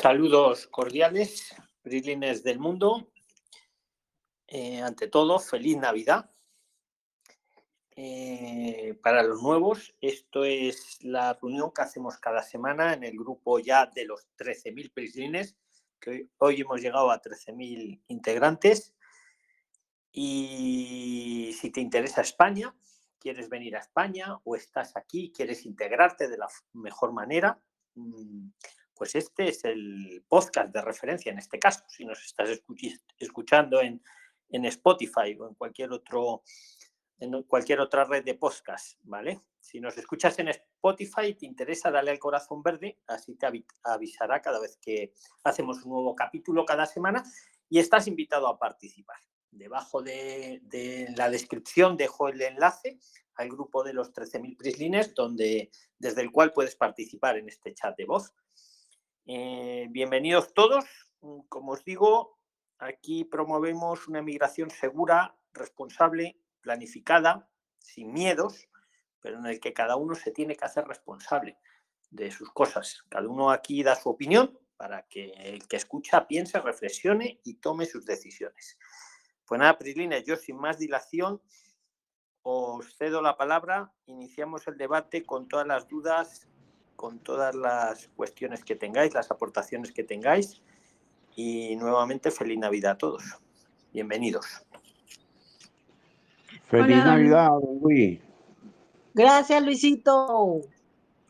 Saludos cordiales, Brilines del mundo. Eh, ante todo, feliz Navidad. Eh, para los nuevos, esto es la reunión que hacemos cada semana en el grupo ya de los 13.000 Brilines, que hoy, hoy hemos llegado a 13.000 integrantes. Y si te interesa España, quieres venir a España o estás aquí, quieres integrarte de la mejor manera, mm, pues este es el podcast de referencia en este caso. Si nos estás escuchando en, Spotify o en cualquier otro en cualquier otra red de podcast, ¿vale? Si nos escuchas en Spotify, te interesa, dale al corazón verde, así te avisará cada vez que hacemos un nuevo capítulo cada semana y estás invitado a participar. Debajo de, de la descripción dejo el enlace al grupo de los 13.000 prislines, donde, desde el cual puedes participar en este chat de voz. Eh, bienvenidos todos. Mm, como os digo, aquí promovemos una migración segura, responsable, planificada, sin miedos, pero en el que cada uno se tiene que hacer responsable de sus cosas. Cada uno aquí da su opinión para que el que escucha piense, reflexione y tome sus decisiones. Pues nada, Prislina, yo sin más dilación os cedo la palabra. Iniciamos el debate con todas las dudas con todas las cuestiones que tengáis, las aportaciones que tengáis. Y nuevamente, feliz Navidad a todos. Bienvenidos. Feliz Navidad, Luis. Gracias, Luisito.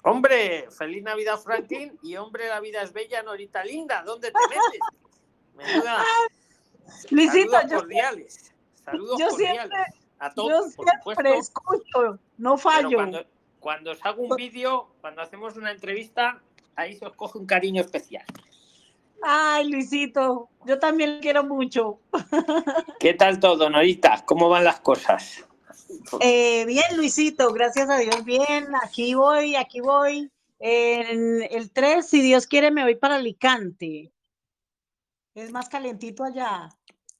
Hombre, feliz Navidad, Franklin. Y hombre, la vida es bella, Norita linda. ¿Dónde te metes? Menuda. Luisito, Saludos cordiales. Saludos yo cordiales. Siempre, a todos, yo por siempre supuesto. escucho, no fallo. Cuando, os hago un vídeo, cuando hacemos una entrevista, ahí se os coge un cariño especial. Ay, Luisito, yo también le quiero mucho. ¿Qué tal todo, Norita? ¿Cómo van las cosas? Eh, bien, Luisito, gracias a Dios, bien. Aquí voy, aquí voy. En el 3, si Dios quiere, me voy para Alicante. Es más calentito allá.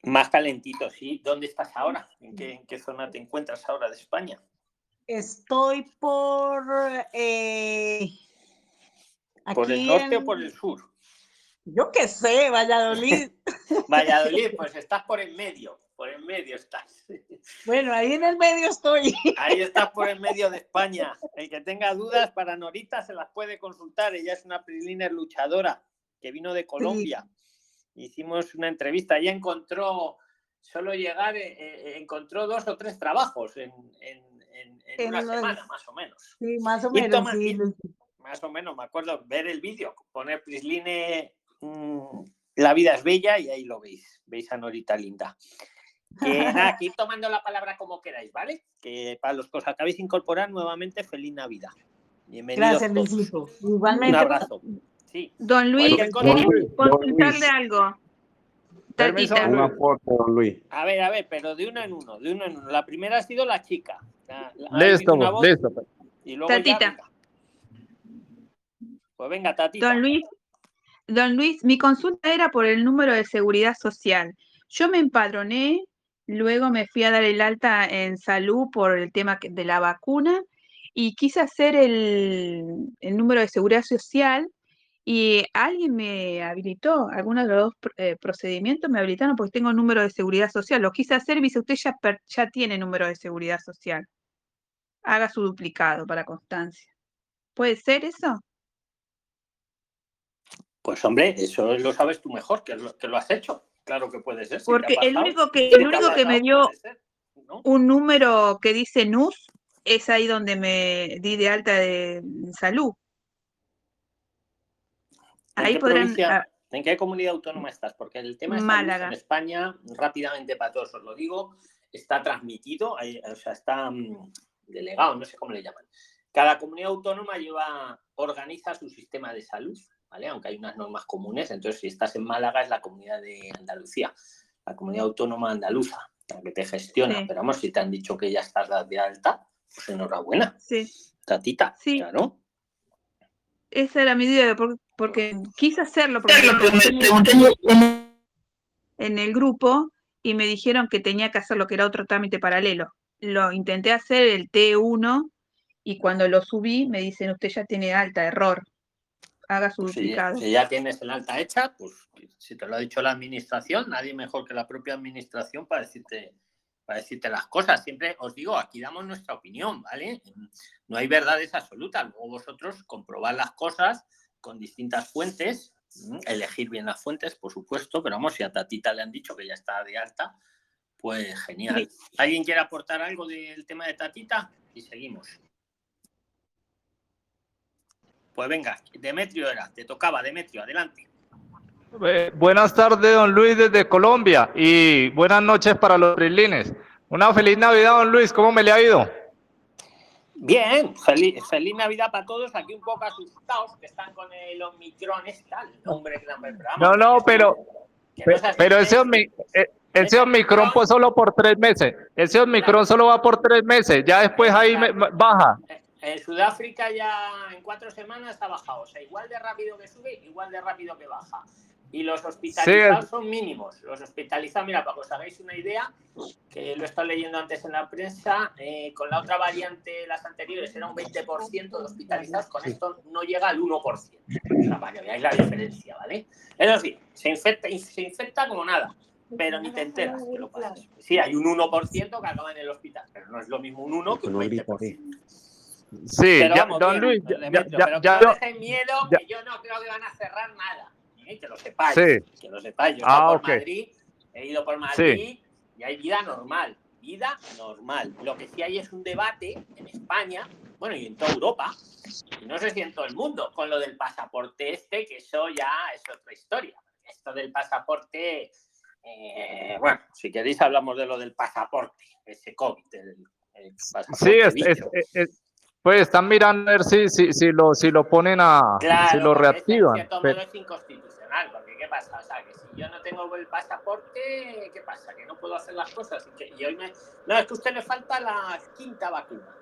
Más calentito, sí. ¿Dónde estás ahora? ¿En qué, en qué zona te encuentras ahora de España? Estoy por... Eh, ¿Por el norte en... o por el sur? Yo qué sé, Valladolid. Valladolid, pues estás por el medio, por el medio estás. Bueno, ahí en el medio estoy. Ahí estás por el medio de España. El que tenga dudas para Norita se las puede consultar. Ella es una priliner luchadora que vino de Colombia. Sí. Hicimos una entrevista. Ella encontró, solo llegar, eh, eh, encontró dos o tres trabajos en, en, en, en una semana, más o menos. Sí, más o menos. Toma, sí. Más o menos, me acuerdo, ver el vídeo, poner Prisline mmm, La vida es bella y ahí lo veis. Veis a Norita linda. Que nada, que ir tomando la palabra como queráis, ¿vale? Que para los que os acabéis de incorporar nuevamente, feliz Navidad. Bienvenidos. Gracias, Luisito. Igualmente. Un abrazo. Sí. Don Luis, quería consultarle algo. Tatita. Un aporte, don Luis. A ver, a ver, pero de uno en uno, de uno en uno. La primera ha sido la chica. Listo, listo. Y luego Tatita. Ya, pues venga, Tatita. Don Luis, don Luis, mi consulta era por el número de seguridad social. Yo me empadroné, luego me fui a dar el alta en salud por el tema de la vacuna y quise hacer el, el número de seguridad social y alguien me habilitó, algunos de los dos eh, procedimientos me habilitaron porque tengo número de seguridad social. Lo quise hacer y me dice, usted ya, ya tiene número de seguridad social. Haga su duplicado para constancia. ¿Puede ser eso? Pues hombre, eso lo sabes tú mejor, que lo, que lo has hecho. Claro que puede ser. Si porque pasado, el único que, el único que me dio ser, ¿no? un número que dice NUS es ahí donde me di de alta de salud. Ahí ¿En podrán. Provincia, ¿En qué comunidad autónoma estás? Porque el tema es Málaga. en España, rápidamente para todos os lo digo, está transmitido, o sea, está um, delegado, no sé cómo le llaman. Cada comunidad autónoma lleva, organiza su sistema de salud, ¿vale? Aunque hay unas normas comunes, entonces si estás en Málaga es la comunidad de Andalucía, la comunidad autónoma andaluza, la que te gestiona. Sí. Pero vamos, si te han dicho que ya estás de alta, pues enhorabuena. Sí. Tatita, Sí. claro. Esa era mi duda, porque, porque quise hacerlo porque en el grupo y me dijeron que tenía que hacer lo que era otro trámite paralelo. Lo intenté hacer el T1 y cuando lo subí me dicen usted ya tiene alta, error. haga su si, si ya tienes el alta hecha, pues si te lo ha dicho la administración, nadie mejor que la propia administración para decirte, para decirte las cosas. Siempre os digo, aquí damos nuestra opinión, ¿vale? No hay verdades absolutas. Luego vosotros comprobad las cosas con distintas fuentes, elegir bien las fuentes, por supuesto, pero vamos, si a Tatita le han dicho que ya está de alta, pues genial. ¿Alguien quiere aportar algo del tema de Tatita? Y seguimos. Pues venga, Demetrio era, te tocaba, Demetrio, adelante. Eh, buenas tardes, don Luis, desde Colombia, y buenas noches para los brilines. Una feliz Navidad, don Luis, ¿cómo me le ha ido? Bien, feliz, feliz Navidad para todos. Aquí un poco asustados que están con el Omicron, está el nombre No, no, pero, pero ese, eh, ese Omicron pues solo por tres meses. Ese Omicron solo va por tres meses. Ya después ahí baja. En Sudáfrica ya en cuatro semanas ha bajado. O sea, igual de rápido que sube, igual de rápido que baja. Y los hospitalizados son mínimos. Los hospitalizados, mira, para que os hagáis una idea, que lo he estado leyendo antes en la prensa, eh, con la otra variante, las anteriores, era un 20% de hospitalizados, con esto no llega al 1%. O sea, para que veáis la diferencia, ¿vale? Es decir, se infecta, se infecta como nada, pero ni te enteras que lo pasas. Sí, hay un 1% que acaba en el hospital, pero no es lo mismo un 1 que un 20%. Sí, ya, don Luis, ya, ya, pero ya, no miedo, que yo no creo que van a cerrar nada. ¿eh? Que lo sepáis. Que lo sepáis. Yo he ah, ido por Madrid, he ido por Madrid y hay vida normal. Vida normal. Lo que sí hay es un debate en España, bueno, y en toda Europa, y no sé si en todo el mundo, con lo del pasaporte este, que eso ya es otra historia. Esto del pasaporte, eh, bueno, si queréis hablamos de lo del pasaporte, ese COVID, el, pasaporte. Sí, es, es, pues están mirando a ver si, si, si, lo, si lo ponen a. si lo reactivan. Es, pero... es inconstitucional, porque ¿qué pasa? O sea, que si yo no tengo el pasaporte, ¿qué pasa? Que no puedo hacer las cosas. Y, que, hoy me... No, es que a usted le falta la quinta vacuna.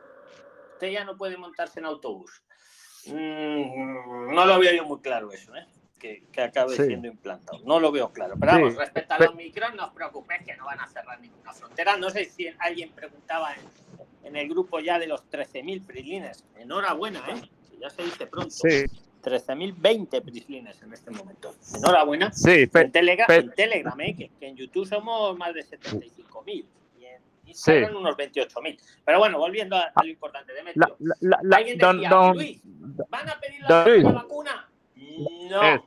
Usted ya no puede montarse en autobús. Mm, no lo veo yo muy claro eso, ¿eh? Que, que acabe siendo implantado. No lo veo claro. Pero vamos, respecto a los micros, no os preocupéis que no van a cerrar ninguna frontera. No sé si alguien preguntaba en en el grupo ya de los 13.000 prislines. Enhorabuena, ¿eh? ya se dice pronto. Sí. 13.020 prislines en este momento. Enhorabuena. Sí, en, Telegram, en Telegram ¿eh? que, en YouTube somos más de 75.000 y en Instagram sí. unos 28.000. Pero bueno, volviendo a, lo importante, Demetrio. La, la, ¿Alguien decía, don, Luis, ¿van a pedir la, la vacuna? No.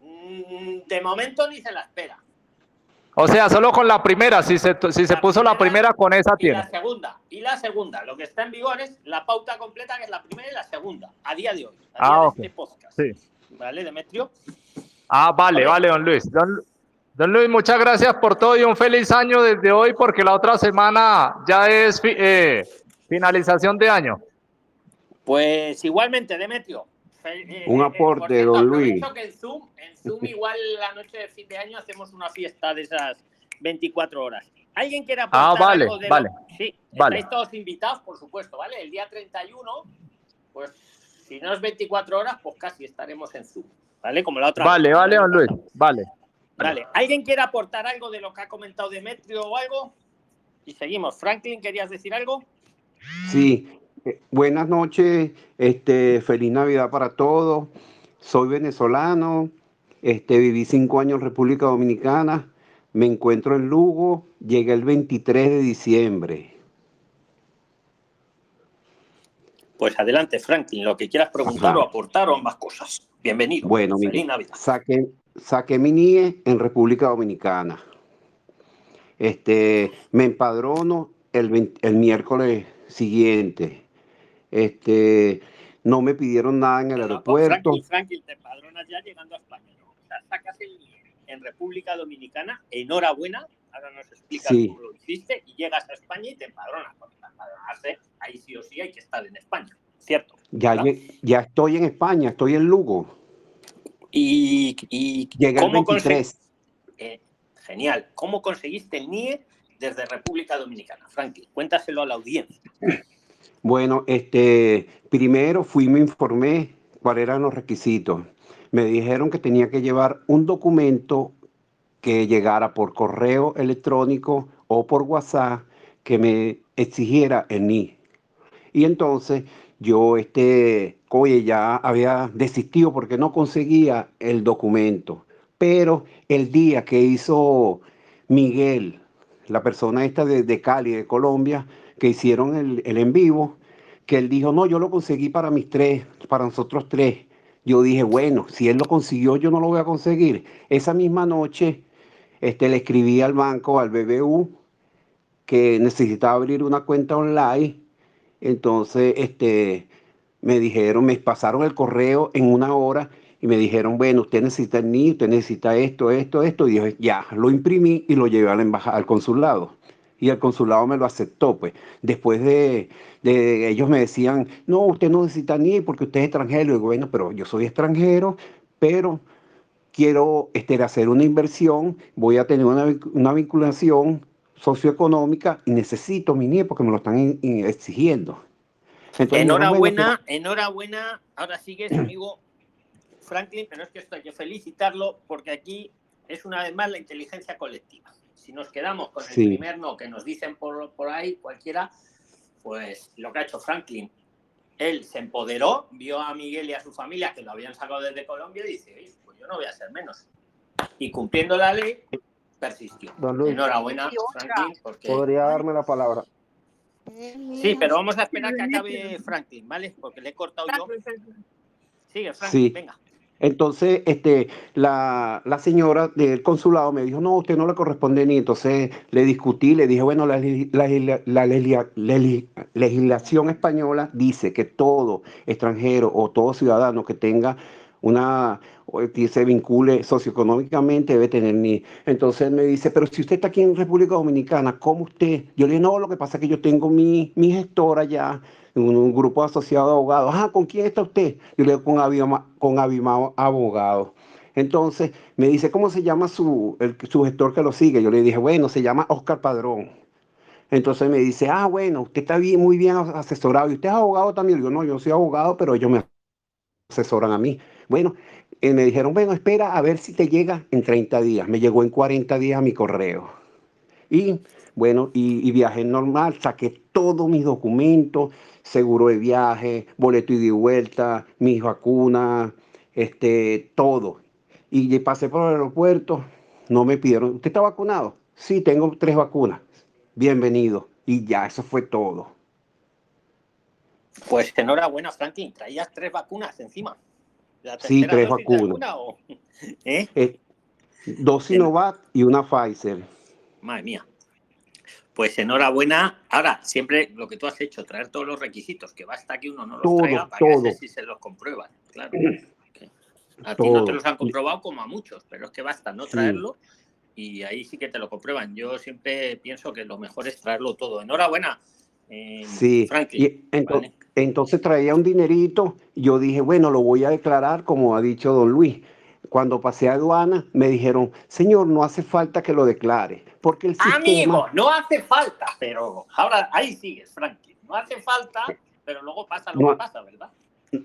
Mm, de momento ni se la espera. O sea, solo con la primera, si se, si se puso la primera, con esa tiene. Y la segunda, y la segunda, lo que está en vigor es la pauta completa, que es la primera y la segunda, a día de hoy, a ah, día okay. de este podcast. Sí. ¿Vale, Demetrio? Ah, vale, vale, don Luis. Don, don, Luis, muchas gracias por todo y un feliz año desde hoy, porque la otra semana ya es eh, finalización de año. Pues igualmente, Demetrio, un eh, aporte, don Luis. Que en Zoom, en Zoom igual la noche de fin de año hacemos una fiesta de esas 24 horas. ¿Alguien quiere aportar ah, vale, algo de vale, Sí, vale. estáis todos invitados, por supuesto, ¿vale? El día 31, pues si no es 24 horas, pues casi estaremos en Zoom, ¿vale? Como la otra. Vale, vale, don Luis, vale. Vale, ¿alguien quiere aportar algo de lo que ha comentado Demetrio o algo? Y seguimos. Franklin, ¿querías decir algo? Sí, eh, buenas noches, este, feliz Navidad para todos. Soy venezolano, este, viví cinco años en República Dominicana, me encuentro en Lugo, llegué el 23 de diciembre. Pues adelante, Franklin, lo que quieras preguntar o aportar o ambas cosas. Bienvenido. Bueno, feliz Navidad. Saqué, saqué mi NIE en República Dominicana. Este, me empadrono el, el miércoles siguiente este, no me pidieron nada en el aeropuerto. Franklin, te empadronas ya llegando a España, ¿no? O sea, sacas el, en República Dominicana, enhorabuena, ahora nos explicas cómo lo hiciste, y llegas a España y te empadronas. Porque empadronarse, ahí sí o sí hay que estar en España, ¿cierto? Ya, ya estoy en España, estoy en Lugo. Y, y Llega el 23. Eh, genial. ¿Cómo conseguiste el NIE desde República Dominicana? Franklin, cuéntaselo a la audiencia. Bueno, este, primero fui me informé cuáles eran los requisitos. Me dijeron que tenía que llevar un documento que llegara por correo electrónico o por WhatsApp que me exigiera el NI. Y entonces yo, este, oye, ya había desistido porque no conseguía el documento. Pero el día que hizo Miguel, la persona esta de, de Cali, de Colombia, que hicieron el, el en vivo, que él dijo, no, yo lo conseguí para mis tres, para nosotros tres. Yo dije, bueno, si él lo consiguió, yo no lo voy a conseguir. Esa misma noche este, le escribí al banco, al BBU, que necesitaba abrir una cuenta online. Entonces, este, me dijeron, me pasaron el correo en una hora y me dijeron, bueno, usted necesita el NID, usted necesita esto, esto, esto. Y dije, ya, lo imprimí y lo llevé a la embajada, al consulado y el consulado me lo aceptó, pues. Después de, de ellos me decían, no, usted no necesita ni porque usted es extranjero. Y digo, bueno, pero yo soy extranjero, pero quiero este, hacer una inversión, voy a tener una, una vinculación socioeconómica y necesito mi NIE porque me lo están in, in, exigiendo. Entonces, enhorabuena, enhorabuena. Ahora sigues, amigo Franklin, pero es que esto hay que felicitarlo porque aquí es una vez más la inteligencia colectiva si nos quedamos con el sí. primer no que nos dicen por, por ahí cualquiera, pues lo que ha hecho Franklin, él se empoderó, vio a Miguel y a su familia que lo habían sacado desde Colombia y dice, pues yo no voy a ser menos. Y cumpliendo la ley, persistió. Don Luis, Enhorabuena, Franklin. Porque... Podría darme la palabra. Sí, pero vamos a esperar que acabe Franklin, ¿vale? Porque le he cortado yo. Sigue, Franklin, sí. venga. Entonces, este, la, la, señora del consulado me dijo, no, usted no le corresponde ni. Entonces le discutí, le dije, bueno, la, la, la, legislación española dice que todo extranjero o todo ciudadano que tenga una que se vincule socioeconómicamente debe tener ni. Entonces me dice, pero si usted está aquí en República Dominicana, ¿cómo usted? Yo le dije, no, lo que pasa es que yo tengo mi, mi gestora ya un, un, grupo asociado de abogados. Ah, ¿con quién está usted? Yo le digo, con Abimao, con Abimao Abogados. Entonces me dice, ¿cómo se llama su, el, su gestor que lo sigue? Yo le dije, bueno, se llama Oscar Padrón. Entonces me dice, ah, bueno, usted está muy bien asesorado. ¿Y usted es abogado también? Yo no, yo soy abogado, pero ellos me asesoran a mí. Bueno, eh, me dijeron, bueno, espera a ver si te llega en 30 días. Me llegó en 40 días mi correo. Y bueno, y, y viajé normal, saqué todos mis documentos, seguro de viaje, boleto y de vuelta, mis vacunas, este, todo. Y pasé por el aeropuerto, no me pidieron, ¿usted está vacunado? Sí, tengo tres vacunas. Bienvenido. Y ya, eso fue todo. Pues enhorabuena, Franklin. Traías tres vacunas encima. Sí, tres vacunas. O... ¿Eh? Eh, dos Sinovac y una Pfizer. Madre mía. Pues enhorabuena. Ahora, siempre lo que tú has hecho, traer todos los requisitos, que basta que uno no los todo, traiga para todo. que si se los comprueban. Claro. A todo. ti no te los han comprobado como a muchos, pero es que basta no traerlo sí. y ahí sí que te lo comprueban. Yo siempre pienso que lo mejor es traerlo todo. Enhorabuena. Eh, sí, Franklin, y entonces, ¿vale? Entonces traía un dinerito. Yo dije, bueno, lo voy a declarar como ha dicho don Luis. Cuando pasé a aduana, me dijeron, señor, no hace falta que lo declare porque el sistema... Amigo, no hace falta, pero ahora ahí sigues, Franklin. No hace falta, pero luego pasa lo no, que pasa, ¿verdad?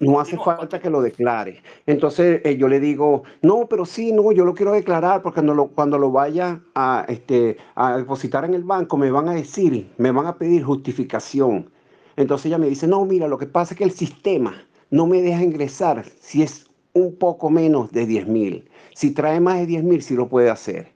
No hace falta que lo declare. Entonces eh, yo le digo, no, pero sí, no, yo lo quiero declarar porque cuando lo, cuando lo vaya a, este, a depositar en el banco me van a decir, me van a pedir justificación. Entonces ella me dice, no, mira, lo que pasa es que el sistema no me deja ingresar si es un poco menos de 10 mil. Si trae más de 10 mil, sí lo puede hacer.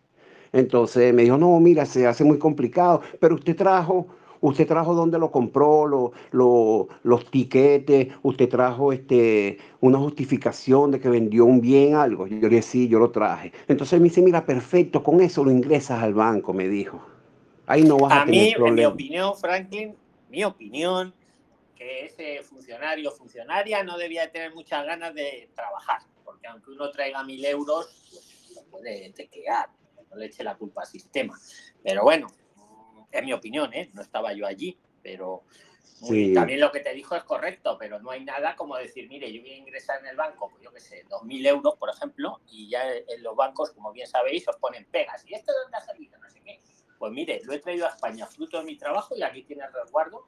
Entonces me dijo, no, mira, se hace muy complicado, pero usted trajo, usted trajo dónde lo compró, lo, lo, los tiquetes, usted trajo este, una justificación de que vendió un bien, algo. Yo le dije, sí, yo lo traje. Entonces me dice, mira, perfecto, con eso lo ingresas al banco, me dijo. Ahí no vas a, a tener mí, problema. En mi opinión, Franklin, mi opinión, que ese funcionario o funcionaria no debía de tener muchas ganas de trabajar, porque aunque uno traiga mil euros, pues lo puede teclear no le eche la culpa al sistema. Pero bueno, es mi opinión, ¿eh? No estaba yo allí, pero sí. también lo que te dijo es correcto, pero no hay nada como decir, mire, yo voy a ingresar en el banco, pues yo qué sé, 2.000 euros, por ejemplo, y ya en los bancos, como bien sabéis, os ponen pegas. ¿Y esto de dónde ha salido? No sé qué. Pues mire, lo he traído a España fruto de mi trabajo y aquí tiene el resguardo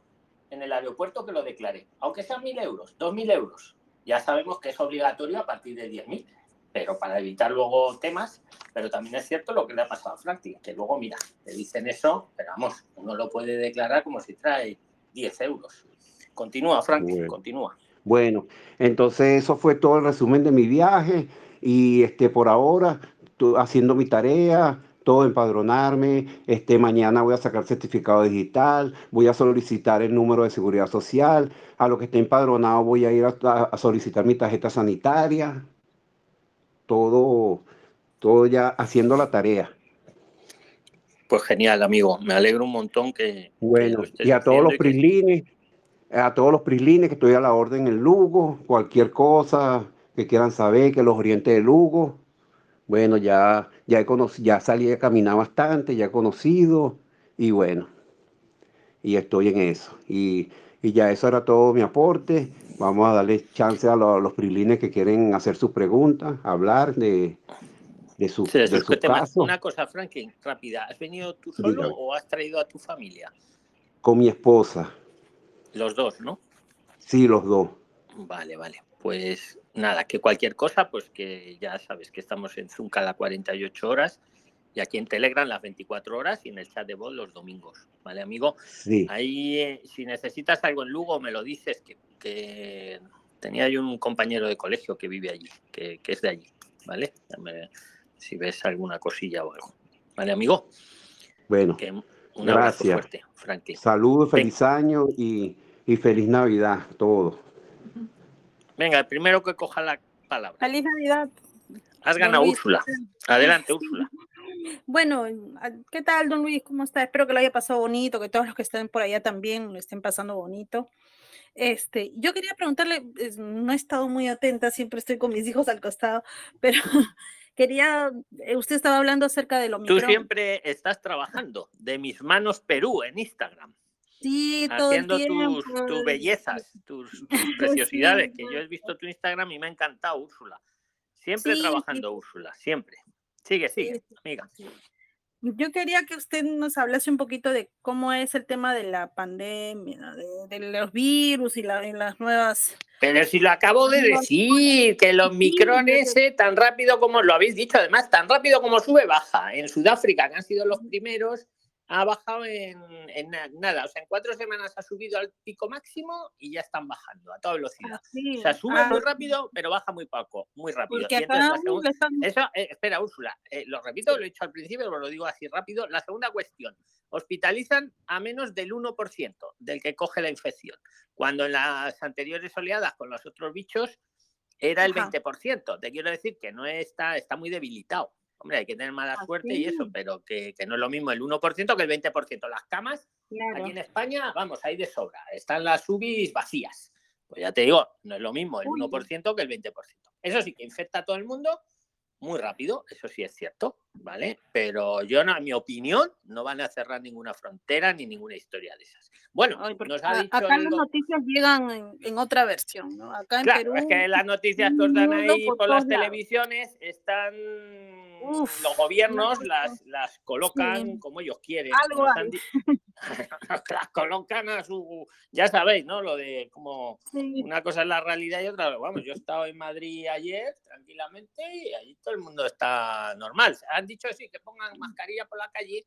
en el aeropuerto que lo declaré. Aunque sean 1.000 euros, 2.000 euros. Ya sabemos que es obligatorio a partir de 10.000 pero para evitar luego temas, pero también es cierto lo que le ha pasado a Franklin, que luego, mira, le dicen eso, pero vamos, uno lo puede declarar como si trae 10 euros. Continúa, Frank, Bueno. continúa. Bueno, entonces eso fue todo el resumen de mi viaje y este por ahora haciendo mi tarea, todo empadronarme, este mañana voy a sacar certificado digital, voy a solicitar el número de seguridad social, a lo que esté empadronado voy a ir a, solicitar mi tarjeta sanitaria, todo, todo ya haciendo la tarea. Pues genial, amigo. Me alegro un montón que, Bueno, y a todos los que- prislines, a todos los prislines que estoy a la orden en Lugo, cualquier cosa que quieran saber, que los oriente de Lugo. Bueno, ya, ya, he ya salí a caminar bastante, ya he conocido y bueno, y estoy en eso. Y, y ya eso era todo mi aporte. Vamos a darle chance a los, los prislines que quieren hacer sus preguntas, hablar de, de su, de su caso Una cosa, Franklin, rápida. ¿Has venido tú solo Dígame. o has traído a tu familia? con mi esposa. Los dos, ¿no? Sí, los dos. Vale, vale. Pues nada, que cualquier cosa, pues que ya sabes que estamos en Zoom cada 48 horas y aquí en Telegram las 24 horas y en el chat de voz los domingos. ¿Vale, amigo? Sí. Ahí, eh, si necesitas algo en Lugo, me lo dices, que, que tenía yo un compañero de colegio que vive allí, que, que es de allí, ¿vale? Si ves alguna cosilla o algo. ¿Vale, amigo? Bueno. Que un abrazo Gracias. fuerte, Franklin. Saludos, feliz año y, y feliz Navidad, todo. Venga, el primero que coja la palabra. Feliz Navidad. Has ganado Luis. Úrsula. Adelante. Úrsula. Bueno, ¿qué tal, don Luis? ¿Cómo está? Espero que lo haya pasado bonito, que todos los que estén por allá también lo estén pasando bonito. Este, yo quería preguntarle, no he estado muy atenta, siempre estoy con mis hijos al costado, pero quería, eh, usted estaba hablando acerca del Tú Omicron. siempre estás trabajando de mis manos Perú en Instagram, Sí, todo haciendo tus, tiempo. tus bellezas, tus, tus preciosidades, que yo he visto tu Instagram y me ha encantado, Úrsula. Siempre Sí, trabajando, sí. Úrsula, siempre. Sigue, sigue, amiga. Yo quería que usted nos hablase un poquito de cómo es el tema de la pandemia, de, de los virus y, la- y las nuevas Pero si lo acabo de decir, que los sí, micron yo sé. ese, tan rápido como lo habéis dicho, además, tan rápido como sube, baja. En Sudáfrica, que han sido los primeros, ha bajado en, en na- nada. O sea, en cuatro semanas ha subido al pico máximo y ya están bajando a toda velocidad. así. O sea, sube ah, muy rápido, pero baja muy poco, muy rápido. Y entonces están Eso, eh, espera, Úrsula, eh, lo repito, lo he dicho al principio, pero lo digo así rápido. La segunda cuestión, hospitalizan a menos del 1% del que coge la infección, cuando en las anteriores oleadas con los otros bichos era el Ajá. 20%. Te quiero decir que no está, está muy debilitado. Hombre, hay que tener mala suerte y eso, pero que, que no es lo mismo el 1% que el 20%. Las camas Claro. Aquí en España, vamos, hay de sobra. Están las UBIs vacías. Pues ya te digo, no es lo mismo el Uy. 1% que el 20%. Eso sí que infecta a todo el mundo muy rápido, eso sí es cierto, ¿vale? Pero yo, en mi opinión, no van a cerrar ninguna frontera ni ninguna historia de esas. Bueno, Ay, nos ha dicho acá las noticias llegan en, en otra versión, ¿no? Acá en Claro, Perú. es que las noticias que os dan mundo ahí por por las lados. televisiones están. Uf, los gobiernos las, las colocan Sí. como ellos quieren. Algo hay. las colocan a su. Ya sabéis, ¿no? Lo de como Sí, una cosa es la realidad y otra. Vamos, yo he estado en Madrid ayer tranquilamente y allí todo el mundo está normal. Han dicho sí que pongan mascarilla por la calle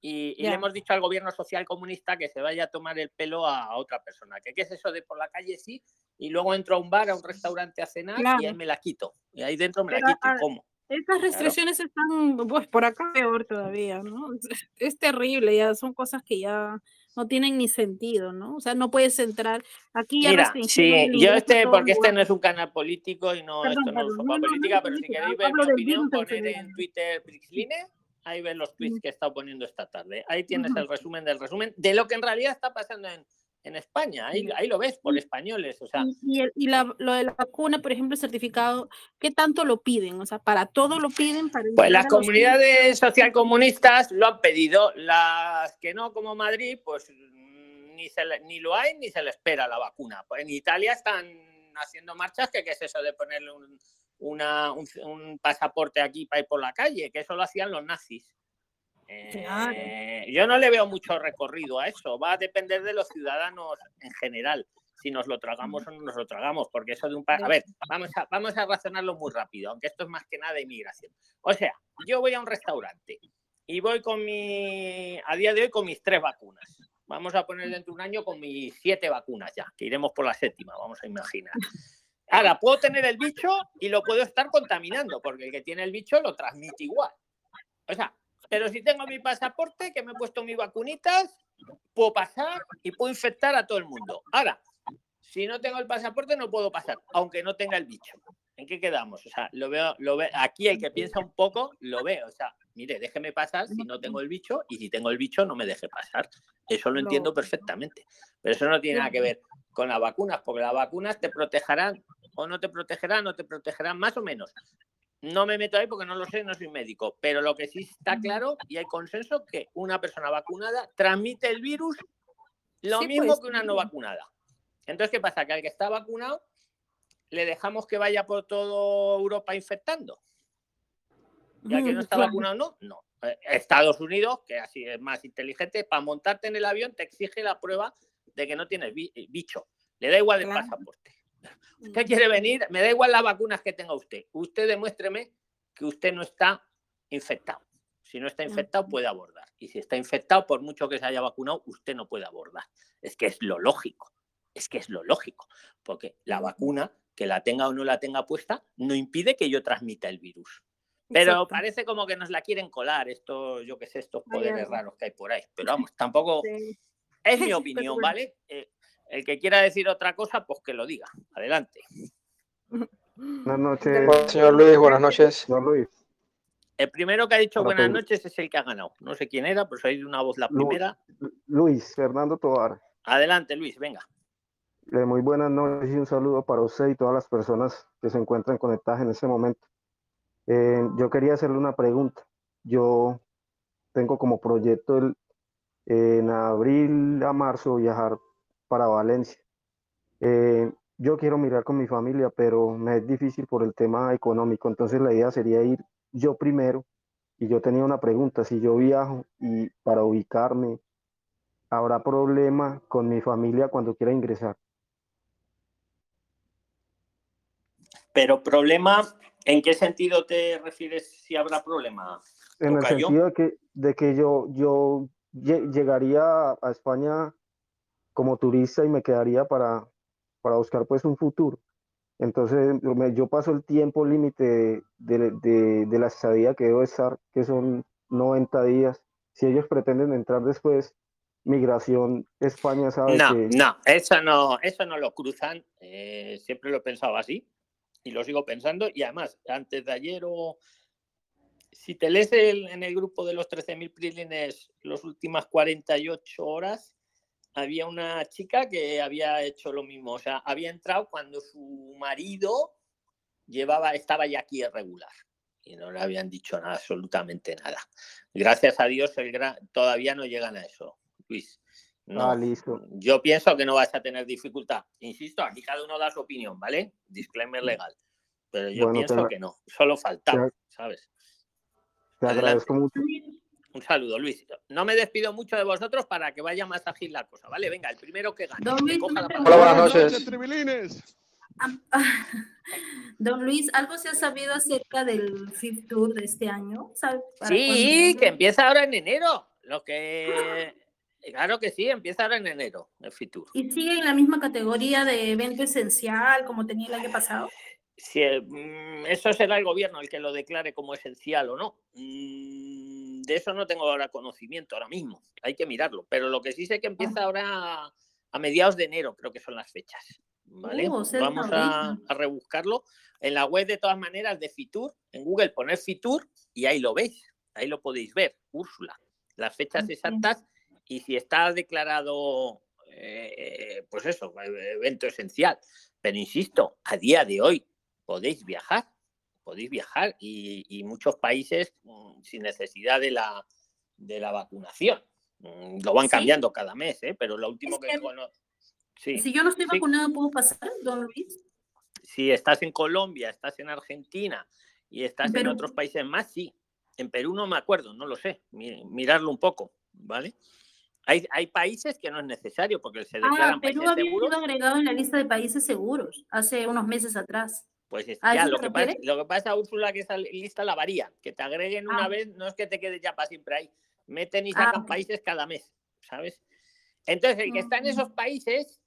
y, le hemos dicho al gobierno social comunista que se vaya a tomar el pelo a otra persona. Que qué es eso de por la calle sí y luego entro a un bar, a un restaurante a cenar y ahí me la quito. Y ahí dentro me la quito. ¿Y cómo? Estas restricciones están, pues por acá peor todavía, ¿no? Es, es terrible, ya son cosas que ya no tienen ni sentido, ¿no? O sea, no puedes entrar aquí ya Mira, sí, yo este, porque este no es un canal político y no, Perdón, esto no es no, no, no política, es pero si queréis ver mi opinión, poner en. Twitter Prixline, ahí ven los tweets que he estado poniendo esta tarde. Ahí tienes el resumen del resumen de lo que en realidad está pasando en, en España. Ahí, ahí lo ves por españoles, o sea, Y, y el- y la, lo de la vacuna, por ejemplo, el certificado, ¿qué tanto lo piden? O sea, ¿para todo lo piden? Para Pues las comunidades socialcomunistas lo han pedido, las que no, como Madrid, pues ni, se le- ni lo hay ni se le espera la vacuna. Pues en Italia están haciendo marchas, que qué es eso de ponerle un, una- un- un pasaporte aquí para ir por la calle, que eso lo hacían los nazis. Eh, yo no le veo mucho recorrido a eso, va a depender de los ciudadanos en general, si nos lo tragamos o no nos lo tragamos, porque eso de un... pa- A ver, vamos a, vamos a razonarlo muy rápido, aunque esto es más que nada de inmigración. O sea, yo voy a un restaurante y voy con mi, a día de hoy con mis tres vacunas. vamos a poner dentro de un año con mis siete vacunas ya, que iremos por la séptima, vamos a imaginar. Ahora, puedo tener el bicho y lo puedo estar contaminando, porque el que tiene el bicho lo transmite igual. O sea, pero si tengo mi pasaporte, que me he puesto mis vacunitas, puedo pasar y puedo infectar a todo el mundo. Ahora, si no tengo el pasaporte, no puedo pasar, aunque no tenga el bicho. ¿En qué quedamos? O sea, lo veo, lo ve, aquí el que piensa un poco, lo ve. O sea, mire, déjeme pasar si no tengo el bicho, y si tengo el bicho, no me deje pasar. Eso lo entiendo perfectamente. Pero eso no tiene nada que ver con las vacunas, porque las vacunas te protegerán o no te protegerán, o te protegerán más o menos. No me meto ahí porque no lo sé, no soy médico, pero lo que sí está claro y hay consenso que una persona vacunada transmite el virus lo mismo pues, que una no vacunada. Entonces, ¿qué pasa? Que al que está vacunado le dejamos que vaya por toda Europa infectando. Y al que no está Claro. vacunado, no, no. Eh, Estados Unidos, que así es más inteligente, para montarte en el avión te exige la prueba de que no tienes eh, bicho. Le da igual el Claro. pasaporte. Usted quiere venir, me da igual las vacunas que tenga usted. Usted demuéstreme que usted no está infectado. Si no está infectado, puede abordar. Y si está infectado, por mucho que se haya vacunado, usted no puede abordar. Es que es lo lógico. Es que es lo lógico. Porque la vacuna, que la tenga o no la tenga puesta, no impide que yo transmita el virus. Pero Exacto. parece como que nos la quieren colar, estos, yo qué sé, estos poderes raros que hay por ahí. Pero vamos, tampoco Sí. es mi opinión. ¿vale? Eh, el que quiera decir otra cosa, pues que lo diga. Adelante. Buenas noches, señor Luis, buenas noches. señor Luis. El primero que ha dicho Para buenas noches es el que ha ganado. No sé quién era, pero soy de una voz la primera. Luis Fernando Tovar. Adelante, Luis, venga. Eh, muy buenas noches y un saludo para usted y todas las personas que se encuentran conectadas en este momento. Eh, yo quería hacerle una pregunta. Yo tengo como proyecto el, en abril a marzo viajar para Valencia. Eh, yo quiero mirar con mi familia, pero me es difícil por el tema económico. Entonces la idea sería ir yo primero. Y yo tenía una pregunta, si yo viajo y para ubicarme, ¿habrá problema con mi familia cuando quiera ingresar? Pero problema, ¿en qué sentido te refieres si habrá problema? En el sentido de que, de que yo, yo lle- llegaría a España como turista y me quedaría para, para buscar pues un futuro. Entonces yo me- yo paso el tiempo límite de, de- de- de la estadía que debo estar, que son 90 días. Si ellos pretenden entrar después, migración España sabe No, que no, eso no, eso no lo cruzan. eh, siempre lo he pensado así y lo sigo pensando. Y además, antes de ayer o si te lees el- en el grupo de los 13.000 prilines las últimas 48 horas, había una chica que había hecho lo mismo. O sea, había entrado cuando su marido llevaba, estaba ya aquí irregular y no le habían dicho nada, absolutamente nada. Gracias a Dios el gran- todavía no llegan a eso, Luis. No, Ah, listo. yo pienso que no vas a tener dificultad. Insisto, aquí cada uno da su opinión, ¿vale? Disclaimer legal. Pero yo Bueno, pienso que no, solo faltaba, te- ¿sabes? te adelante. agradezco mucho. Un saludo, Luis. No me despido mucho de vosotros para que vaya más ágil la cosa, ¿vale? Venga, el primero que gane. Don Luis, coja una la pregunta. palabra. Hola, buenas noches. Tribilines. Am- Don Luis, ¿algo se ha sabido acerca del FIF Tour de este año? ¿Sabe para Sí, que empieza ahora en enero. Lo que. Claro que sí, empieza ahora en enero, el Fitur. ¿Y sigue en la misma categoría de evento esencial como tenía el año pasado? Si, eh, mm, eso será el gobierno el que lo declare como esencial o no. De eso no tengo ahora conocimiento ahora mismo. Hay que mirarlo. Pero lo que sí sé que empieza ahora a mediados de enero, creo que son las fechas. ¿Vale? Uh, cerca Vamos a, rebuscarlo. En la web, de todas maneras, de Fitur, en Google poner Fitur y ahí lo veis. Ahí lo podéis ver, Úrsula. Las fechas exactas y si está declarado, eh, pues eso, evento esencial. Pero insisto, a día de hoy podéis viajar, podéis viajar y, y muchos países mm, sin necesidad de la, de la vacunación. Mm, Lo van Sí. cambiando cada mes, ¿eh? pero lo último Es que... que- Sí, Si yo no estoy sí. vacunada, ¿puedo pasar, don Luis? si estás en Colombia, estás en Argentina y estás en otros países más, sí. En Perú no me acuerdo, no lo sé. Mi- Mirarlo un poco, ¿vale? Hay, hay países que no es necesario porque se Ah, declaran Perú países había seguros. sido agregado en la lista de países seguros hace unos meses atrás. Pues es- ¿A ya, lo que, pasa, lo que pasa, Úrsula, que esa lista la varía. Que te agreguen una Ah. vez no es que te quedes ya para siempre ahí. Meten y Ah, sacan ok. países cada mes, ¿sabes? Entonces, el que está en esos países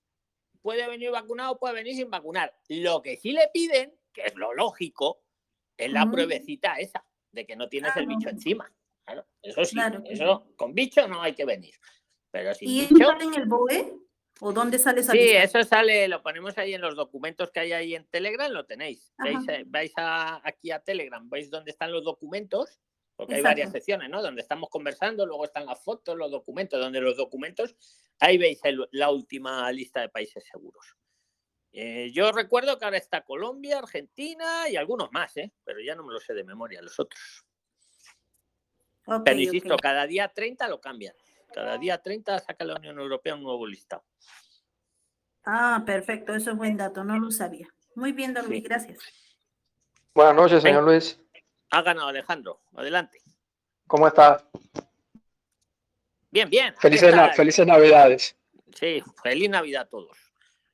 puede venir vacunado, puede venir sin vacunar. Lo que sí le piden, que es lo lógico, es la pruebecita esa, de que no tienes el bicho encima. Claro, eso sí, Claro. eso con bicho no hay que venir. Pero sin ¿Y bicho, en el BOE? ¿O dónde sale esa sí, lista? eso sale, lo ponemos ahí en los documentos que hay ahí en Telegram, lo tenéis. Veis, eh, vais a- aquí a Telegram, veis dónde están los documentos, porque hay varias secciones, ¿no? Donde estamos conversando, luego están las fotos, los documentos, donde los documentos, ahí veis el- la última lista de países seguros. Eh, yo recuerdo que ahora está Colombia, Argentina y algunos más, ¿eh? pero ya no me lo sé de memoria los otros. Pero insisto, cada día 30 lo cambian. Cada día 30 saca la Unión Europea un nuevo listado. Ah, perfecto, eso es buen dato, no lo sabía. Muy bien, don Luis, Sí. gracias. Buenas noches, señor Luis. Ha ganado Alejandro. Adelante. ¿Cómo está? Bien, bien. Felices, na- felices Navidades. Sí, feliz Navidad a todos.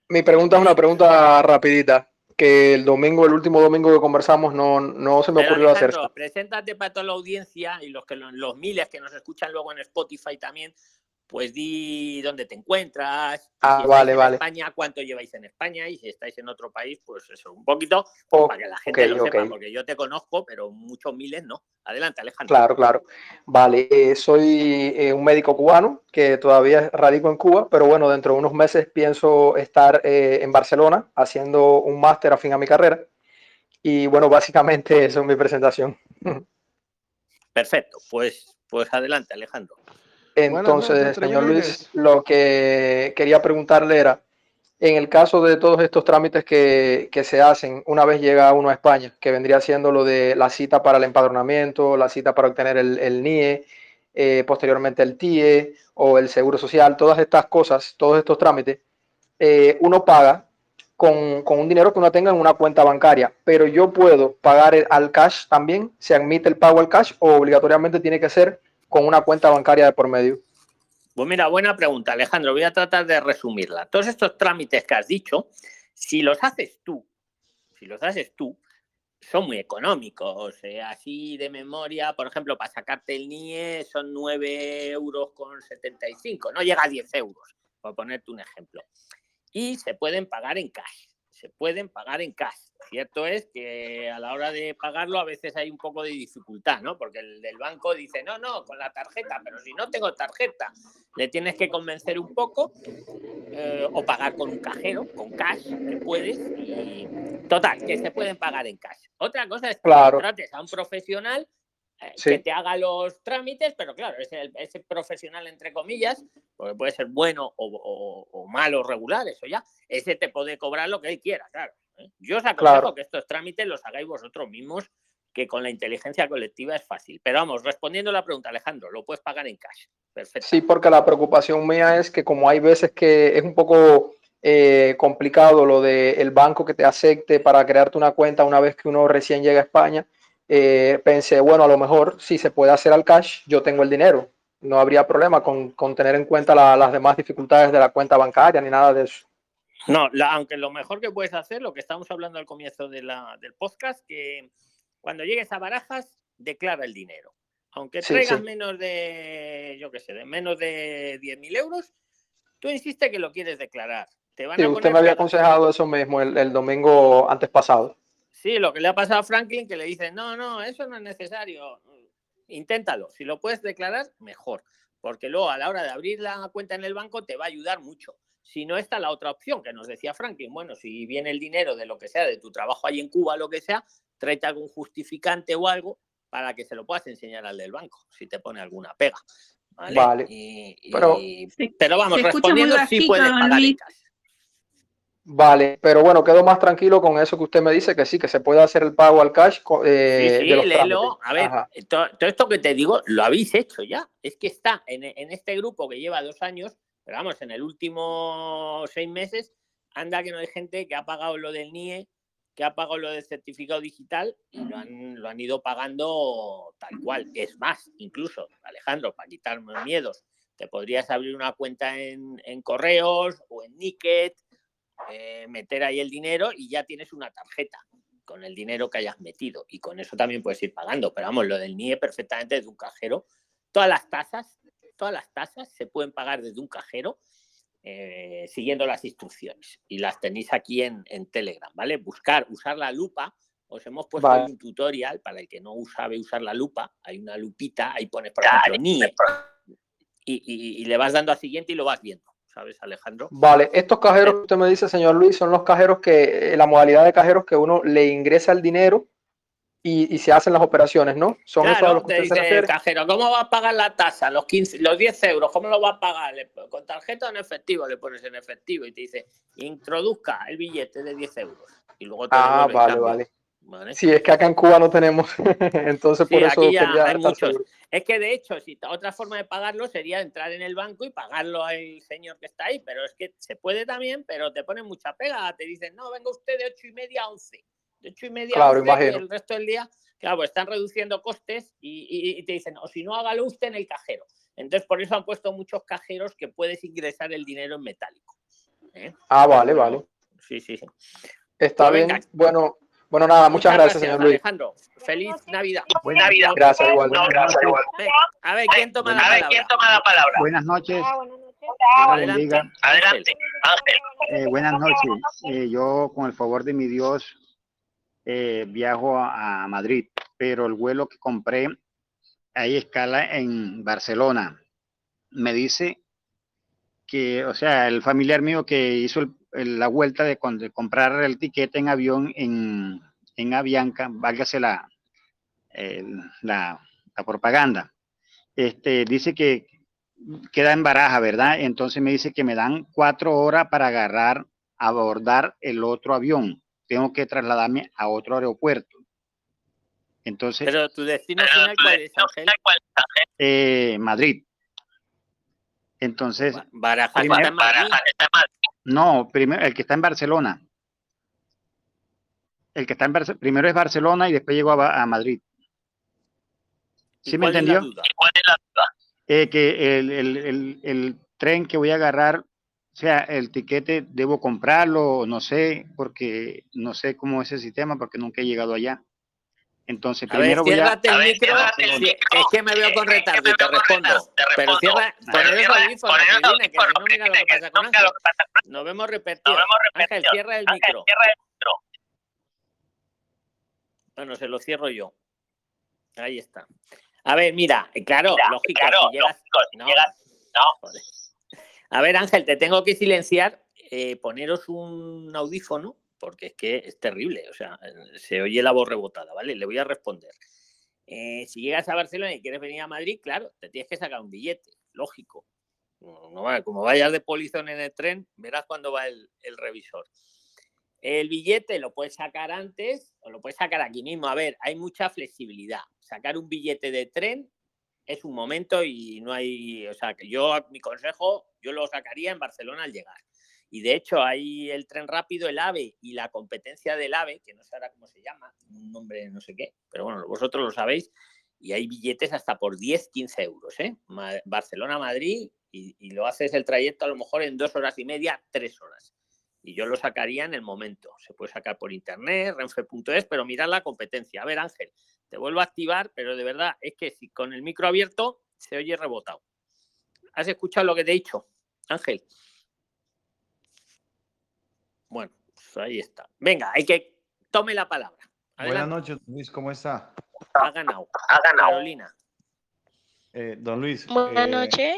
Mi pregunta es una pregunta rapidita, que el domingo, el último domingo que conversamos, no, no se me Pero, ocurrió hacer. Preséntate para toda la audiencia y los, que, lo- los miles que nos escuchan luego en Spotify también, pues di dónde te encuentras. Ah, si vale, en vale. España, cuánto lleváis en España y si estáis en otro país, pues eso, un poquito, Oh, para que la gente lo sepa, porque yo te conozco, pero muchos miles no. Adelante, Alejandro. Claro, claro. Vale, eh, soy eh, un médico cubano que todavía radico en Cuba, pero bueno, dentro de unos meses pienso estar eh, en Barcelona haciendo un máster afín a mi carrera. Y bueno, básicamente eso es mi presentación. Perfecto, pues, pues adelante, Alejandro. Entonces, señor. Luis, lo que quería preguntarle era, en el caso de todos estos trámites que, que se hacen una vez llega uno a España, que vendría siendo lo de la cita para el empadronamiento, la cita para obtener el, el NIE, eh, posteriormente el TIE o el Seguro Social, todas estas cosas, todos estos trámites, eh, uno paga con, con un dinero que uno tenga en una cuenta bancaria, pero yo puedo pagar el- al cash también, se admite el pago al cash o obligatoriamente tiene que ser con una cuenta bancaria de por medio. Pues mira, buena pregunta, Alejandro. Voy a tratar de resumirla. Todos estos trámites que has dicho, si los haces tú, si los haces tú, son muy económicos. eh, así de memoria, por ejemplo, para sacarte el NIE son 9 euros con 75, no llega a 10 euros, por ponerte un ejemplo. Y se pueden pagar en cash, se pueden pagar en cash. Cierto es que a la hora de pagarlo a veces hay un poco de dificultad, ¿no? Porque el del banco dice, no, no, con la tarjeta, pero si no tengo tarjeta, le tienes que convencer un poco eh, o pagar con un cajero, con cash, que puedes. Y total, que se pueden pagar en cash. Otra cosa es que Claro. contrates a un profesional Sí. que te haga los trámites, pero claro, ese, ese profesional, entre comillas, porque puede ser bueno o, o- o malo, regular, eso ya, ese te puede cobrar lo que él quiera, claro. ¿eh? Yo os aconsejo Claro. que estos trámites los hagáis vosotros mismos, que con la inteligencia colectiva es fácil. Pero vamos, respondiendo a la pregunta, Alejandro, lo puedes pagar en cash. Perfecto. Sí, porque la preocupación mía es que como hay veces que es un poco eh, complicado lo del el banco que te acepte para crearte una cuenta una vez que uno recién llega a España, eh, pensé, bueno, a lo mejor si se puede hacer al cash, yo tengo el dinero. No habría problema con, con tener en cuenta la- las demás dificultades de la cuenta bancaria ni nada de eso. No, la- aunque lo mejor que puedes hacer, lo que estamos hablando al comienzo de la- del podcast, que cuando llegues a Barajas, declara el dinero. Aunque Sí, traigas sí. menos de, yo qué sé, de menos de 10.000 euros, tú insiste que lo quieres declarar. Te van Sí, a usted me había aconsejado eso mismo el, el domingo antes pasado. Sí, lo que le ha pasado a Franklin, que le dicen, no, no, eso no es necesario. Inténtalo. Si lo puedes declarar, mejor. Porque luego a la hora de abrir la cuenta en el banco te va a ayudar mucho. Si no está la otra opción que nos decía Franklin, bueno, si viene el dinero de lo que sea, de tu trabajo ahí en Cuba, lo que sea, tráete algún justificante o algo para que se lo puedas enseñar al del banco, si te pone alguna pega. Vale. Vale. Y- y- Pero- pero vamos, respondiendo, sí puedes pagar. Vale, pero bueno, quedo más tranquilo con eso que usted me dice, que sí, que se puede hacer el pago al cash eh, Sí, sí, de los léelo. trámites. A ver, todo, esto que te digo, lo habéis hecho ya. Es que está en, en este grupo que lleva dos años, pero vamos, en el último seis meses, anda que no hay gente que ha pagado lo del NIE, que ha pagado lo del certificado digital y lo han, lo han ido pagando tal cual. Es más, incluso, Alejandro, para quitarme miedos, te podrías abrir una cuenta en, en correos o en Nicket, eh, meter ahí el dinero y ya tienes una tarjeta con el dinero que hayas metido y con eso también puedes ir pagando. Pero vamos, lo del NIE perfectamente de un cajero. Todas las tasas todas las tasas se pueden pagar desde un cajero eh, siguiendo las instrucciones. Y las tenéis aquí en, en, Telegram, ¿vale? Buscar, usar la lupa. Os hemos puesto vale. un tutorial para el que no sabe usar la lupa. Hay una lupita, ahí pones, por ejemplo, NIE. Y, y, y le vas dando a siguiente y lo vas viendo. ¿Sabes, Alejandro? Vale, estos cajeros que usted me dice, señor Luis, son los cajeros que, eh, la modalidad de cajeros que uno le ingresa el dinero y, y se hacen las operaciones, ¿no? Son claro, esos a los que te dice el cajero, ¿cómo va a pagar la tasa? Los 15, los 10 euros, ¿cómo lo va a pagar? ¿Con tarjeta o en efectivo? Le pones en efectivo y te dice, introduzca el billete de 10 euros. Y luego te ah, vale, vale. Sí, es que acá en Cuba no tenemos, entonces por eso hay muchos. Seguro. Es que de hecho, si otra forma de pagarlo sería entrar en el banco y pagarlo al señor que está ahí, pero es que se puede también, pero te ponen mucha pega, te dicen, no, venga usted de ocho y media a once, de ocho y media claro, a once, y el resto del día, claro, pues están reduciendo costes y, y, y te dicen, o si no, hágalo usted en el cajero. Entonces, por eso han puesto muchos cajeros que puedes ingresar el dinero en metálico. ¿eh? Ah, vale, vale. Sí, sí, sí. Está bien. Venga. Bueno, bueno, nada, muchas, muchas gracias, señor Luis. Alejandro, feliz Navidad. Buena Navidad. Gracias, igual. No, gracias, igual. A ver, ¿quién toma, la, ver, palabra? ¿quién toma la palabra? Buenas noches. Ah, buenas noches. Adelante, Adelante, Ángel. Eh, buenas noches. Eh, yo, con el favor de mi Dios, eh, viajo a, a, Madrid, pero el vuelo que compré, hay escala en Barcelona. Me dice que, o sea, el familiar mío que hizo el, el, la vuelta de, de, comprar el tiquete en avión en, en Avianca, válgase la, el, la, la, propaganda, este, dice que queda en baraja, ¿verdad? Entonces me dice que me dan cuatro horas para agarrar, abordar el otro avión. Tengo que trasladarme a otro aeropuerto. Entonces. Pero tu destino final, ¿cuál es, Ángel? Eh, Madrid. Entonces. Baraja, primero, está en Madrid. No, primero, el que está en Barcelona. El que está en Barcelona, primero es Barcelona y después llegó a, a Madrid. ¿Sí me entendió? ¿Cuál es la duda? Eh, que el, el, el, el, tren que voy a agarrar, o sea, el tiquete debo comprarlo, no sé, porque no sé cómo es el sistema, porque nunca he llegado allá. Entonces, a primero ver, voy a... el micro. El sí, es que me veo con retardo y te respondo. Pero cierra, poner los audífonos, que viene, que si no mira lo que pasa con Ángel. Nos vemos repetido. Ángel, cierra el micro. Bueno, se lo cierro yo. Ahí está. A ver, mira, claro, mira, lógico, claro, si llegas, lógico, si no, llegas, no. A ver, Ángel, te tengo que silenciar, eh, poneros un audífono, porque es que es terrible, o sea, se oye la voz rebotada, ¿vale? Le voy a responder. Eh, si llegas a Barcelona y quieres venir a Madrid, claro, te tienes que sacar un billete, lógico. No, no, como vayas de polizón en el tren, verás cuándo va el revisor. El billete lo puedes sacar antes o lo puedes sacar aquí mismo. A ver, hay mucha flexibilidad. Sacar un billete de tren es un momento y no hay, o sea, que yo, mi consejo, yo lo sacaría en Barcelona al llegar. Y de hecho hay el tren rápido, el AVE y la competencia del AVE, que no sé ahora cómo se llama, un nombre no sé qué, pero bueno, vosotros lo sabéis, y hay billetes hasta por 10, 15 euros, ¿eh? Barcelona-Madrid y, y lo haces el trayecto a lo mejor en dos horas y media, tres horas y yo lo sacaría en el momento. Se puede sacar por internet, renfe.es, pero mirad la competencia. A ver, Ángel, te vuelvo a activar, pero de verdad es que si con el micro abierto se oye rebotado. ¿Has escuchado lo que te he dicho, Ángel? Bueno, pues ahí está. Venga, hay que tome la palabra. Adelante. Buenas noches, Luis, ¿cómo está? Ha ganado. Ha ganado. Carolina. Eh, don Luis. Buenas eh, noches.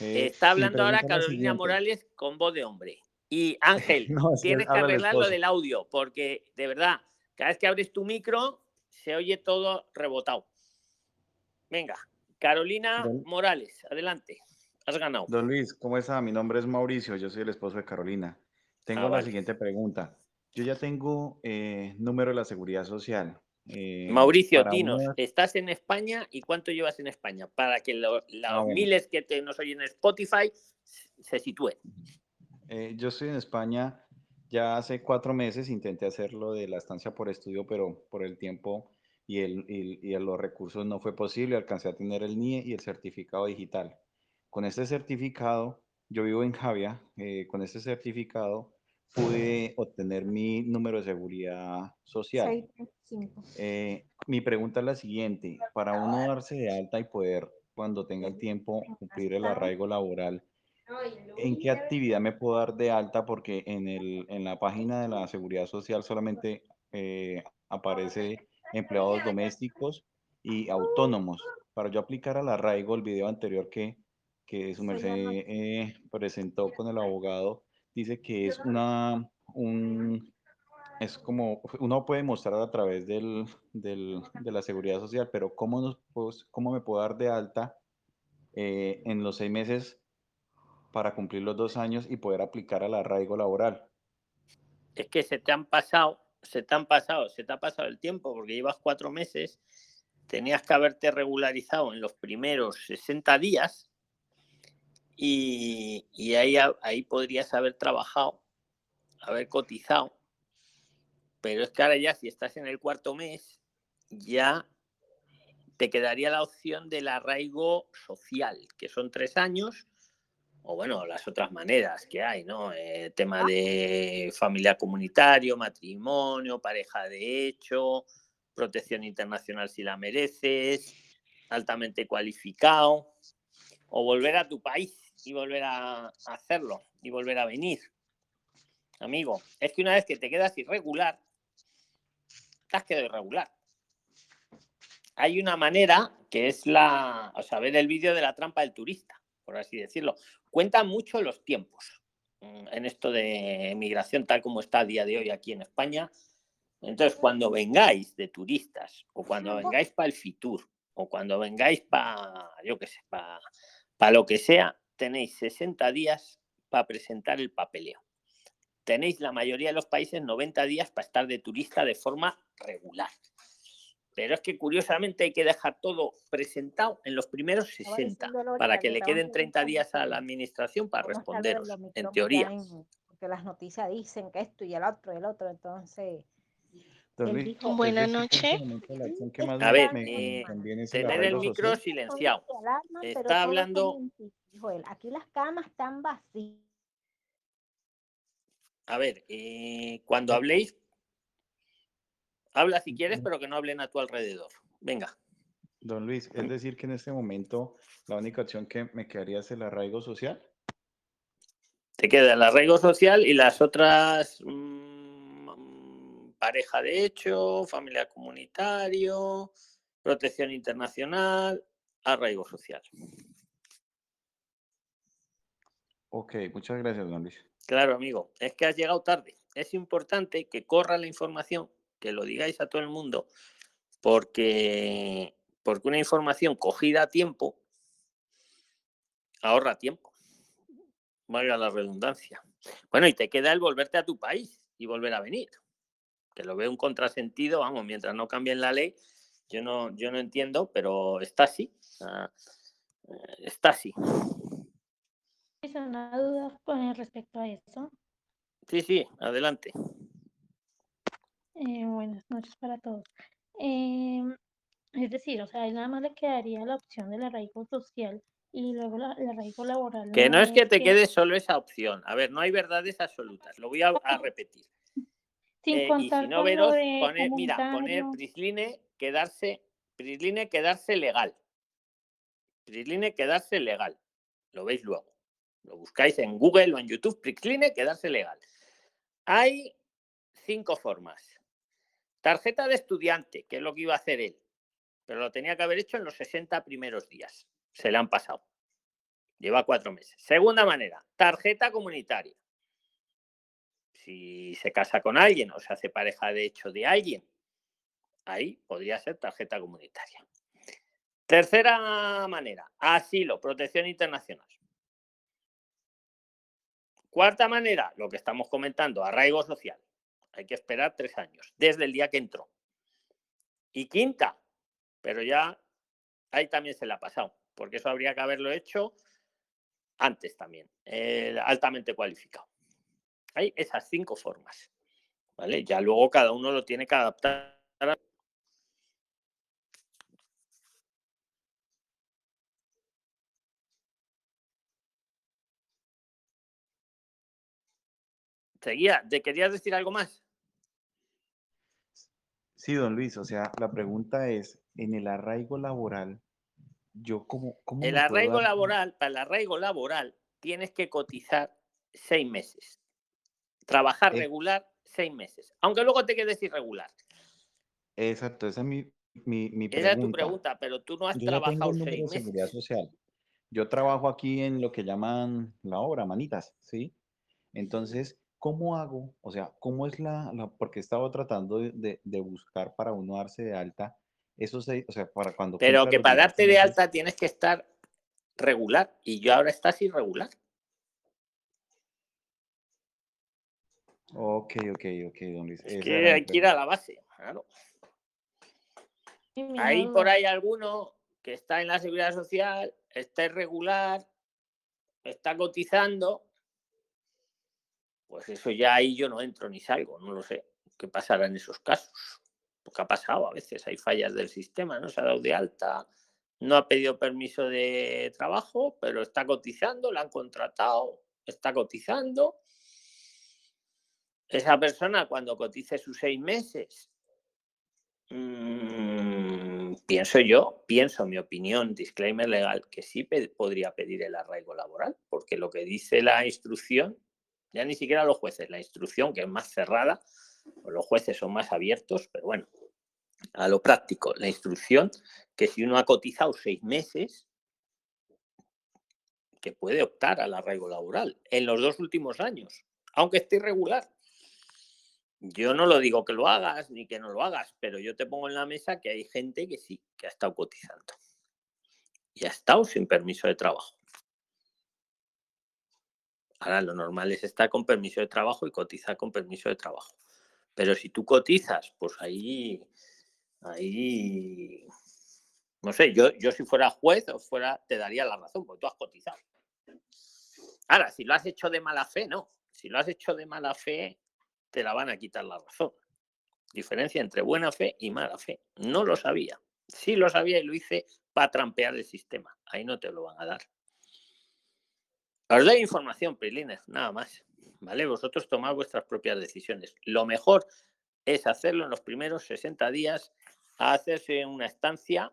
Eh, Está hablando ahora Carolina Morales con voz de hombre. Y Ángel, no, es tienes que, que arreglar lo del audio, porque de verdad, cada vez que abres tu micro, se oye todo rebotado. Venga, Carolina don, Morales, adelante. Has ganado. Don Luis, ¿cómo está? Mi nombre es Mauricio, yo soy el esposo de Carolina. Tengo ah, la vale. siguiente pregunta. Yo ya tengo eh, número de la seguridad social. Eh, Mauricio Tinos, una... ¿estás en España y cuánto llevas en España? Para que lo, los ah, bueno. miles que te, nos oyen en Spotify se sitúen. Eh, yo estoy en España ya hace cuatro meses, intenté hacerlo de la estancia por estudio, pero por el tiempo y, el, y, y los recursos no fue posible, alcancé a tener el NIE y el certificado digital. Con este certificado, yo vivo en Javia, eh, con este certificado pude obtener mi número de seguridad social. Eh, mi pregunta es la siguiente, para uno darse de alta y poder cuando tenga el tiempo cumplir el arraigo laboral, ¿en qué actividad me puedo dar de alta? Porque en, el, en la página de la Seguridad Social solamente eh, aparece empleados domésticos y autónomos. Para yo aplicar al arraigo, el video anterior que, que su merced eh, presentó con el abogado, dice que es una, un, es como, uno puede mostrar a través del, del, de la seguridad social, pero ¿cómo, nos, pues, cómo me puedo dar de alta eh, en los seis meses para cumplir los dos años y poder aplicar al arraigo laboral? Es que se te han pasado, se te han pasado, se te ha pasado el tiempo porque llevas cuatro meses, tenías que haberte regularizado en los primeros 60 días y, y ahí, ahí podrías haber trabajado, haber cotizado. Pero es que ahora ya si estás en el cuarto mes, ya te quedaría la opción del arraigo social, que son tres años, o bueno, las otras maneras que hay, ¿no? Eh, tema de familia comunitario, matrimonio, pareja de hecho, protección internacional si la mereces, altamente cualificado, o volver a tu país y volver a hacerlo y volver a venir. Amigo, es que una vez que te quedas irregular, te has quedado irregular. Hay una manera que es la, o sea, ver el vídeo de la trampa del turista, por así decirlo. Cuenta mucho los tiempos mm, en esto de migración tal como está a día de hoy aquí en España. Entonces, cuando vengáis de turistas o cuando vengáis para el Fitur o cuando vengáis para, yo qué sé, para, para lo que sea, tenéis 60 días para presentar el papeleo tenéis la mayoría de los países 90 días para estar de turista de forma regular. Pero es que curiosamente hay que dejar todo presentado en los primeros 60 para que le queden 30 días a la administración para responderos, en teoría. Porque las noticias dicen que esto y el otro y el otro, entonces... Buenas noches. A ver, eh, tener el micro silenciado. Está hablando... Aquí las camas están vacías. A ver, eh, cuando habléis, habla si quieres, pero que no hablen a tu alrededor. Venga. Don Luis, es decir que en este momento la única opción que me quedaría es el arraigo social. Te queda el arraigo social y las otras mm, pareja de hecho, familia comunitario, protección internacional, arraigo social. Ok, muchas gracias, don Luis. Claro, amigo, es que has llegado tarde. Es importante que corra la información, que lo digáis a todo el mundo, porque, porque una información cogida a tiempo ahorra tiempo. Valga la redundancia. Bueno, y te queda el volverte a tu país y volver a venir. Que lo veo un contrasentido, vamos, mientras no cambien la ley, yo no, yo no entiendo, pero está así. Eh, está así una duda con respecto a eso. Sí, sí, adelante. Eh, buenas noches para todos. Em, es decir, o sea, nada más le quedaría la opción del arraigo social y luego la, el arraigo laboral. Que no es que te quede solo esa opción. A ver, no hay verdades absolutas. Lo voy a, repetir. Sin eh, contar y si no veros, poner, mira, poner Prisline, quedarse, Prisline, quedarse legal. Prisline, quedarse legal. Lo veis luego. Lo buscáis en Google o en YouTube, Prixline, quedarse legal. Hay cinco formas. Tarjeta de estudiante, que es lo que iba a hacer él, pero lo tenía que haber hecho en los 60 primeros días. Se le han pasado. Lleva cuatro meses. Segunda manera, tarjeta comunitaria. Si se casa con alguien o se hace pareja de hecho de alguien, ahí podría ser tarjeta comunitaria. Tercera manera, asilo, protección internacional. Cuarta manera, lo que estamos comentando, arraigo social. Hay que esperar tres años, desde el día que entró. Y quinta, pero ya ahí también se le ha pasado, porque eso habría que haberlo hecho antes también, altamente cualificado. Hay esas cinco formas. ¿vale? Ya luego cada uno lo tiene que adaptar Seguía, ¿te querías decir algo más? Sí, don Luis, o sea, la pregunta es, en el arraigo laboral, yo cómo, cómo El arraigo dar laboral, para el arraigo laboral, tienes que cotizar seis meses. Trabajar Eh. regular seis meses. Aunque luego te quedes irregular. Exacto, esa es mi, mi, mi Esa es tu pregunta. pregunta, pero tú no has Yo trabajado seis de seguridad meses. social. Yo trabajo aquí en lo que llaman la obra, manitas, ¿sí? Entonces, ¿cómo hago? O sea, ¿cómo es la, la- porque he estado tratando de, buscar para uno darse de alta, eso se, o sea, para cuando Pero que para 18 darte de alta tienes que estar regular y yo ahora estás irregular. Ok, ok, ok, don Luis. Es que hay que ir a la base, claro. Hay por ahí alguno que está en la seguridad social, está irregular, está cotizando, pues eso ya ahí yo no entro ni salgo, no lo sé qué pasará en esos casos. Porque ha pasado a veces, hay fallas del sistema, no se ha dado de alta, no ha pedido permiso de trabajo, pero está cotizando, la han contratado, está cotizando. Esa persona cuando cotice sus seis meses Mm, pienso yo, pienso mi opinión, disclaimer legal, que sí podría pedir el arraigo laboral, porque lo que dice la instrucción, ya ni siquiera los jueces, la instrucción que es más cerrada, o los jueces son más abiertos, pero bueno, a lo práctico, la instrucción que si uno ha cotizado seis meses, que puede optar al arraigo laboral en los dos últimos años, aunque esté irregular. Yo no lo digo que lo hagas ni que no lo hagas, pero yo te pongo en la mesa que hay gente que sí, que ha estado cotizando. Y ha estado sin permiso de trabajo. Ahora lo normal es estar con permiso de trabajo y cotizar con permiso de trabajo. Pero si tú cotizas, pues ahí, ahí, no sé, yo, yo si fuera juez o fuera, te daría la razón, porque tú has cotizado. Ahora, si lo has hecho de mala fe, no. Si lo has hecho de mala fe, te la van a quitar la razón. Diferencia entre buena fe y mala fe. No lo sabía. Sí lo sabía y lo hice para trampear el sistema. Ahí no te lo van a dar. Os doy información, Prilines, nada más. ¿Vale? Vosotros tomad vuestras propias decisiones. Lo mejor es hacerlo en los primeros 60 días, hacerse una estancia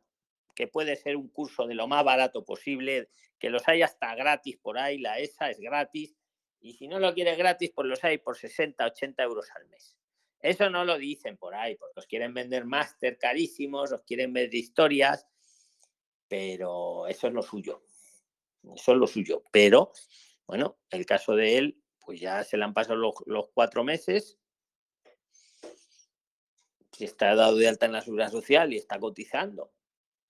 que puede ser un curso de lo más barato posible, que los hay hasta gratis por ahí, la ESA es gratis, y si no lo quieres gratis, pues los hay por 60, 80 euros al mes. Eso no lo dicen por ahí, porque os quieren vender máster carísimos, os quieren vender historias, pero eso es lo suyo. Eso es lo suyo. Pero, bueno, el caso de él, pues ya se le han pasado los, cuatro meses. Si está dado de alta en la seguridad social y está cotizando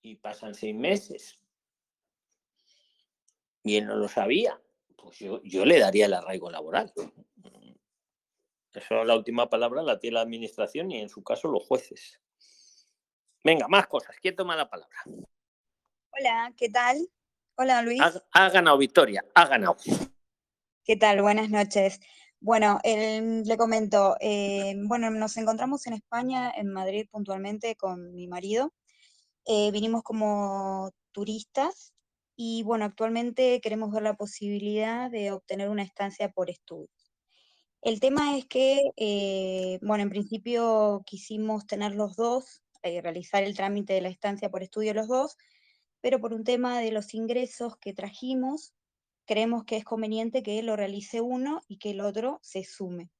y pasan seis meses y él no lo sabía, pues yo, yo le daría el arraigo laboral. Eso la última palabra la tiene la administración y en su caso los jueces. Venga, más cosas. ¿Quién toma la palabra? Hola, ¿qué tal? Hola Luis, Ha, ha ganado Victoria, ha ganado. ¿qué tal? Buenas noches. Bueno, el- le comento, eh, bueno, nos encontramos en España, en Madrid puntualmente, con mi marido. Eh, vinimos como turistas y bueno, actualmente queremos ver la posibilidad de obtener una estancia por estudios. El tema es que, eh, bueno, en principio quisimos tener los dos, eh, realizar el trámite de la estancia por estudio los dos, pero por un tema de los ingresos que trajimos, creemos que es conveniente que lo realice uno y que el otro se sume.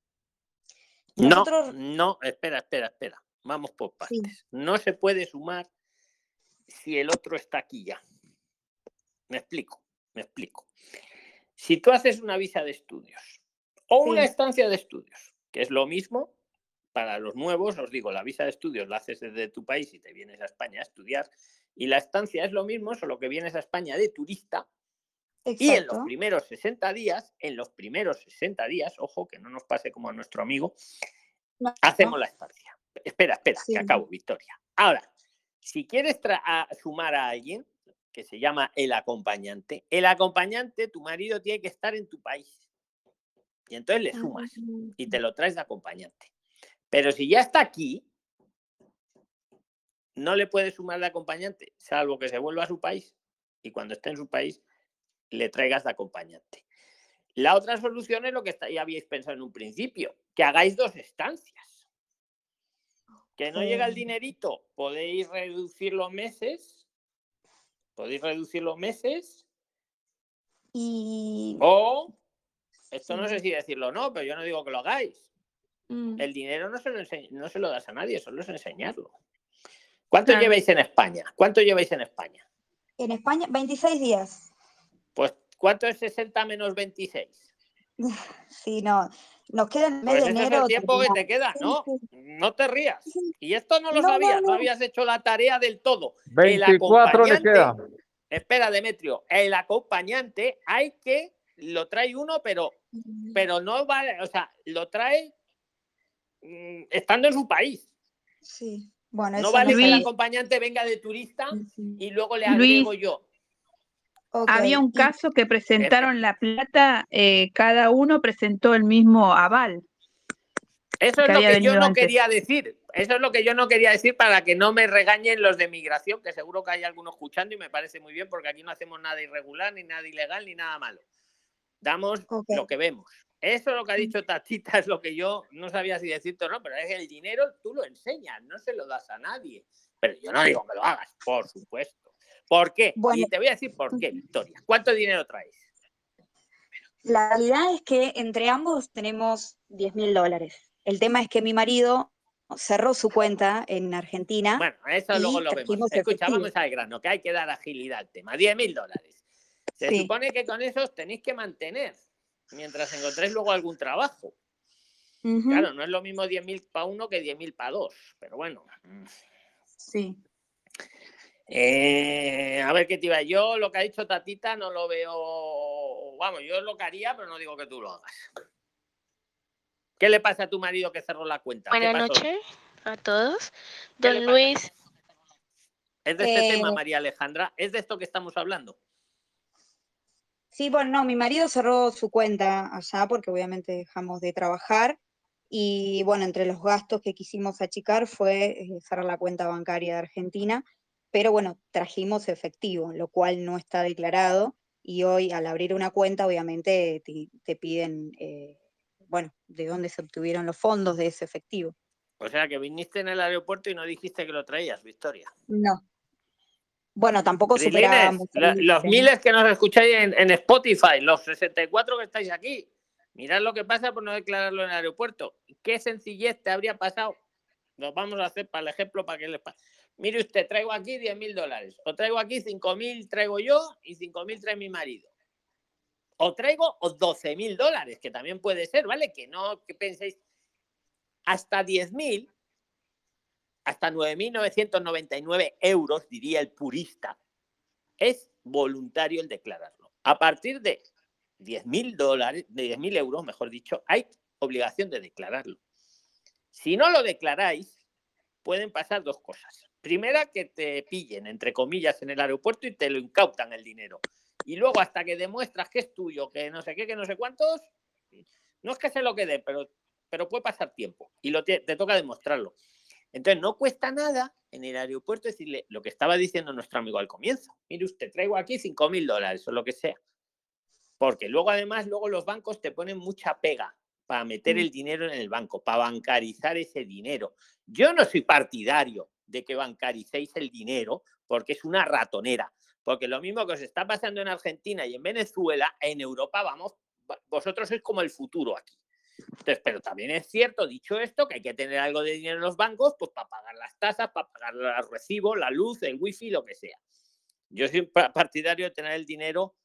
No, Nosotros, no, espera, espera, espera. Vamos por sí, partes. No se puede sumar si el otro está aquí ya. Me explico, me explico. Si tú haces una visa de estudios o una estancia de estudios, que es lo mismo para los nuevos, os digo, la visa de estudios la haces desde tu país y te vienes a España a estudiar, y la estancia es lo mismo, solo que vienes a España de turista y en los primeros 60 días, en los primeros 60 días, ojo, que no nos pase como a nuestro amigo, no, hacemos la estancia. Espera, espera, que acabo, Victoria. Ahora, si quieres a- sumar a alguien que se llama el acompañante, el acompañante, tu marido tiene que estar en tu país. Y entonces le sumas y te lo traes de acompañante. Pero si ya está aquí, no le puedes sumar de acompañante, salvo que se vuelva a su país y cuando esté en su país le traigas de acompañante. La otra solución es lo que ya habíais pensado en un principio, que hagáis dos estancias. Que no llega el dinerito, podéis reducir los meses Podéis reducir los meses Y o, esto no sé si decirlo o no, pero yo no digo que lo hagáis. mm, El dinero no se lo, no se lo das a nadie, solo es enseñarlo. ¿Cuánto Claro. lleváis en España? ¿Cuánto lleváis en España? en España, 26 días. Pues, ¿cuánto es 60 menos 26? Sí, no. Nos queda el mes Pues de ese es enero. el tiempo que te queda, ¿no? No te rías. Y esto no lo No, no, sabías, no, no. habías hecho la tarea del todo. El 24 le queda. espera, Demetrio, el acompañante hay que, lo trae uno, pero, pero no vale, o sea, lo trae mm, estando en su país. Sí. Bueno, No vale que el Luis. acompañante venga de turista y luego le Luis. agrego yo. Ok, Había un caso que presentaron la plata, eh, cada uno presentó el mismo aval. Eso es lo que yo no antes. quería decir. Eso es lo que yo no quería decir para que no me regañen los de migración, que seguro que hay algunos escuchando y me parece muy bien porque aquí no hacemos nada irregular, ni nada ilegal, ni nada malo. Damos lo que vemos. Eso es lo que ha dicho Tatita, es lo que yo no sabía si decirte o no, pero es que el dinero tú lo enseñas, no se lo das a nadie. Pero yo no digo que lo hagas, por supuesto. ¿Por qué? Bueno. Y te voy a decir por qué, Victoria. ¿Cuánto dinero traes? La realidad es que entre ambos tenemos 10 mil dólares. El tema es que mi marido cerró su cuenta en Argentina. Bueno, eso luego lo vemos. Escucha, vamos al grano, que hay que dar agilidad al tema. 10 mil dólares. Se Sí. supone que con esos tenéis que mantener mientras encontréis luego algún trabajo. Claro, no es lo mismo 10 mil para uno que 10 mil para dos, pero bueno. Sí. Eh, a ver qué te iba. Yo lo que ha dicho Tatita no lo veo. Vamos, yo lo que haría, pero no digo que tú lo hagas. ¿Qué le pasa a tu marido que cerró la cuenta? ¿Qué Buenas noches a todos. ¿Qué le Don? Luis, Es de este Eh, tema, María Alejandra. Es de esto que estamos hablando. Sí, bueno, no, mi marido cerró su cuenta allá porque obviamente dejamos de trabajar y bueno, entre los gastos que quisimos achicar fue eh, cerrar la cuenta bancaria de Argentina, pero bueno, trajimos efectivo, lo cual no está declarado y hoy al abrir una cuenta obviamente te, te piden, eh, bueno, de dónde se obtuvieron los fondos de ese efectivo. O sea, que viniste en el aeropuerto y no dijiste que lo traías, Victoria. No. Bueno, tampoco superábamos los ¿no? miles que nos escucháis en, en Spotify, los 64 que estáis aquí, mirad lo que pasa por no declararlo en el aeropuerto. ¿Qué sencillez te habría pasado? Lo vamos a hacer para el ejemplo, para que les pase. Mire usted, traigo aquí 10 mil dólares, o traigo aquí 5 mil, traigo yo y 5 mil trae mi marido. O traigo o 12 mil dólares, que también puede ser, ¿vale? Que no que penséis hasta 10 mil, hasta 9.999 euros, diría el purista, es voluntario el declararlo. A partir de 10.000 dólares, de 10.000 euros, mejor dicho, hay obligación de declararlo. Si no lo declaráis, pueden pasar dos cosas. Primera, que te pillen, entre comillas, en el aeropuerto y te lo incautan el dinero. Y luego, hasta que demuestras que es tuyo, que no sé qué, que no sé cuántos, no es que se lo quede, pero, pero puede pasar tiempo y lo te, te toca demostrarlo. Entonces, no cuesta nada en el aeropuerto decirle lo que estaba diciendo nuestro amigo al comienzo. Mire usted, traigo aquí 5 mil dólares o lo que sea. Porque luego, además, luego los bancos te ponen mucha pega para meter el dinero en el banco, para bancarizar ese dinero. Yo no soy partidario de que bancaricéis el dinero porque es una ratonera. Porque lo mismo que os está pasando en Argentina y en Venezuela, en Europa, vamos, vosotros sois como el futuro aquí. Entonces, pero también es cierto, dicho esto, que hay que tener algo de dinero en los bancos, pues para pagar las tasas, para pagar los recibos, la luz, el wifi, lo que sea. Yo soy partidario de tener el dinero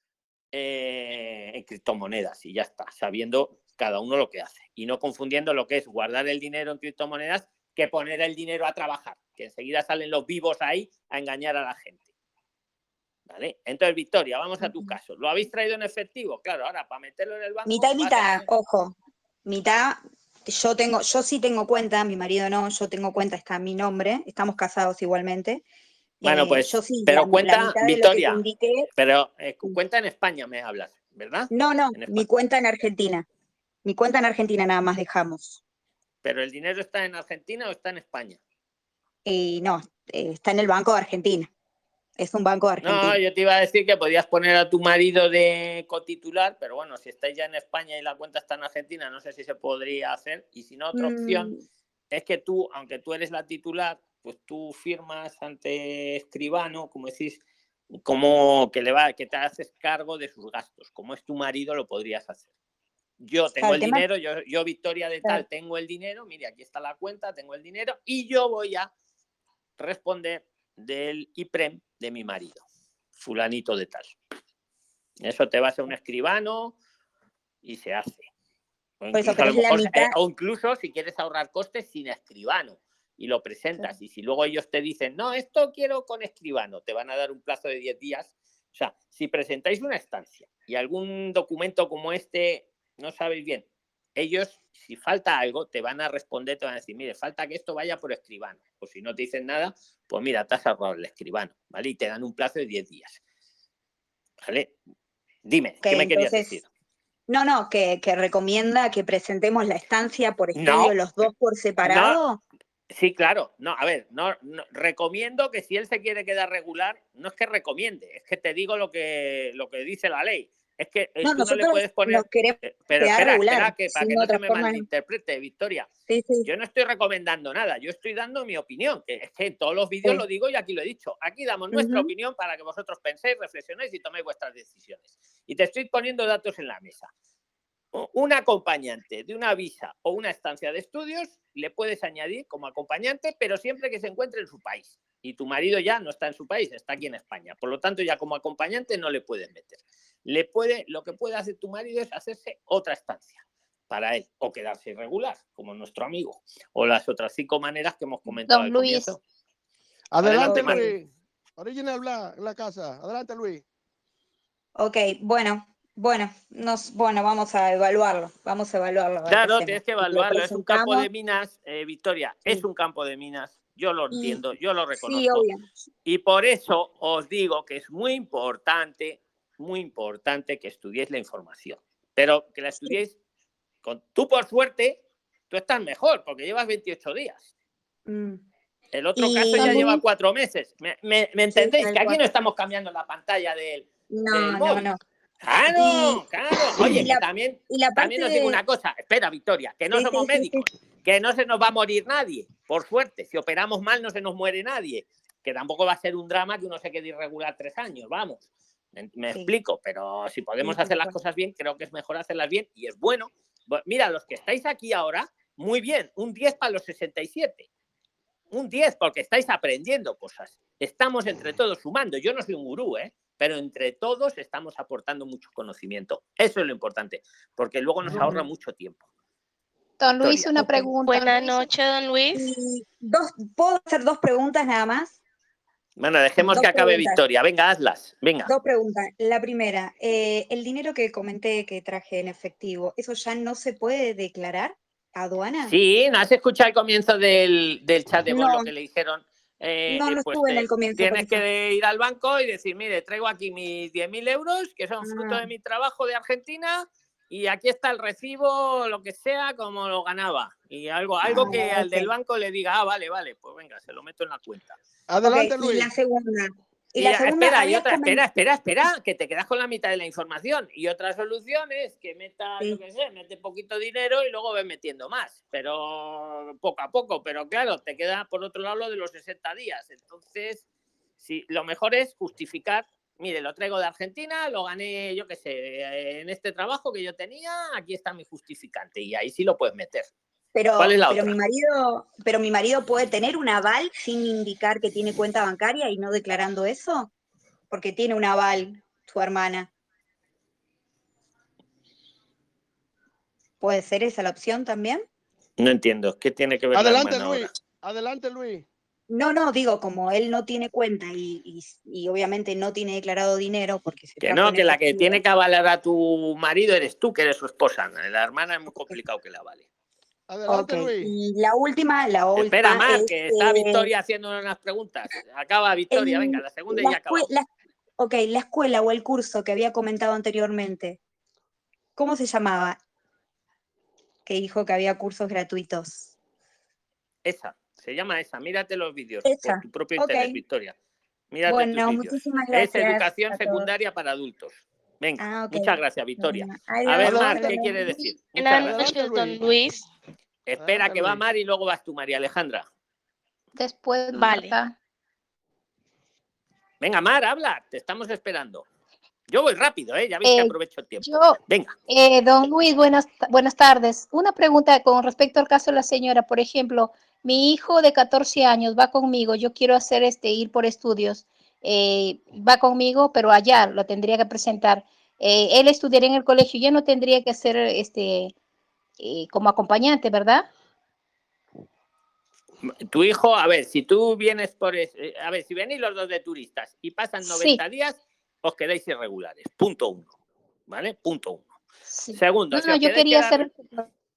eh, en criptomonedas y ya está, sabiendo cada uno lo que hace y no confundiendo lo que es guardar el dinero en criptomonedas que poner el dinero a trabajar, que enseguida salen los vivos ahí a engañar a la gente. ¿Vale? Entonces, Victoria, vamos a tu caso. ¿Lo habéis traído en efectivo? Claro, ahora para meterlo en el banco. Mitad y vas a mitad, ojo. Mitad, yo tengo, yo sí tengo cuenta, mi marido no, yo tengo cuenta, está mi nombre, estamos casados igualmente. Bueno, Eh, pues, yo sí, pero la- cuenta, Victoria, indiqué- pero eh, cu- cuenta en España me hablas, ¿verdad? no, no, mi cuenta en Argentina. Mi cuenta en Argentina nada más dejamos. ¿Pero el dinero está en Argentina o está en España? Y no, eh, está en el Banco de Argentina. Es un banco de Argentina. No, yo te iba a decir que podías poner a tu marido de cotitular, pero bueno, si estáis ya en España y la cuenta está en Argentina, no sé si se podría hacer. Y si no, otra opción Mm, es que tú, aunque tú eres la titular, pues tú firmas ante escribano, como decís, como que le va, que te haces cargo de sus gastos. Como es tu marido, lo podrías hacer. Yo tengo el dinero, yo, yo Victoria de Claro. tal, tengo el dinero, mire, aquí está la cuenta, tengo el dinero, y yo voy a responder del IPREM de mi marido, fulanito de tal. Eso te vas a un escribano y se hace. O Por eso, incluso, mejor, mitad. o incluso si quieres ahorrar costes sin escribano y lo presentas. Y si luego ellos te dicen, no, esto quiero con escribano, te van a dar un plazo de 10 días. O sea, si presentáis una estancia y algún documento como este no sabéis bien, ellos, si falta algo, te van a responder, te van a decir, mire, falta que esto vaya por escribano. O si no te dicen nada, pues mira, te has ahorrado el escribano, ¿vale? Y te dan un plazo de 10 días. ¿Vale? Dime, ¿qué me querías decir? No, no, que, que recomienda que presentemos la estancia por estudio No. los dos por separado. Sí, claro. No, a ver, no, no- recomiendo que si él se quiere quedar regular, no es que recomiende, es que te digo lo que, lo que dice la ley. Es que eh, No, tú no le puedes poner. eh, Pero espera, regular, espera, que para que no se me malinterprete, Victoria. Sí, sí. Yo no estoy recomendando nada, yo estoy dando mi opinión, que es que en todos los vídeos Sí. lo digo y aquí lo he dicho. Aquí damos nuestra opinión para que vosotros penséis, reflexionéis y toméis vuestras decisiones. Y te estoy poniendo datos en la mesa. Un acompañante de una visa o una estancia de estudios le puedes añadir como acompañante, pero siempre que se encuentre en su país. Y tu marido ya no está en su país, está aquí en España. Por lo tanto, ya como acompañante no le puedes meter. Le puede, lo que puede hacer tu marido es hacerse otra estancia para él o quedarse irregular, como nuestro amigo, o las otras cinco maneras que hemos comentado Don al Luis. comienzo. Adelante, Mari. Luis. Original en la casa. Adelante, Luis. Ok, bueno, bueno, nos, bueno, vamos a evaluarlo, vamos a evaluarlo. Claro, tienes que Lo evaluarlo. Es un campo de minas, eh, Victoria, es un campo de minas. Yo lo Y- entiendo, yo lo reconozco. Sí, obvio. Y por eso os digo que es muy importante, muy importante que estudiéis la información. Pero que la estudiéis con tú por suerte, tú estás mejor porque llevas 28 días. Mm. El otro Y- caso ya También- lleva cuatro meses. ¿Me, me- me entendéis? que aquí no estamos cambiando la pantalla del, No, del no, no. Claro, Y- claro. Oye, y que la- también, y la también os digo de- una cosa. Espera, Victoria, que no Sí, somos sí, sí, médicos, que no se nos va a morir nadie. Por suerte, si operamos mal no se nos muere nadie. Que tampoco va a ser un drama que uno se quede irregular tres años, vamos. Me, Sí. explico, pero si podemos Sí, hacer las cosas bien, creo que es mejor hacerlas bien y es bueno. Bu- Mira, los que estáis aquí ahora, muy bien, un 10 para los 67. Un 10 porque estáis aprendiendo cosas. Estamos entre todos sumando. Yo no soy un gurú, ¿eh? pero entre todos estamos aportando mucho conocimiento. Eso es lo importante, porque luego nos ahorra mucho tiempo. Don Luis, una pregunta. Buenas noches, don Luis. Y dos, ¿Puedo hacer dos preguntas nada más? Bueno, dejemos Dos que acabe preguntas. Victoria. Venga, hazlas. Venga. Dos preguntas. La primera, eh, el dinero que comenté que traje en efectivo, ¿eso ya no se puede declarar a aduana? Sí, ¿no has escuchado el comienzo del, del chat de No. lo que le dijeron? Eh, No, no eh, pues estuve en te- el comienzo, Tienes que ir al banco y decir, mire, traigo aquí mis 10.000 euros, que son fruto Ah. de mi trabajo de Argentina, y aquí está el recibo, lo que sea, como lo ganaba. Y algo, algo Ah, que al del banco le diga, ah, vale, vale, pues venga, se lo meto en la cuenta. Adelante, Luis. Y la segunda. Y Y la ya, segunda, espera, y otra, espera, espera, espera, que te quedas con la mitad de la información. Y otra solución es que meta, yo Sí. qué sé, mete poquito dinero y luego ves metiendo más, pero poco a poco. Pero claro, te queda por otro lado lo de los 60 días. Entonces, sí, lo mejor es justificar. Mire, lo traigo de Argentina, lo gané, yo qué sé, en este trabajo que yo tenía, aquí está mi justificante y ahí sí lo puedes meter. Pero, ¿Cuál es la pero otra? mi marido, pero mi marido puede tener un aval sin indicar que tiene cuenta bancaria y no declarando eso, porque tiene un aval su hermana. ¿Puede ser esa la opción también? No entiendo, ¿qué tiene que ver la Adelante, Luis. ahora? Adelante, Luis. No, no, digo, como él no tiene cuenta y, y- y obviamente no tiene declarado dinero porque se Que no, que la que tiene que avalar a tu marido eres tú, que eres su esposa. La hermana es muy complicado que la avale. Adelante, Ok, Luis. y la última, la última Espera más, es, que está eh, Victoria haciendo unas preguntas. Acaba Victoria, el- venga, la segunda y ya la- ok, la escuela o el curso que había comentado anteriormente, ¿cómo se llamaba? Que dijo que había cursos gratuitos. Esa, se llama esa. Mírate los vídeos Esa, por tu propio ok. interés, Victoria. Mírate Bueno, tus muchísimas Es gracias educación a todos. secundaria para adultos. Venga, Ah, muchas gracias, Victoria. Bueno, A ver, Mar, ¿qué quiere luego. decir? Buenas noches, don Luis. Espera Adelante, que va. Mar y luego vas tú, María Alejandra. Después, Vale. Marta. Venga, Mar, habla, te estamos esperando. Yo voy rápido, ¿eh? Ya veis que Eh, aprovecho el tiempo. Yo, Venga. eh, don Luis, buenas, buenas tardes. Una pregunta con respecto al caso de la señora. Por ejemplo, mi hijo de 14 años va conmigo. Yo quiero hacer este, ir por estudios. Eh, va conmigo, pero allá lo tendría que presentar. Eh, él estudiaría en el colegio. Ya no tendría que ser este, eh, como acompañante, ¿verdad? Tu hijo, a ver, si tú vienes por... A ver, si venís los dos de turistas y pasan Sí. 90 días, os quedáis irregulares. Punto uno. ¿Vale? Punto uno. Sí. Segundo, No, no, yo quería quedar- hacer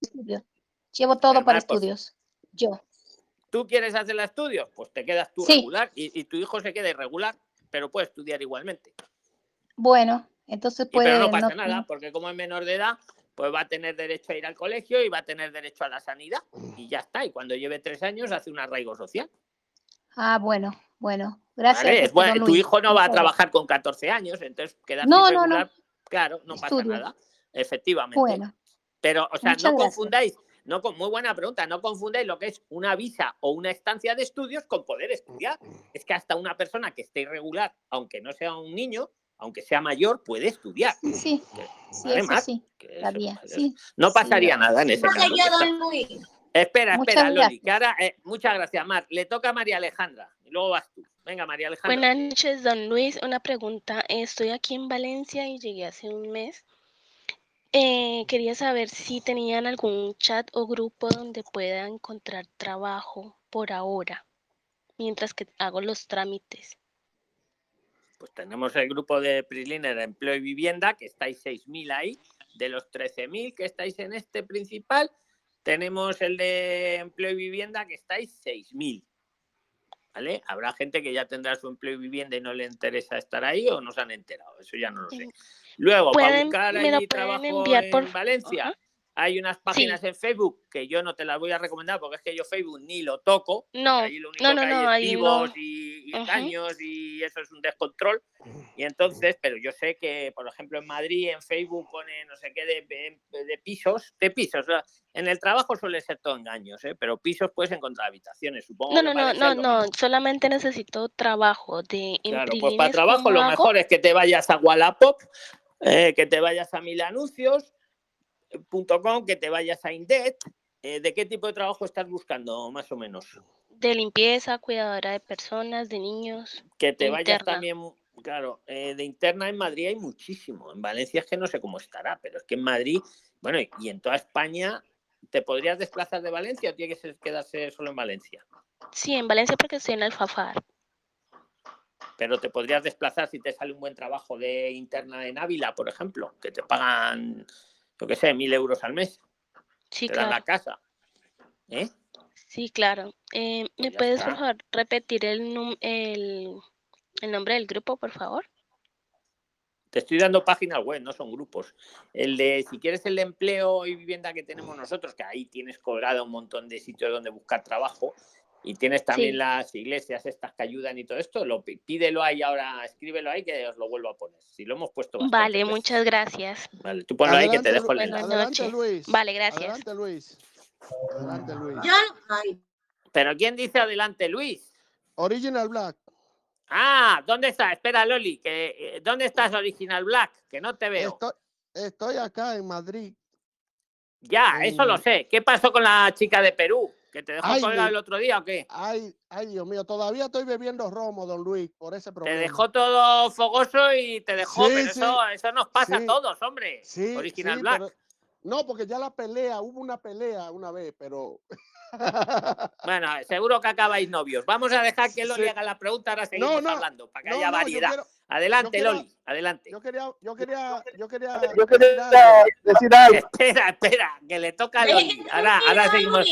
estudios. Llevo todo para estudios. Yo. ¿Tú quieres hacer estudios? Pues te quedas tú Sí. regular y, y tu hijo se queda irregular, pero puede estudiar igualmente. Bueno, entonces Y- puede. pero no pasa no- nada, porque como es menor de edad, pues va a tener derecho a ir al colegio y va a tener derecho a la sanidad. Y ya está. Y cuando lleve tres años hace un arraigo social. Ah, bueno, bueno. Gracias. ¿vale? Es bueno, tu hijo no va a trabajar con 14 años, entonces quedarse No, no, no. irregular, claro, no pasa nada. Efectivamente. Bueno, Pero, o sea, no gracias. confundáis, no con, muy buena pregunta, no confundáis lo que es una visa o una estancia de estudios con poder estudiar. Es que hasta una persona que esté irregular, aunque no sea un niño, aunque sea mayor, puede estudiar. sí, sí, ¿Vale, eso Mar? sí. No pasaría nada en ese caso. yo, ya está. don Luis. Espera, Muchas espera, Loli, que ahora, eh, muchas gracias, Mar. Le toca a María Alejandra y luego vas tú. Venga, María Alejandra. Buenas noches, don Luis. Una pregunta. Estoy aquí en Valencia y llegué hace un mes. Eh, quería saber si tenían algún chat o grupo donde pueda encontrar trabajo por ahora, mientras que hago los trámites. Pues tenemos el grupo de Prisliner Empleo y Vivienda, que estáis 6.000 ahí. De los 13.000 que estáis en este principal, tenemos el de Empleo y Vivienda, que estáis 6.000. ¿Vale? Habrá gente que ya tendrá su empleo y vivienda y no le interesa estar ahí o no se han enterado. Eso ya no lo sé. Luego, para buscar allí trabajo enviar por- en Valencia, Ajá. hay unas páginas en Facebook que yo no te las voy a recomendar porque es que yo Facebook ni lo toco. No, Ahí lo único no, no, que hay no, es vivos y, y Ujú. daños y eso es un descontrol. Y entonces, pero yo sé que, por ejemplo, en Madrid, en Facebook pone no sé qué de, de- de pisos, de pisos. o sea, en el trabajo suele ser todo engaños, ¿eh? pero pisos puedes encontrar habitaciones, supongo. No, no, no, no, no, solamente necesito trabajo de Claro, pues para trabajo ¿cómo lo mejor es que te vayas a Wallapop, eh, que te vayas a Mil Anuncios, eh, punto com, que te vayas a Indeed. Eh, ¿De qué tipo de trabajo estás buscando, más o menos? De limpieza, cuidadora de personas, de niños. Que te vayas Interna. también, claro, eh, de interna en Madrid hay muchísimo. En Valencia es que no sé cómo estará, pero es que en Madrid, bueno, y- en toda España, ¿te podrías desplazar de Valencia o tiene que quedarse solo en Valencia? Sí, en Valencia porque estoy en Alfafar. Pero te podrías desplazar si te sale un buen trabajo de interna en Ávila, por ejemplo, que te pagan, yo qué sé, mil euros al mes. Sí, te dan claro. la casa. ¿Eh? Sí, claro. Eh, ¿Me ya puedes, por favor, repetir el, el nombre del grupo, por favor? Te estoy dando páginas web, no son grupos. El de, si quieres el de empleo y vivienda que tenemos nosotros, que ahí tienes colgado un montón de sitios donde buscar trabajo, y tienes también Sí. las iglesias estas que ayudan y todo esto, lo pídelo ahí ahora, escríbelo ahí que os lo vuelvo a poner. Si lo hemos puesto bastante Vale, veces. muchas gracias. Vale, tú ponlo ahí que te dejo el Adelante. Luis. Vale, gracias. Adelante, Luis. Adelante, Luis. Pero ¿quién dice adelante, Luis? Original Black. Ah, ¿dónde está? Espera, Loli, que eh, ¿dónde estás, Original Black? Que no te veo. Estoy, estoy acá en Madrid. Ya, eso lo sé. ¿Qué pasó con la chica de Perú? ¿Que te dejó Ay, colgado el otro día o qué? Ay, ay, Dios mío, todavía estoy bebiendo romo, don Luis, por ese Te problema. dejó todo fogoso y te dejó, Sí, pero sí, eso, eso nos pasa a todos, hombre. Sí, Original sí, Black. pero- no, porque ya la pelea, hubo una pelea una vez, pero Bueno, seguro que acabáis novios. Vamos a dejar que Loli Sí. haga la pregunta, ahora seguimos no, hablando, para que no, haya variedad. quiero- adelante, Loli, adelante. yo quería, yo quería, yo quería, Yo decir quería algo. decir algo. Espera, espera, que le toca a Loli. Ahora, ahora seguimos.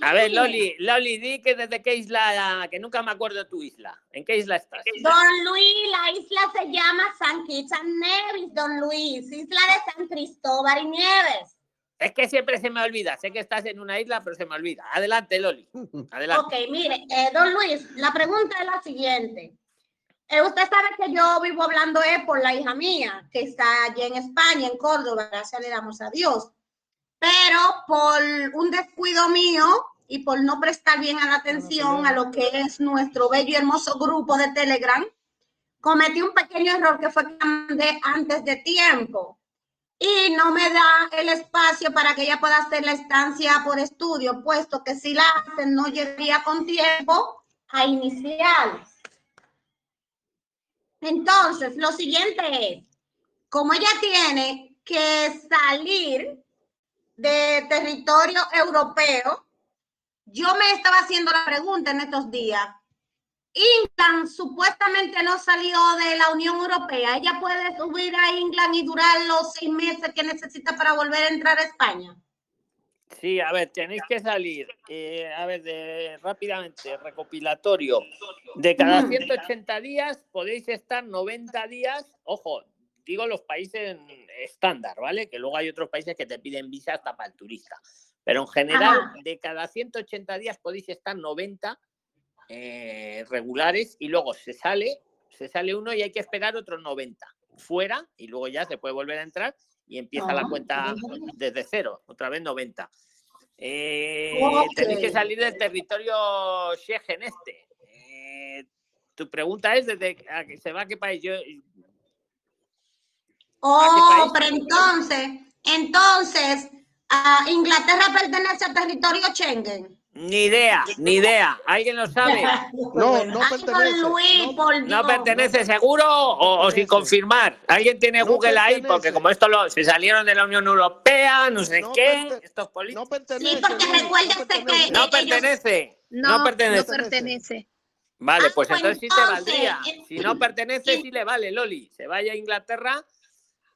A ver. Loli, Loli, di que desde qué isla, que nunca me acuerdo tu isla. ¿En qué isla estás? Don Luis, la isla se llama San Kitts and Nevis, don Luis, isla de San Cristóbal y Nieves. Es que siempre se me olvida. Sé que estás en una isla, pero se me olvida. Adelante, Loli. Adelante. Ok, mire, eh, don Luis, la pregunta es la siguiente. Eh, usted sabe que yo vivo hablando eh, por la hija mía, que está allí en España, en Córdoba, gracias le damos a Dios. Pero por un descuido mío y por no prestar bien a la atención a lo que es nuestro bello y hermoso grupo de Telegram, cometí un pequeño error que fue que antes de tiempo y no me da el espacio para que ella pueda hacer la estancia por estudio, puesto que si la hacen no llegaría con tiempo a iniciar. Entonces, lo siguiente es, como ella tiene que salir de territorio europeo, yo me estaba haciendo la pregunta en estos días. England supuestamente no salió de la Unión Europea. Ella puede subir a England y durar los seis meses que necesita para volver a entrar a España. Sí, a ver, tenéis que salir, eh, a ver, de, rápidamente, recopilatorio. De cada 180 días podéis estar 90 días, ojo, digo los países estándar, ¿vale? Que luego hay otros países que te piden visa hasta para el turista. Pero en general, Ajá. de cada 180 días podéis estar 90 eh, regulares y luego se sale, se sale uno y hay que esperar otros 90 fuera y luego ya se puede volver a entrar y empieza la Ah, cuenta desde cero, otra vez 90. Eh, Ok. Tenéis que salir del territorio Schengen este. Eh, tu pregunta es desde a que se va a qué país. Yo, Oh, pero entonces, entonces, ah, Inglaterra pertenece al territorio Schengen. ni idea, ni idea. ¿Alguien lo sabe? No, no Ay, por Luis, por ¿No Dios. pertenece seguro o, o sin confirmar? ¿Alguien tiene Google ahí? Porque como esto lo, se salieron de la Unión Europea, no sé qué, estos políticos. Sí, porque recuérdese que No pertenece. No, pertenece. pertenece. Vale, pues pues entonces sí te valdría. eh, Si no pertenece, sí le vale, Loli. Se vaya a Inglaterra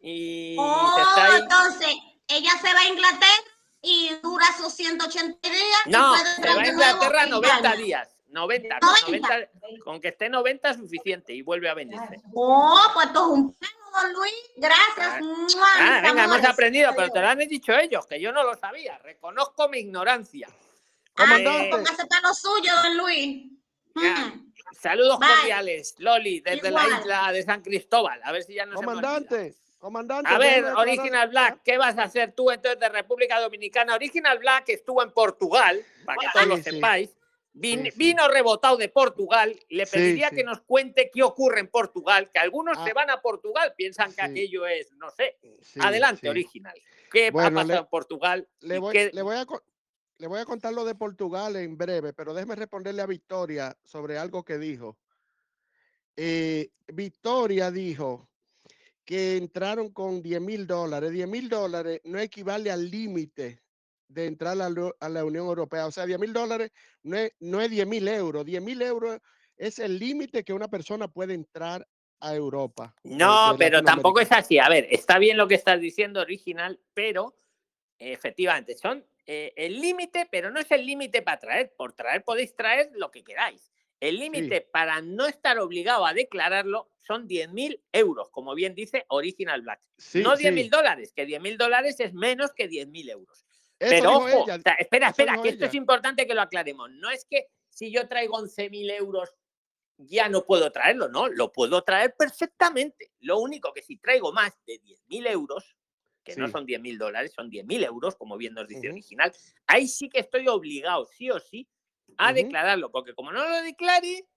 y Oh, está ahí. entonces, ella se va a Inglaterra y dura sus 180 días. y No, puede se va a Inglaterra en 90 España. días. 90, con 90. 90, con que esté 90 es suficiente y vuelve a venirse. Oh, pues esto es un don Luis. Gracias. ¡Mua! Ah, mis venga, hemos aprendido, pero te lo han dicho ellos, que yo no lo sabía. Reconozco mi ignorancia. Comandante. Póngase para lo suyo, don Luis. ya. Saludos Bye. cordiales, Loli, desde la isla de San Cristóbal. A ver si ya no se me olvida. Comandante. A ver, Original Black, ¿qué vas a hacer tú entonces de República Dominicana? Original Black estuvo en Portugal, para que todos Sí, lo sepáis. Vin- Sí, sí. Vino rebotado de Portugal. Le pediría que nos cuente qué ocurre en Portugal, que algunos Ah. se van a Portugal, piensan que aquello es, no sé. Adelante. Original. ¿Qué Bueno, ha pasado le- en Portugal? Le voy, qué- le, voy a, le voy a contar lo de Portugal en breve, pero déjeme responderle a Victoria sobre algo que dijo. Eh, Victoria dijo que entraron con 10 mil dólares. 10 mil dólares no equivale al límite de entrar a la, Lu- a la Unión Europea. O sea, 10 mil dólares no es, no es 10 mil euros. 10 mil euros es el límite que una persona puede entrar a Europa. No, pero tampoco es así. A ver, está bien lo que estás diciendo, Original, pero efectivamente son eh, el límite, pero no es el límite para traer. Por traer podéis traer lo que queráis. El límite para no estar obligado a declararlo son 10.000 euros, como bien dice Original Black. Sí, no 10.000 sí. dólares, que 10.000 dólares es menos que 10.000 euros. Eso Pero ojo, ella, espera, espera, que esto es importante que lo aclaremos. No es que si yo traigo 11.000 euros ya no puedo traerlo, no, lo puedo traer perfectamente. Lo único que si traigo más de 10.000 euros, que no son 10.000 dólares, son 10.000 euros, como bien nos dice original, ahí sí que estoy obligado, sí o sí, a declararlo, porque como no lo declare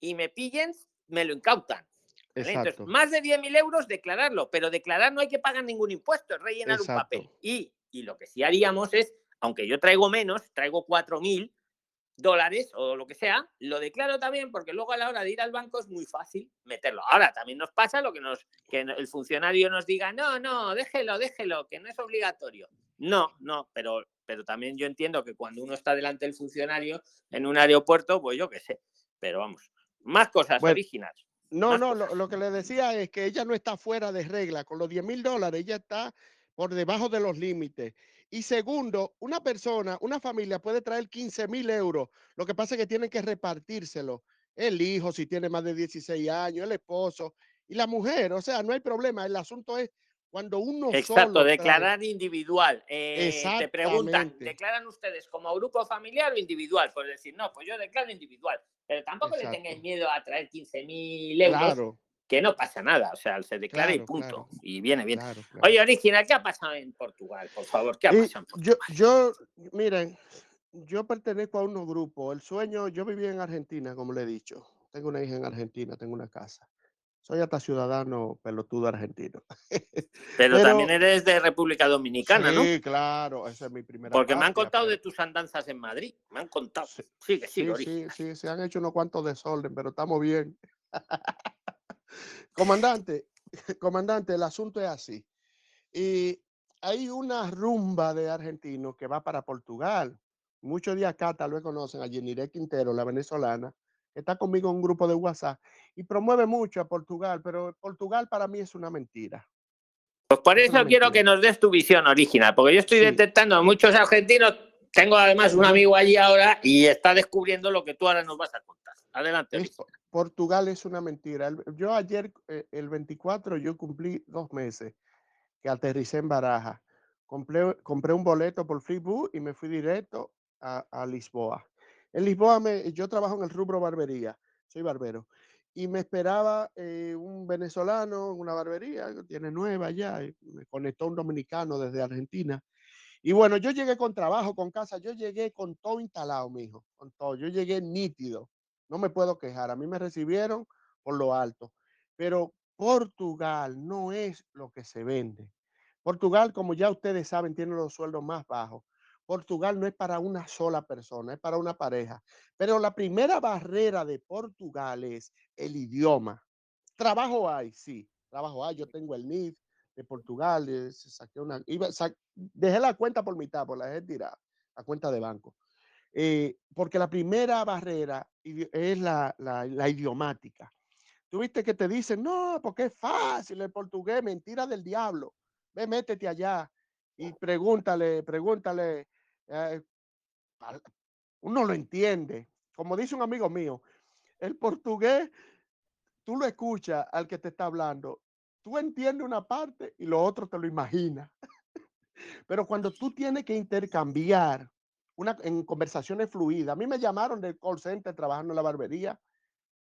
y me pillen, me lo incautan. ¿vale? Entonces, más de 10.000 euros, declararlo, pero declarar no hay que pagar ningún impuesto, es rellenar un papel. Y, y lo que sí haríamos es, aunque yo traigo menos, traigo 4.000 dólares o lo que sea, lo declaro también porque luego a la hora de ir al banco es muy fácil meterlo. Ahora también nos pasa lo que nos que el funcionario nos diga, "No, no, déjelo, déjelo, que no es obligatorio." No, no, pero pero también yo entiendo que cuando uno está delante del funcionario en un aeropuerto, pues yo qué sé. Pero vamos, más cosas Bueno, originales. No, Más no, lo, lo que le decía es que ella no está fuera de regla. Con los 10 mil dólares, ella está por debajo de los límites. Y segundo, una persona, una familia puede traer 15 mil euros. Lo que pasa es que tienen que repartírselo. El hijo, si tiene más de 16 años, el esposo y la mujer. O sea, no hay problema. El asunto es cuando uno Exacto, solo trae. declarar individual. Eh, te preguntan. ¿declaran ustedes como grupo familiar o individual? Pues decir, no, pues yo declaro individual. Pero tampoco le Exacto. tengáis miedo a traer 15.000 euros, Claro, que no pasa nada. O sea, se declara y Claro, punto. claro. Y viene bien. Oye, Original, ¿qué ha pasado en Portugal? Por favor, ¿qué ha Y pasado en yo, yo, miren, yo pertenezco a unos grupos. El sueño, yo viví en Argentina, como le he dicho. Tengo una hija en Argentina, tengo una casa. Soy hasta ciudadano pelotudo argentino. Pero, Pero- también eres de República Dominicana, ¿no? Sí, claro, esa es mi primera Porque me han contado de tus andanzas en Madrid. Me han contado. Sigue, sigue, Sí, sí, sí, se han hecho unos cuantos desorden, pero estamos bien. Comandante, comandante, el asunto es así. Y hay una rumba de argentinos que va para Portugal. Muchos de acá tal vez conocen a Yeniré Quintero, la venezolana, que está conmigo en un grupo de WhatsApp y promueve mucho a Portugal, pero Portugal para mí es una mentira. Pues por Es eso una quiero mentira. que nos des tu visión original, porque yo estoy Sí. detectando a muchos argentinos. Tengo además un amigo allí ahora y está descubriendo lo que tú ahora nos vas a contar. Adelante. Es- Portugal es una mentira. Yo ayer, eh, el 24, yo cumplí dos meses que aterricé en Baraja. Compré, compré un boleto por Freebook y me fui directo a, a Lisboa. En Lisboa me, yo trabajo en el rubro barbería, soy barbero. Y me esperaba eh, un venezolano en una barbería, tiene nueva ya, me conectó un dominicano desde Argentina. Y bueno, yo llegué con trabajo, con casa, yo llegué con todo instalado, mijo, con todo. Yo llegué nítido, no me puedo quejar. A mí me recibieron por lo alto. Pero Portugal no es lo que se vende. Portugal, como ya ustedes saben, tiene los sueldos más bajos. Portugal no es para una sola persona, es para una pareja. Pero la primera barrera de Portugal es el idioma. Trabajo hay, sí, trabajo hay. Yo tengo el NIF de Portugal, eh, saqué una, iba, sa- dejé la cuenta por mitad, por la dejé tirada, la cuenta de banco. Eh, porque la primera barrera es la, la, la idiomática. Tú viste que te dicen, no, porque es fácil el portugués, mentira del diablo. Ve, métete allá y pregúntale, pregúntale. eh, uno lo entiende. Como dice un amigo mío, el portugués, tú lo escuchas al que te está hablando, tú entiendes una parte y lo otro te lo imaginas. Pero cuando tú tienes que intercambiar una, en conversaciones fluidas, a mí me llamaron del call center trabajando en la barbería,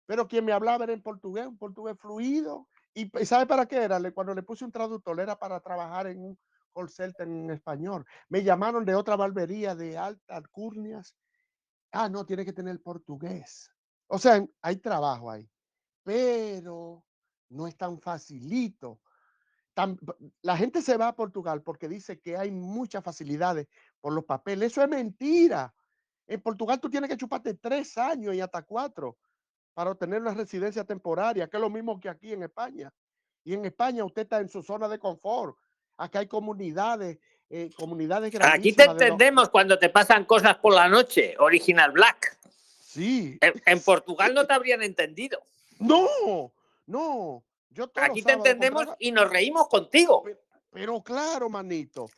pero quien me hablaba era en portugués, un portugués fluido. ¿Y sabe para qué era? Cuando le puse un traductor era para trabajar en un call center en español. Me llamaron de otra barbería de alta alcurnias. Ah, no, tiene que tener portugués. O sea, hay trabajo ahí, pero no es tan facilito. La gente se va a Portugal porque dice que hay muchas facilidades por los papeles. Eso es mentira. En Portugal tú tienes que chuparte tres años y hasta cuatro para obtener una residencia temporaria, que es lo mismo que aquí en España. Y en España usted está en su zona de confort. Acá hay comunidades, eh, comunidades Aquí te entendemos cuando te pasan cosas por la noche, Original Black. Sí. En, en Portugal no te habrían entendido. No, no. Yo Aquí te entendemos compraba- y nos reímos contigo. Pero claro, manito.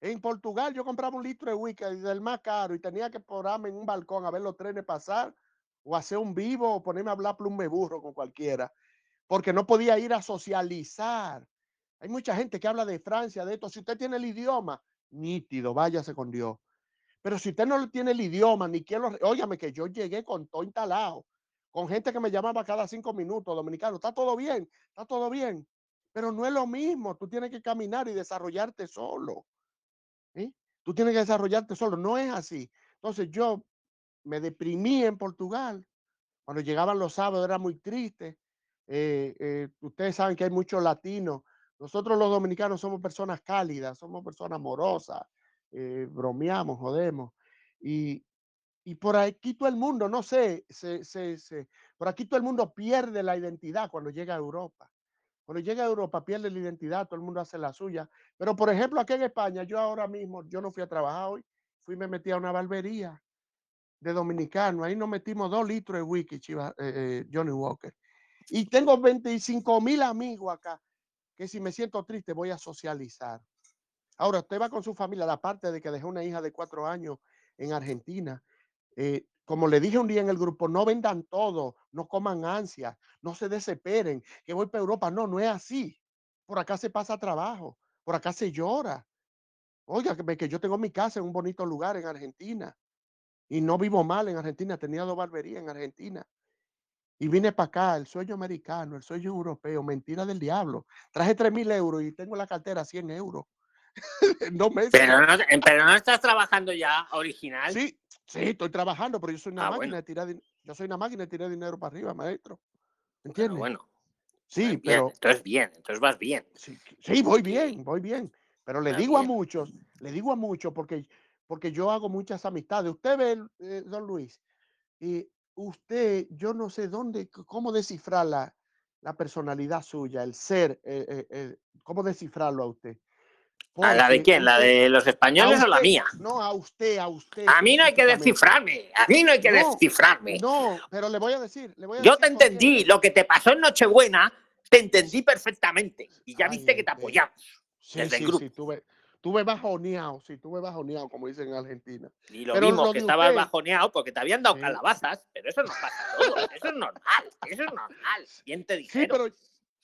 En Portugal yo compraba un litro de whisky del más caro y tenía que pararme en un balcón a ver los trenes pasar o hacer un vivo o ponerme a hablar plume burro con cualquiera, porque no podía ir a socializar. Hay mucha gente que habla de Francia, de esto. Si usted tiene el idioma, nítido, váyase con Dios. Pero si usted no tiene el idioma, ni quiero, óigame que yo llegué con todo instalado, con gente que me llamaba cada cinco minutos, dominicano, está todo bien, está todo bien. Pero no es lo mismo, tú tienes que caminar y desarrollarte solo. Tú tienes que desarrollarte solo, no es así. Entonces yo me deprimí en Portugal. Cuando llegaban los sábados era muy triste. Eh, eh, ustedes saben que hay muchos latinos. Nosotros los dominicanos somos personas cálidas, somos personas amorosas, eh, bromeamos, jodemos. Y, y por aquí todo el mundo, no sé, se, se- se- por aquí todo el mundo pierde la identidad cuando llega a Europa. Cuando llega a Europa pierde la identidad, todo el mundo hace la suya. Pero por ejemplo, aquí en España, yo ahora mismo, yo no fui a trabajar hoy, fui y me metí a una barbería de dominicano. Ahí nos metimos dos litros de whisky, eh, eh, Johnny Walker. Y tengo 25 mil amigos acá que si me siento triste voy a socializar. Ahora, usted va con su familia, la parte de que dejé una hija de cuatro años en Argentina. eh, como le dije un día en el grupo, no vendan todo, no coman ansias, no se desesperen, que voy para Europa. No, no es así. Por acá se pasa trabajo, por acá se llora. Oiga, que yo tengo mi casa en un bonito lugar en Argentina y no vivo mal en Argentina, tenía dos barberías en Argentina. Y vine para acá, el sueño americano, el sueño europeo, mentira del diablo. Traje 3 mil euros y tengo en la cartera 100 euros. dos meses. Pero no, pero no estás trabajando ya original. Sí, sí, estoy trabajando, pero yo soy una Ah, máquina bueno. de tirar yo soy una máquina de tirar dinero para arriba, maestro. ¿Entiendes? bueno. Sí, Bien, pero entonces bien, entonces vas bien. sí, sí, voy bien, voy bien. Pero le Ah, digo a bien. muchos, le digo a muchos porque, porque yo hago muchas amistades. Usted ve, eh, don Luis, y usted, yo no sé dónde, cómo descifrar la, la personalidad suya, el ser, eh, eh, eh, cómo descifrarlo a usted. ¿A la de quién? ¿La de los españoles o la mía? no, a usted, a usted. A mí no hay que descifrarme, a mí no hay que No, descifrarme. No, pero le voy a decir, le voy a Yo te decir entendí, lo que te pasó en Nochebuena, te entendí perfectamente. Y ya Ay, viste que te apoyamos Sí, desde el grupo. sí, tuve, tuve bajoneado, sí, tuve bajoneado, como dicen en Argentina. Y lo Pero mismo lo que usted- bajoneado porque te habían dado Sí. calabazas, pero eso no pasa todo, eso es normal, eso es normal. Bien te Sí, dijeron. pero,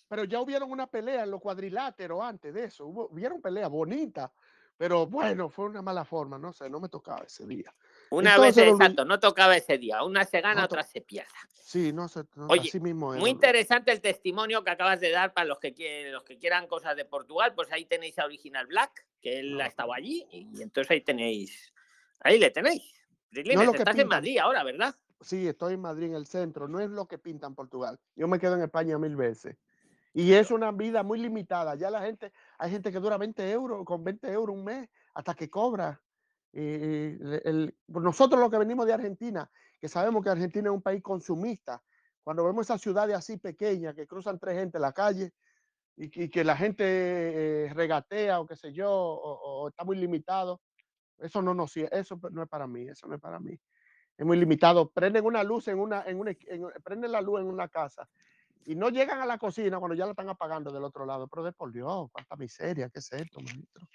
pero ya hubieron una pelea en los cuadriláteros antes de eso. Hubo, hubieron peleas bonitas, pero bueno, fue una mala forma, no sé, no me tocaba ese día. Una Entonces, vez, exacto, no tocaba ese día. Una se gana, No otra se pierde. Sí, no no, Oye, así mismo. Muy interesante el testimonio que acabas de dar para los que, quieren, los que quieran cosas de Portugal. Pues ahí tenéis a Original Black, que él ha No. estado allí, y entonces ahí tenéis, ahí le tenéis. No Prislines, lo que estás en. Madrid ahora, ¿verdad? Sí, estoy en Madrid, en el centro. No es lo que pintan Portugal. Yo me quedo en España mil veces. Y es una vida muy limitada. Ya la gente, hay gente que dura 20 euros, con 20 euros un mes, hasta que cobra. Le- el- pues nosotros los que venimos de Argentina, que sabemos que Argentina es un país consumista, cuando vemos esas ciudades así pequeñas que cruzan tres gente en la calle y, que- la gente eh, regatea o qué sé yo, o, está muy limitado, eso no, sirve, eso no es para mí, eso no es para mí es muy limitado. Prenden una luz en una, en una, prenden la luz en una casa y no llegan a la cocina cuando ya la están apagando del otro lado. Pero de por Dios, cuánta miseria, ¿qué es esto, maestro?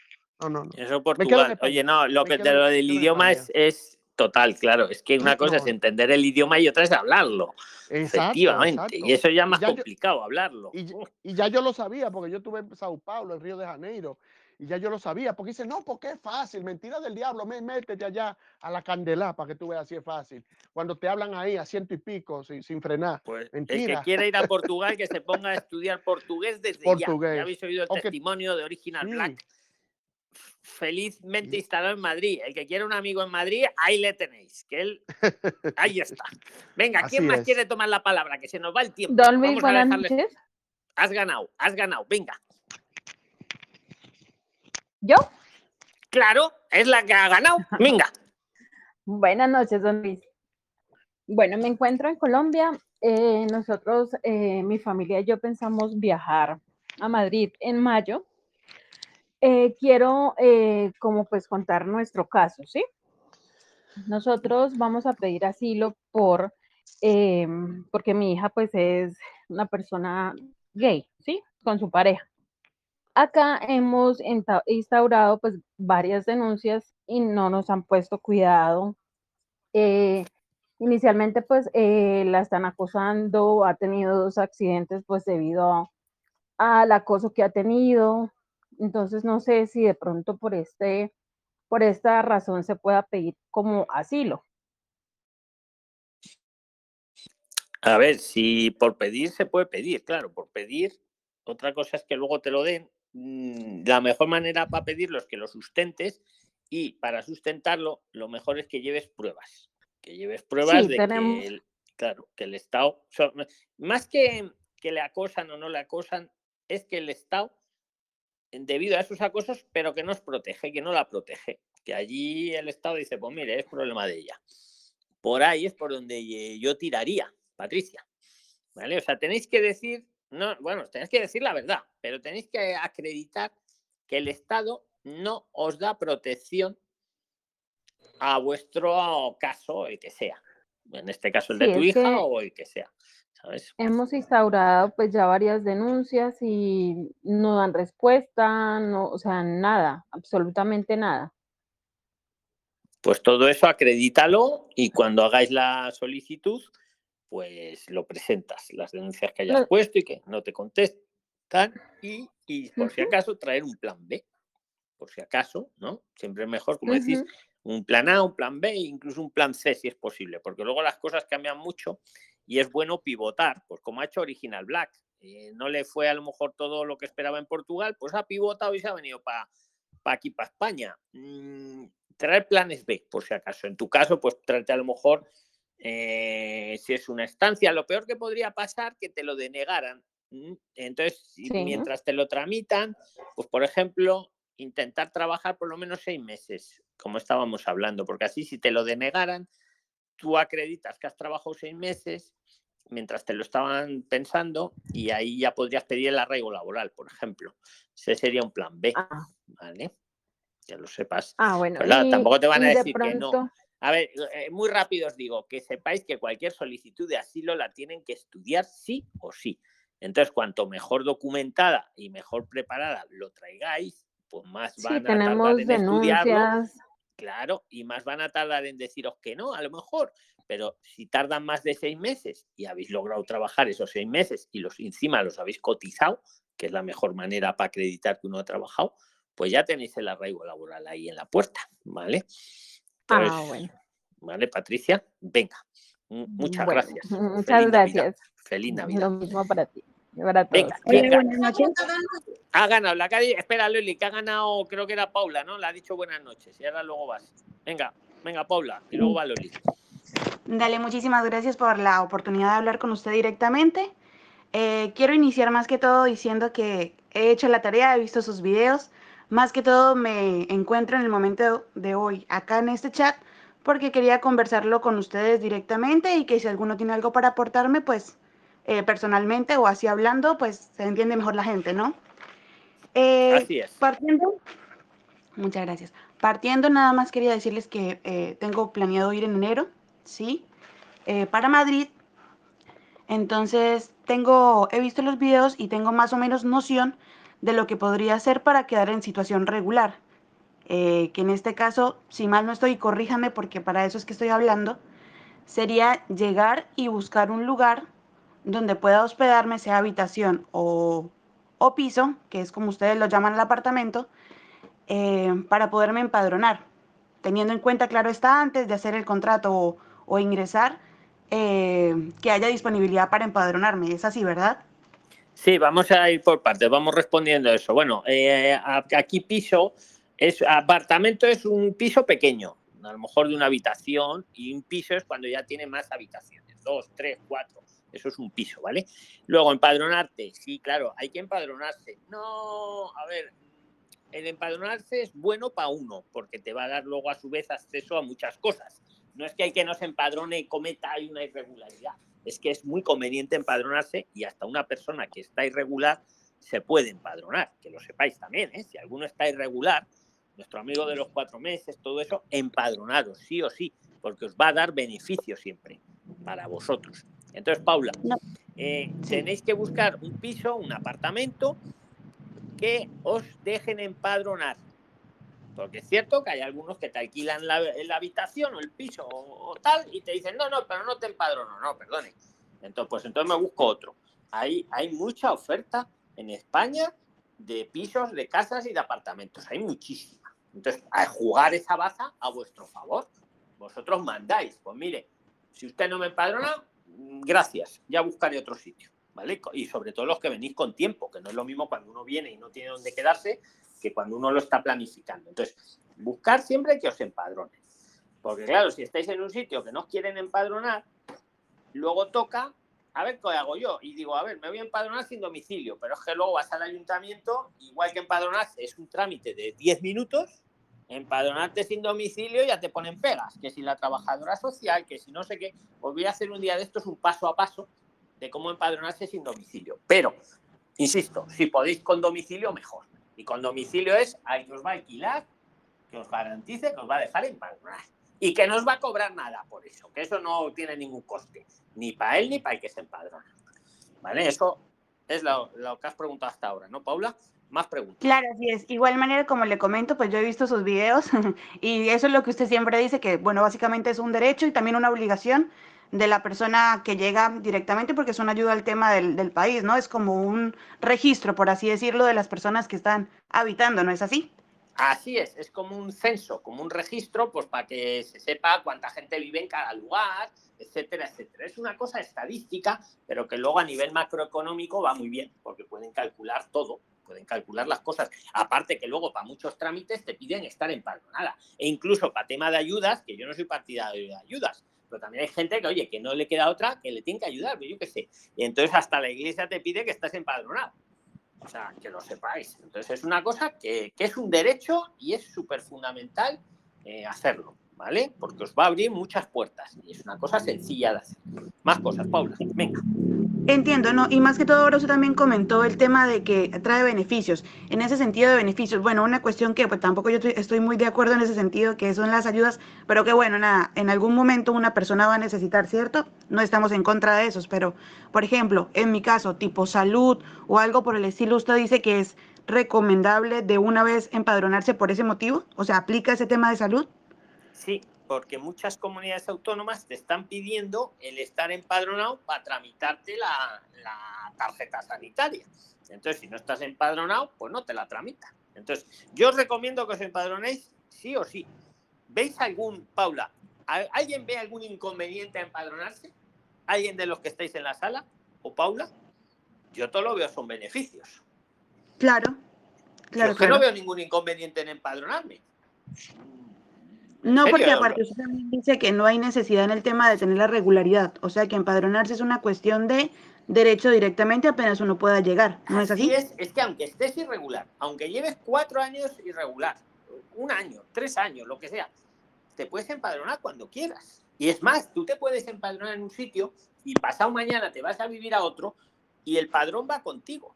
No, no, no. Eso Portugal. Oye, no, lo que en- lo del idioma es, es total, claro. Es que una cosa es entender el idioma y otra es hablarlo. exacto, Efectivamente. exacto. Y eso ya es más ya yo- complicado hablarlo. y, y ya yo lo sabía porque yo estuve en Sao Paulo, en Río de Janeiro, y ya yo lo sabía porque dice, no, porque es fácil, mentira del diablo, me, métete allá a la candela para que tú veas si es fácil. Cuando te hablan ahí a ciento y pico, sin, sin frenar, Pues el que mentira. quiera ir a Portugal, que se ponga a estudiar portugués desde ya. Portugués. Ya habéis oído el O que- testimonio de Original Sí. Black. Felizmente instalado en Madrid. El que quiera un amigo en Madrid, ahí le tenéis. Que él, ahí está. Venga, ¿quién Así más es. quiere tomar la palabra? Que se nos va el tiempo. Don Luis, Vamos a buenas noches. Has ganado, has ganado. Venga. ¿Yo? Claro, es la que ha ganado. Venga. Buenas noches, don Luis. Bueno, me encuentro en Colombia. Eh, nosotros, eh, mi familia y yo pensamos viajar a Madrid en mayo. Eh, quiero eh, como pues contar nuestro caso, ¿sí? Nosotros vamos a pedir asilo por, eh, porque mi hija pues es una persona gay, ¿sí? Con su pareja. Acá hemos instaurado pues varias denuncias y no nos han puesto cuidado. Eh, inicialmente pues la están acosando, ha tenido dos accidentes pues debido al acoso que ha tenido. Entonces no sé si de pronto por este, por esta razón se pueda pedir como asilo. A ver, si por pedir se puede pedir, claro, por pedir. Otra cosa es que luego te lo den. Mm, La mejor manera para pedirlo es que lo sustentes y para sustentarlo lo mejor es que lleves pruebas. Que lleves pruebas Sí, de tenemos- que, el, claro, que el Estado, más que que le acosan o no le acosan, es que el Estado, debido a esos acosos, pero que nos protege, que no la protege. Que allí el Estado dice, pues mire, es problema de ella. Por ahí es por donde yo tiraría, Patricia. ¿Vale? O sea, tenéis que decir, no, bueno, tenéis que decir la verdad, pero tenéis que acreditar que el Estado no os da protección a vuestro caso, el que sea. En este caso el de Sí, tu hija que- o el que sea. ¿Sabes? Hemos instaurado pues ya varias denuncias y no dan respuesta, no, o sea, nada, absolutamente nada. Pues todo eso acredítalo y cuando hagáis la solicitud, pues lo presentas, las denuncias que hayas No. puesto y que no te contestan y, y por si acaso traer un plan B, por si acaso, ¿no? Siempre es mejor, como decís, Ujú. un plan A, un plan B e incluso un plan C si es posible, porque luego las cosas cambian mucho y es bueno pivotar, pues como ha hecho Original Black. Eh, no le fue a lo mejor todo lo que esperaba en Portugal, pues ha pivotado y se ha venido para aquí, para España. Mm, traer planes B, por si acaso. En tu caso, pues tráete a lo mejor, eh, si es una estancia, lo peor que podría pasar, que te lo denegaran. Entonces, Sí. mientras te lo tramitan, pues por ejemplo, intentar trabajar por lo menos seis meses, como estábamos hablando, porque así si te lo denegaran, tú acreditas que has trabajado seis meses mientras te lo estaban pensando y ahí ya podrías pedir el arraigo laboral, por ejemplo. Ese sería un plan B, ¿vale? Que lo sepas. Ah, bueno. Pues y- tampoco te van a de decir que no. A ver, eh, muy rápido os digo que sepáis que cualquier solicitud de asilo la tienen que estudiar sí o sí. Entonces, cuanto mejor documentada y mejor preparada lo traigáis, pues más Sí, van a tardar en estudiarlo. Claro, y más van a tardar en deciros que no, a lo mejor. Pero si tardan más de seis meses y habéis logrado trabajar esos seis meses y los encima los habéis cotizado, que es la mejor manera para acreditar que uno ha trabajado, pues ya tenéis el arraigo laboral ahí en la puerta, ¿vale? Ah, Entonces, bueno. ¿Vale, Patricia? Venga. mu- Muchas Bueno, gracias. Muchas Feliz Navidad. gracias. Feliz Navidad. Lo mismo para ti. Para todos. Venga, venga. Ha ganado la que ha di- Espera, Loli, que ha ganado, creo que era Paula, ¿no? Le ha dicho buenas noches y ahora luego vas. Venga, venga, Paula, y luego va Loli. Dale, muchísimas gracias por la oportunidad de hablar con usted directamente. Eh, quiero iniciar más que todo diciendo que he hecho la tarea, he visto sus videos. Más que todo me encuentro en el momento de hoy acá en este chat porque quería conversarlo con ustedes directamente y que si alguno tiene algo para aportarme, pues eh, personalmente o así hablando, pues se entiende mejor la gente, ¿no? Eh, Así es. Partiendo, muchas gracias. Partiendo, nada más quería decirles que eh, tengo planeado ir en enero, ¿sí? Eh, para Madrid. Entonces, tengo, he visto los videos y tengo más o menos noción de lo que podría hacer para quedar en situación regular. Eh, que en este caso, si mal no estoy, corríjame porque para eso es que estoy hablando, sería llegar y buscar un lugar donde pueda hospedarme, sea habitación o, o piso, que es como ustedes lo llaman el apartamento, eh, para poderme empadronar. Teniendo en cuenta, claro está, antes de hacer el contrato o, o ingresar, eh, que haya disponibilidad para empadronarme. Es así, ¿verdad? Sí, vamos a ir por partes, vamos respondiendo a eso. Bueno, eh, aquí piso, es apartamento es un piso pequeño, a lo mejor de una habitación, y un piso es cuando ya tiene más habitaciones, dos, tres, cuatro. Eso es un piso, ¿vale? Luego, empadronarte. Sí, claro, hay que empadronarse. No, a ver, el empadronarse es bueno para uno, porque te va a dar luego a su vez acceso a muchas cosas. No es que el que no se empadrone y cometa hay una irregularidad, es que es muy conveniente empadronarse y hasta una persona que está irregular se puede empadronar, que lo sepáis también, ¿eh? Si alguno está irregular, nuestro amigo de los cuatro meses, todo eso, empadronaros, sí o sí, porque os va a dar beneficio siempre para vosotros. Entonces, Paula, eh, tenéis que buscar un piso, un apartamento que os dejen empadronar. Porque es cierto que hay algunos que te alquilan la, la habitación o el piso o, o tal y te dicen, no, no, pero no te empadrono. No, perdone. Entonces, pues entonces me busco otro. Hay, hay mucha oferta en España de pisos, de casas y de apartamentos. Hay muchísima. Entonces, a jugar esa baza a vuestro favor. Vosotros mandáis. Pues mire, si usted no me empadrona, gracias, ya buscaré otro sitio. ¿Vale? Y sobre todo los que venís con tiempo, que no es lo mismo cuando uno viene y no tiene dónde quedarse que cuando uno lo está planificando. Entonces, buscar siempre que os empadronen. Porque claro, si estáis en un sitio que no os quieren empadronar, luego toca, a ver qué hago yo. Y digo, a ver, me voy a empadronar sin domicilio, pero es que luego vas al ayuntamiento, igual que empadronarse es un trámite de 10 minutos, empadronarte sin domicilio ya te ponen pegas, que si la trabajadora social, que si no sé qué, os voy a hacer un día de estos un paso a paso de cómo empadronarse sin domicilio. Pero, insisto, si podéis con domicilio, mejor. Y con domicilio es que os va a alquilar, que os garantice que os va a dejar empadronar. Y que no os va a cobrar nada por eso, que eso no tiene ningún coste, ni para él ni para el que se empadrona. ¿Vale? Eso es lo que has preguntado hasta ahora, ¿no, Paula? Más preguntas. Claro, así es. Igual manera, como le comento, pues yo he visto sus videos y eso es lo que usted siempre dice, que bueno, básicamente es un derecho y también una obligación de la persona que llega directamente porque es una ayuda al tema del, del país, ¿no? Es como un registro, por así decirlo, de las personas que están habitando, ¿no es así? Así es, es como un censo, como un registro, pues para que se sepa cuánta gente vive en cada lugar, etcétera, etcétera. Es una cosa estadística, pero que luego a nivel macroeconómico va muy bien, porque pueden calcular todo, pueden calcular las cosas. Aparte que luego para muchos trámites te piden estar empadronada. E incluso para tema de ayudas, que yo no soy partidario de ayudas, pero también hay gente que, oye, que no le queda otra, que le tiene que ayudar, yo qué sé. Y entonces hasta la iglesia te pide que estés empadronado. O sea, que lo sepáis. Entonces es una cosa que, que es un derecho y es súper fundamental eh, hacerlo, ¿vale? Porque os va a abrir muchas puertas y es una cosa sencilla de hacer. Más cosas, Paula, venga. Entiendo, ¿no? Y más que todo, Rosa también comentó el tema de que trae beneficios. En ese sentido de beneficios, bueno, una cuestión que pues tampoco yo estoy muy de acuerdo en ese sentido, que son las ayudas, pero que bueno, nada, en algún momento una persona va a necesitar, ¿cierto? No estamos en contra de esos, pero, por ejemplo, en mi caso, tipo salud o algo por el estilo, usted dice que es recomendable de una vez empadronarse por ese motivo, o sea, aplica ese tema de salud. Sí, porque muchas comunidades autónomas te están pidiendo el estar empadronado para tramitarte la, la tarjeta sanitaria. Entonces, si no estás empadronado, pues no te la tramitan. Entonces, yo os recomiendo que os empadronéis sí o sí. ¿Veis algún, Paula, ¿al- ¿alguien ve algún inconveniente a empadronarse? ¿Alguien de los que estáis en la sala? ¿O Paula? Yo todo lo veo son beneficios. Claro, claro, Yo claro. no veo ningún inconveniente en empadronarme. No, ¿En porque aparte usted también dice que no hay necesidad en el tema de tener la regularidad, o sea que empadronarse es una cuestión de derecho directamente apenas uno pueda llegar, ¿no es así? Sí, es, es que aunque estés irregular, aunque lleves cuatro años irregular, un año, tres años, lo que sea, te puedes empadronar cuando quieras. Y es más, tú te puedes empadronar en un sitio y pasado mañana te vas a vivir a otro y el padrón va contigo.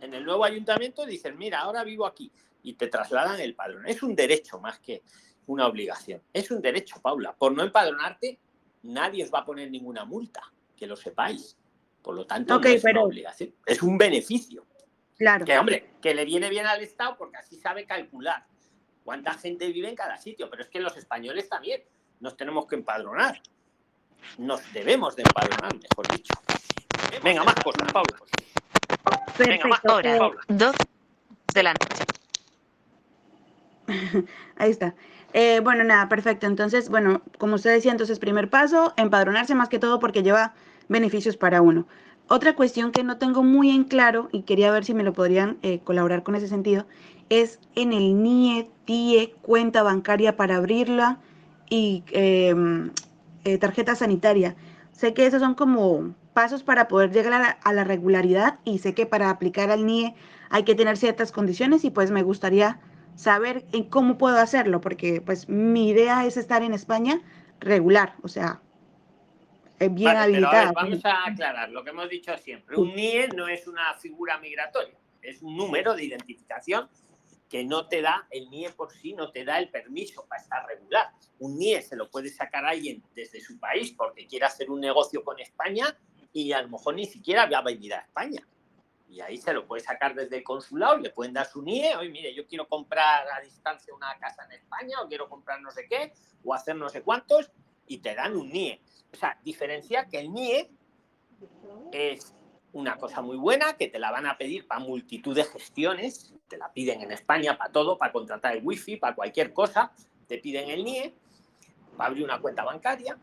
En el nuevo ayuntamiento dicen, mira, ahora vivo aquí y te trasladan el padrón. Es un derecho más que una obligación. Es un derecho, Paula. Por no empadronarte, nadie os va a poner ninguna multa, que lo sepáis. Por lo tanto, no es pero- una obligación, es un beneficio. Claro. Que, hombre, que le viene bien al Estado porque así sabe calcular cuánta gente vive en cada sitio. Pero es que los españoles también nos tenemos que empadronar. Nos debemos de empadronar, mejor dicho. Venga, más cosas, Paula. Venga, más Perfecto, cosas, Paula. Dos de la noche. Ahí está. Eh, bueno, nada, perfecto. Entonces, bueno, como usted decía, entonces primer paso, empadronarse más que todo porque lleva beneficios para uno. Otra cuestión que no tengo muy en claro y quería ver si me lo podrían eh, colaborar con ese sentido es en el NIE, TIE, cuenta bancaria para abrirla y eh, eh, tarjeta sanitaria. Sé que esos son como pasos para poder llegar a la, a la regularidad y sé que para aplicar al NIE hay que tener ciertas condiciones y pues me gustaría saber en cómo puedo hacerlo, porque pues mi idea es estar en España regular, o sea, eh, bien Vale, pero a ver, habilitada. vamos a aclarar lo que hemos dicho siempre. Un NIE no es una figura migratoria, es un número de identificación que no te da, el NIE por sí no te da el permiso para estar regular. Un NIE se lo puede sacar alguien desde su país porque quiere hacer un negocio con España y a lo mejor ni siquiera va a venir a España. Y ahí se lo puede sacar desde el consulado y le pueden dar su NIE. Oye, mire, yo quiero comprar a distancia una casa en España o quiero comprar no sé qué o hacer no sé cuántos y te dan un NIE. O sea, diferencia que el NIE es una cosa muy buena que te la van a pedir para multitud de gestiones. Te la piden en España para todo, para contratar el wifi, para cualquier cosa. Te piden el NIE para abrir una cuenta bancaria.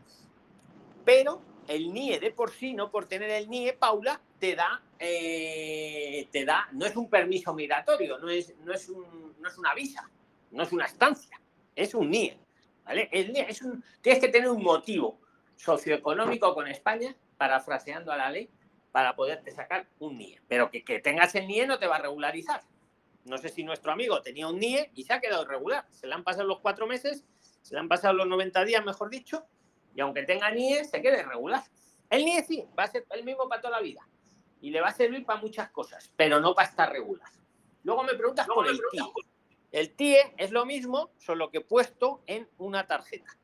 Pero el NIE de por sí, no por tener el NIE, Paula, te da, eh, te da, no es un permiso migratorio, no es, no, es un, no es una visa, no es una estancia, es un NIE. ¿vale? El es un, tienes que tener un motivo socioeconómico con España, parafraseando a la ley, para poderte sacar un NIE. Pero que, que tengas el NIE no te va a regularizar. No sé si nuestro amigo tenía un NIE y se ha quedado irregular. Se le han pasado los cuatro meses, se le han pasado los 90 días, mejor dicho, y aunque tenga NIE, se queda irregular. El NIE sí, va a ser el mismo para toda la vida. Y le va a servir para muchas cosas, pero no para estar regular. Luego me preguntas por el TIE. El TIE es lo mismo, solo que puesto en una tarjeta.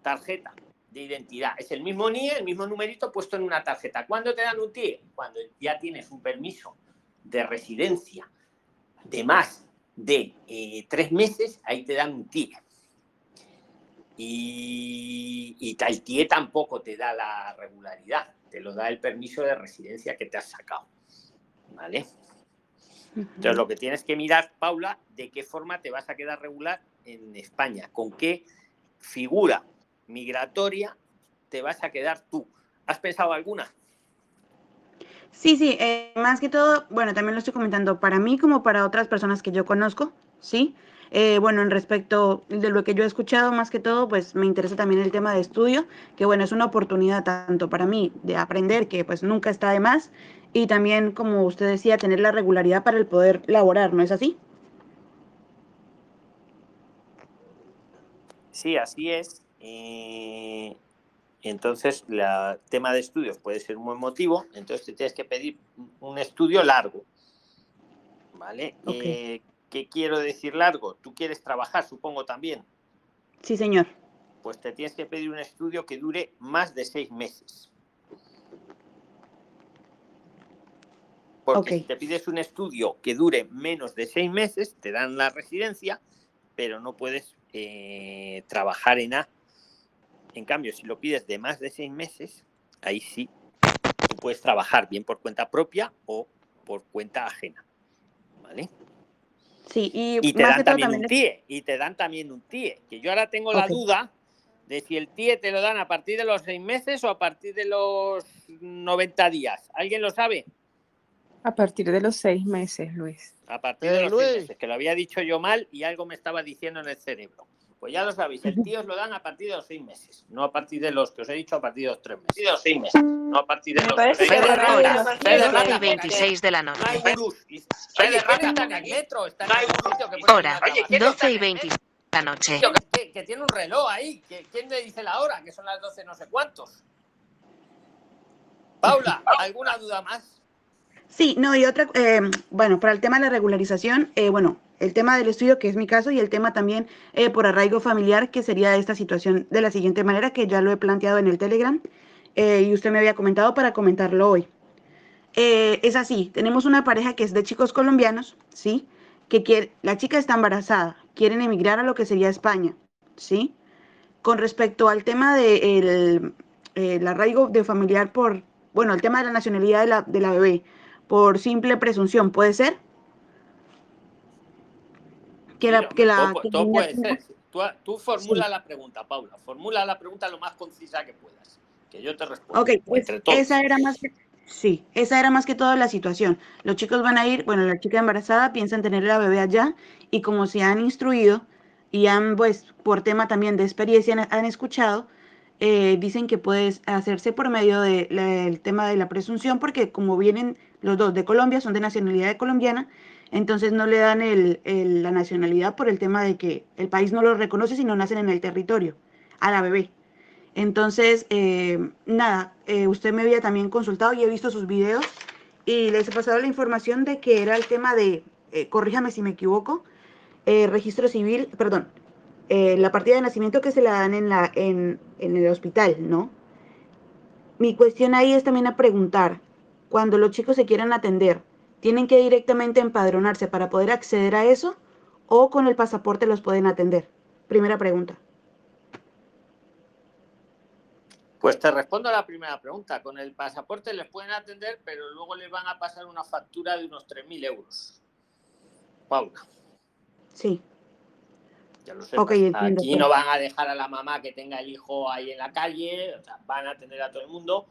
Tarjeta de identidad. Es el mismo NIE, el mismo numerito puesto en una tarjeta. ¿Cuándo te dan un TIE? Cuando ya tienes un permiso de residencia de más de eh, tres meses, ahí te dan un TIE. Y, y tampoco te da la regularidad, te lo da el permiso de residencia que te has sacado. ¿Vale? Entonces, lo que tienes que mirar, Paula, de qué forma te vas a quedar regular en España, con qué figura migratoria te vas a quedar tú. ¿Has pensado alguna? Sí, sí, eh, más que todo, bueno, también lo estoy comentando para mí como para otras personas que yo conozco, ¿sí? Eh, bueno, en respecto de lo que yo he escuchado, más que todo, pues me interesa también el tema de estudio, que bueno, es una oportunidad tanto para mí de aprender, que pues nunca está de más, y también, como usted decía, tener la regularidad para el poder laborar, ¿no es así? Sí, así es. Eh, entonces, el tema de estudios puede ser un buen motivo, entonces te tienes que pedir un estudio largo. ¿Vale? Ok. Eh, ¿Qué quiero decir largo? Tú quieres trabajar, supongo también. Sí, señor. Pues te tienes que pedir un estudio que dure más de seis meses. Porque si te pides un estudio que dure menos de seis meses, te dan la residencia, pero no puedes eh, trabajar en A. En cambio, si lo pides de más de seis meses, ahí sí, tú puedes trabajar bien por cuenta propia o por cuenta ajena. Sí, y, Y te más dan también un TIE, y te dan también un TIE, que yo ahora tengo la duda de si el TIE te lo dan a partir de los seis meses o a partir de los 90 días. ¿Alguien lo sabe? A partir de los seis meses, Luis. A partir de los seis meses, que lo había dicho yo mal y algo me estaba diciendo en el cerebro. Pues ya lo sabéis, el TIE os lo dan a partir de los seis meses, no a partir de los que os he dicho a partir de los tres meses. A partir de los seis meses, no a partir de Me los tres meses. Hora, es más Fede, bien- Rafa, 12 y 26 de la No noche. hay gurús. Y- Oye, ¿quién está en el metro? Está en algún sitio que Hora, una grabación. 12 y 26 de la noche. Tío, que, que- que tiene un reloj ahí. que- ¿Quién le dice la hora? Que son las 12 no sé cuántos. Paula, ¿alguna duda más? Sí, no, y otra, eh, bueno, para el tema de la regularización, eh, bueno, el tema del estudio, que es mi caso, y el tema también eh, por arraigo familiar, que sería esta situación de la siguiente manera, que ya lo he planteado en el Telegram, eh, y usted me había comentado para comentarlo hoy. Eh, es así, tenemos una pareja que es de chicos colombianos, ¿sí? Que quiere, la chica está embarazada, quieren emigrar a lo que sería España, ¿sí? Con respecto al tema del el arraigo de familiar por, bueno, el tema de la nacionalidad de la, de la bebé, por simple presunción, ¿puede ser? Que la, que la, todo, que todo la puede niña- ser. Tú, tú formula la pregunta, Paula. Formula la pregunta lo más concisa que puedas. Que yo te respondo. Ok, pues entre todos. esa era más que, sí, esa era más que todo la situación. Los chicos van a ir, bueno, la chica embarazada piensa en tener la bebé allá y como se han instruido y han, pues, por tema también de experiencia han, han escuchado, eh, dicen que puedes hacerse por medio del tema de la presunción porque como vienen los dos de Colombia, son de nacionalidad colombiana, entonces no le dan el- el- la nacionalidad por el tema de que el país no lo reconoce si no nacen en el territorio, a la bebé. Entonces, eh, nada, eh, usted me había también consultado y he visto sus videos y les he pasado la información de que era el tema de, eh, corríjame si me equivoco, eh, registro civil, perdón, eh, la partida de nacimiento que se la dan en, la, en, en el hospital, ¿no? Mi cuestión ahí es también a preguntar, cuando los chicos se quieran atender, ¿tienen que directamente empadronarse para poder acceder a eso o con el pasaporte los pueden atender? Primera pregunta. Pues te respondo a la primera pregunta. Con el pasaporte les pueden atender, pero luego les van a pasar una factura de unos 3.000 euros. Paula, Sí. Lo entiendo. Aquí no van a dejar a la mamá que tenga el hijo ahí en la calle, o sea, van a atender a todo el mundo,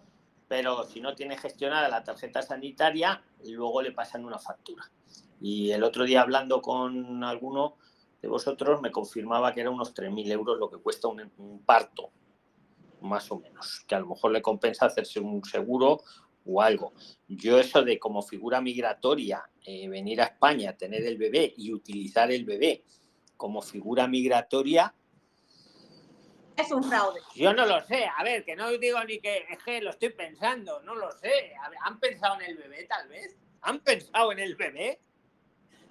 pero si no tiene gestionada la tarjeta sanitaria, luego le pasan una factura. Y el otro día hablando con alguno de vosotros me confirmaba que era unos 3.000 euros lo que cuesta un, un parto, más o menos, que a lo mejor le compensa hacerse un seguro o algo. Yo eso de como figura migratoria, eh, venir a España, tener el bebé y utilizar el bebé como figura migratoria, Es un fraude. yo no lo sé. A ver, que no digo ni que es que lo estoy pensando, no lo sé. Ver, ¿Han pensado en el bebé tal vez? ¿Han pensado en el bebé?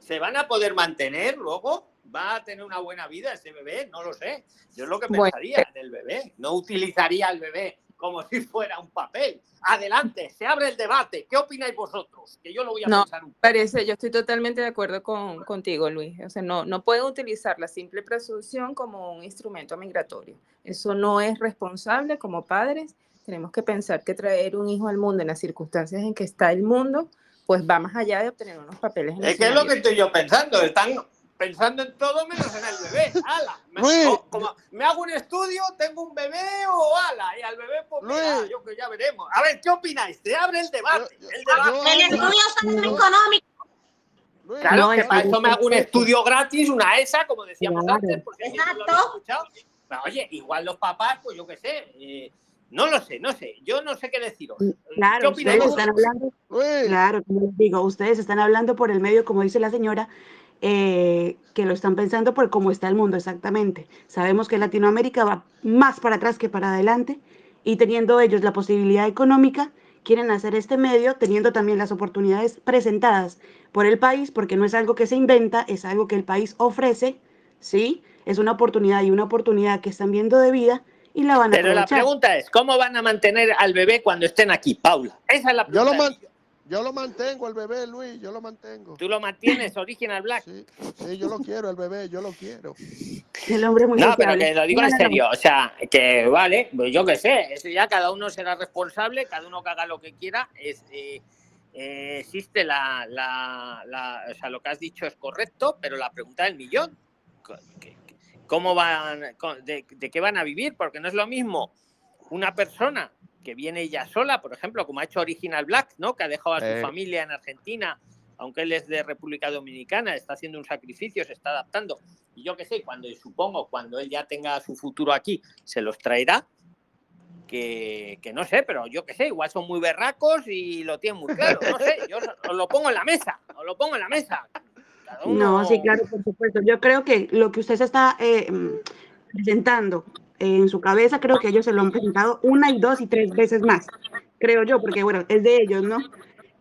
¿Se van a poder mantener luego? ¿Va a tener una buena vida ese bebé? No lo sé. Yo es lo que Bueno, pensaría en el bebé. No utilizaría al bebé como si fuera un papel. Adelante, se abre el debate. ¿Qué opináis vosotros? Que yo lo voy a No, pensar un parece, yo estoy totalmente de acuerdo con, contigo, Luis. O sea, no, no pueden utilizar la simple presunción como un instrumento migratorio. Eso no es responsable como padres. Tenemos que pensar que traer un hijo al mundo en las circunstancias en que está el mundo, pues va más allá de obtener unos papeles. Es que es lo que estoy yo pensando. Están pensando en todo menos en el bebé. ¡Hala! Me, Luis. o- como me hago un estudio, tengo un bebé o ala. Y al bebé, pues mira, yo que ya veremos. A ver, ¿qué opináis? Se abre el debate. El debate. El estudio económico. Claro, No, que para eso me hago un estudio gratis, una ESA, como decíamos Claro. antes, porque si no lo escuchado. Pero, oye, igual los papás, pues yo qué sé, eh, no lo sé, no sé, yo no sé qué deciros. ¿Qué Claro, opináis ustedes están hablando, claro, como les digo, ustedes están hablando por el medio, como dice la señora, eh, que lo están pensando por cómo está el mundo exactamente. Sabemos que Latinoamérica va más para atrás que para adelante y teniendo ellos la posibilidad económica, quieren hacer este medio teniendo también las oportunidades presentadas por el país, porque no es algo que se inventa, es algo que el país ofrece, ¿sí? Es una oportunidad y una oportunidad que están viendo de vida y la van a Pero la pregunta es, ¿cómo van a mantener al bebé cuando estén aquí, Paula? Esa es la Yo pregunta. lo, man- millón. Yo lo mantengo, el bebé, Luis, yo lo mantengo. ¿Tú lo mantienes, Original Black? Sí, yo lo quiero, el bebé, yo lo quiero. El hombre muy No, pero que lo digo en serio, o sea, que vale, pues yo qué sé, eso ya cada uno será responsable, cada uno que haga lo que quiera, es, eh, eh, existe la, la, la- o sea, lo que has dicho es correcto, pero la pregunta del millón, ¿cómo van, de, de qué van a vivir? Porque no es lo mismo una persona que viene ya sola, por ejemplo, como ha hecho Original Black, ¿no? Que ha dejado a su Eh. familia en Argentina, aunque él es de República Dominicana, está haciendo un sacrificio, se está adaptando. Y yo qué sé, cuando supongo, cuando él ya tenga su futuro aquí, se los traerá. Que, que no sé, pero yo qué sé, igual son muy berracos y lo tienen muy claro. No sé, yo os lo pongo en la mesa, os lo pongo en la mesa. Uno- No, sí, claro, por supuesto. Yo creo que lo que usted se está eh, mm, presentando en su cabeza, creo que ellos se lo han presentado una y dos y tres veces más, creo yo, porque bueno, es de ellos, ¿no?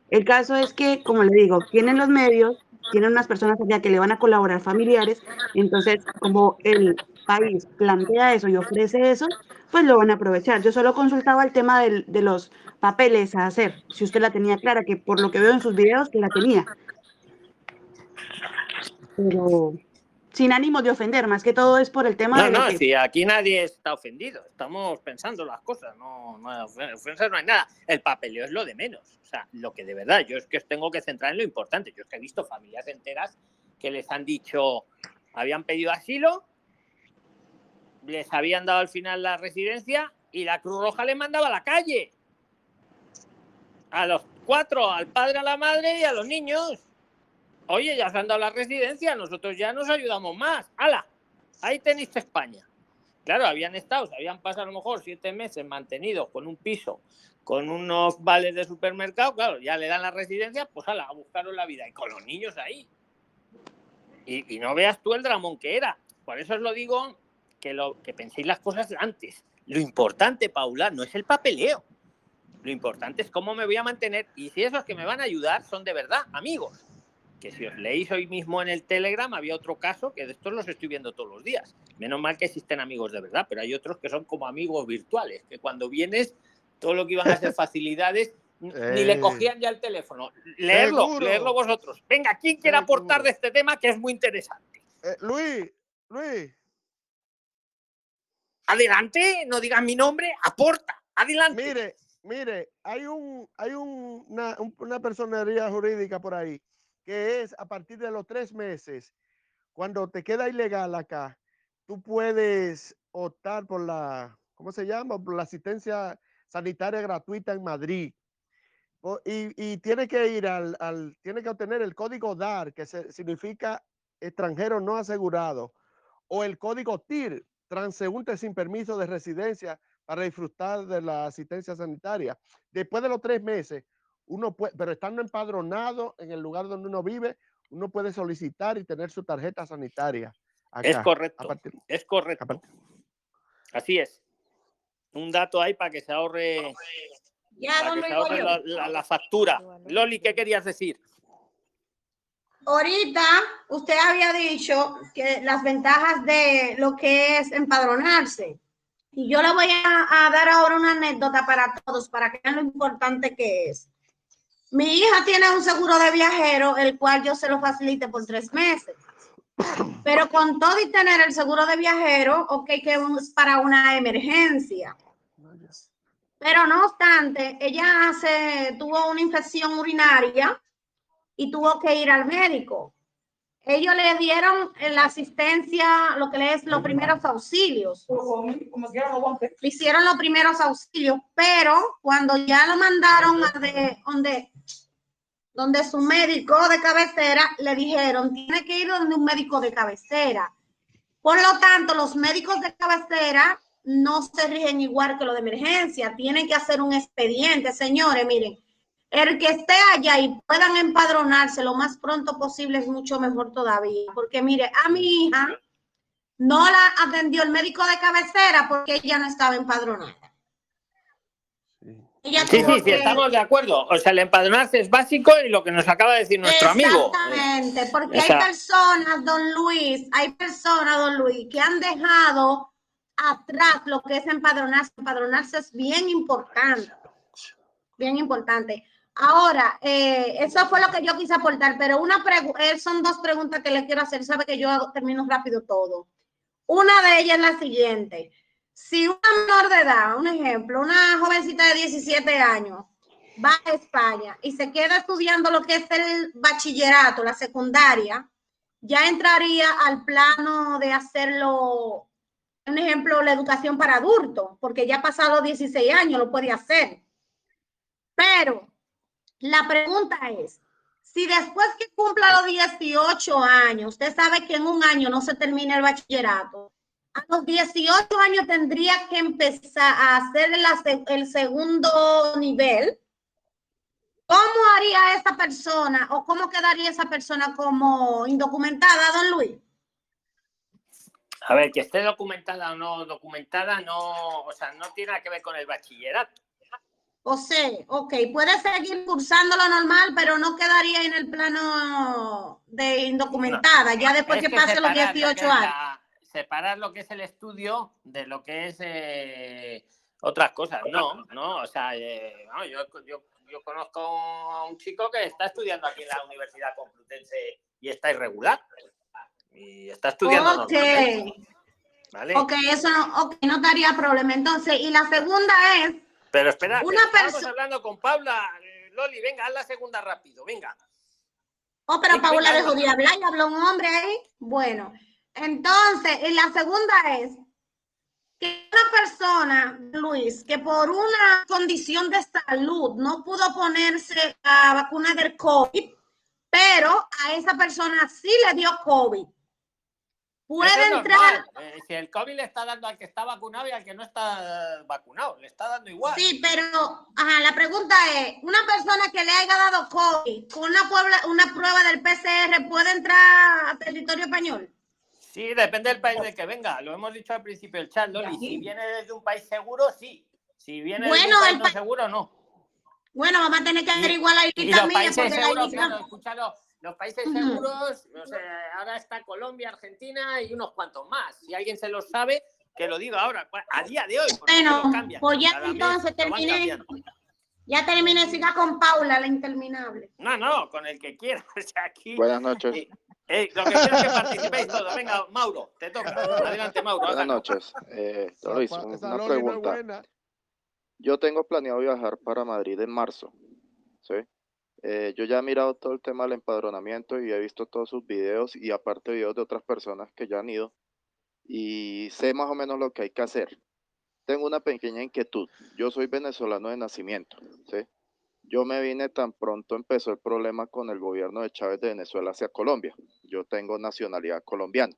El caso es que, como le digo, tienen los medios, tienen unas personas allá que le van a colaborar familiares, entonces como el país plantea eso y ofrece eso, pues lo van a aprovechar. Yo solo consultaba el tema del- de los papeles a hacer, si usted la tenía clara, que por lo que veo en sus videos, que la tenía. Pero sin ánimo de ofender, más que todo es por el tema No, de no, que... si aquí nadie está ofendido, estamos pensando las cosas, no, no ofensas no hay nada. El papeleo es lo de menos. O sea, lo que de verdad, yo es que os tengo que centrar en lo importante. Yo es que he visto familias enteras que les han dicho, habían pedido asilo, les habían dado al final la residencia y la Cruz Roja les mandaba a la calle. A los cuatro, al padre, a la madre y a los niños. Oye, ya se han dado la residencia, nosotros ya nos ayudamos más. ¡Hala! Ahí tenéis España. Claro, habían estado, se habían pasado a lo mejor siete meses mantenidos con un piso, con unos vales de supermercado, claro, ya le dan la residencia, pues ala, a buscaros la vida. Y con los niños ahí. Y, y no veas tú el dramón que era. Por eso os lo digo, que, lo, que penséis las cosas antes. Lo importante, Paula, no es el papeleo. Lo importante es cómo me voy a mantener y si esos que me van a ayudar son de verdad amigos. Que si os leéis hoy mismo en el Telegram, había otro caso que de estos los estoy viendo todos los días. Menos mal que existen amigos de verdad, pero hay otros que son como amigos virtuales, que cuando vienes, todo lo que iban a ser facilidades, ni le cogían ya el teléfono. Leerlo, Seguro. leerlo vosotros. Venga, ¿quién quiere aportar de este tema que es muy interesante? Eh, Luis, Luis, Adelante, no digas mi nombre, aporta. Adelante. mire, mire, hay un, hay un- una, un- una personería jurídica por ahí que es a partir de los tres meses, cuando te queda ilegal acá, tú puedes optar por la, ¿cómo se llama? Por la asistencia sanitaria gratuita en Madrid. Y, y tiene que ir al, tiene que obtener el código DAR, que significa extranjero no asegurado, o el código TIR, transeúnte sin permiso de residencia para disfrutar de la asistencia sanitaria. Después de los tres meses, uno puede, pero estando empadronado en el lugar donde uno vive, uno puede solicitar y tener su tarjeta sanitaria. Es acá, a correcto, partir- es correcto. Así es. Un dato ahí para que se ahorre, Ya, para don que se Luis, ahorre voy la, yo. la- la factura. Loli, ¿qué querías decir? Ahorita usted había dicho que las ventajas de lo que es empadronarse. Y yo le voy a, a dar ahora una anécdota para todos, para que vean lo importante que es. Mi hija tiene un seguro de viajero, el cual yo se lo facilite por tres meses. Pero con todo y tener el seguro de viajero, ok, que es para una emergencia. Pero no obstante, ella se, tuvo una infección urinaria y tuvo que ir al médico. Ellos le dieron la asistencia, lo que le es los primeros auxilios. Hicieron los primeros auxilios, pero cuando ya lo mandaron a de, donde donde su médico de cabecera le dijeron, tiene que ir donde un médico de cabecera. Por lo tanto, los médicos de cabecera no se rigen igual que los de emergencia, tienen que hacer un expediente. Señores, miren, el que esté allá y puedan empadronarse lo más pronto posible es mucho mejor todavía, porque mire, a mi hija no la atendió el médico de cabecera porque ella no estaba empadronada. Ella Sí, sí, sí, estamos de acuerdo. O sea, el empadronarse es básico y lo que nos acaba de decir nuestro amigo. Exactamente, porque hay personas, don Luis, hay personas, don Luis, que han dejado atrás lo que es empadronarse. Empadronarse es bien importante, bien importante. Ahora, eh, eso fue lo que yo quise aportar, pero una eh, son dos preguntas que le quiero hacer. Sabe que yo termino rápido todo. Una de ellas es la siguiente. Si una menor de edad, un ejemplo, una jovencita de 17 años, va a España y se queda estudiando lo que es el bachillerato, la secundaria, ya entraría al plano de hacerlo, un ejemplo, la educación para adultos, porque ya pasado los 16 años lo puede hacer. Pero la pregunta es, si después que cumpla los 18 años, usted sabe que en un año no se termina el bachillerato, a los 18 años tendría que empezar a hacer la el segundo nivel. ¿Cómo haría esa persona o cómo quedaría esa persona como indocumentada, don Luis? A ver, que esté documentada o no documentada, no, o sea, no tiene nada que ver con el bachillerato. O sea, ok, puede seguir cursando lo normal, pero no quedaría en el plano de indocumentada, ya después Es que pase los separar lo que 18 es años. la- separar lo que es el estudio de lo que es eh, otras cosas. No, no, o sea, eh, no, yo, yo, yo conozco a un chico que está estudiando aquí en la Universidad Complutense y está irregular. Y está estudiando Ok. ¿vale? Ok, eso no, ok, no daría problema. Entonces, y la segunda es, Pero espera, Una estamos hablando con Paula. eh, Loli, venga, haz la segunda rápido, venga. oh, pero Paula dejó de hablar y habló un hombre ahí. Bueno, entonces, y la segunda es que una persona, Luis, que por una condición de salud no pudo ponerse la vacuna del COVID, pero a esa persona sí le dio COVID. Puede es entrar, eh, si el COVID le está dando al que está vacunado y al que no está eh, vacunado, le está dando igual. Sí, pero ajá, la pregunta es, una persona que le haya dado COVID con una, puebla- una prueba del PCR puede entrar a territorio español. Sí, depende del país del que venga. Lo hemos dicho al principio del chat, Loli. Si viene desde un país seguro, sí. Si viene desde un país el no pa- seguro, no. Bueno, vamos a tener que averiguar la Y islita los mía países porque la seguros, escúchalo, los países seguros, no sé, ahora está Colombia, Argentina y unos cuantos más. Si alguien se lo sabe, que lo diga ahora, pues, a día de hoy. Bueno, pues ya entonces terminé. Ya terminé, siga con Paula, la interminable. No, no, con el que quiera. O sea, aquí. Buenas noches. eh, eh, lo que quiero es que participéis todos. Venga, Mauro, te toca. Adelante, Mauro. Buenas noches. Eh, Luis, una no pregunta. Yo tengo planeado viajar para Madrid en marzo, ¿sí? Eh, yo ya he mirado todo el tema del empadronamiento y he visto todos sus videos y aparte videos de otras personas que ya han ido y sé más o menos lo que hay que hacer. Tengo una pequeña inquietud. Yo soy venezolano de nacimiento, ¿sí? Yo me vine tan pronto empezó el problema con el gobierno de Chávez de Venezuela hacia Colombia. Yo tengo nacionalidad colombiana.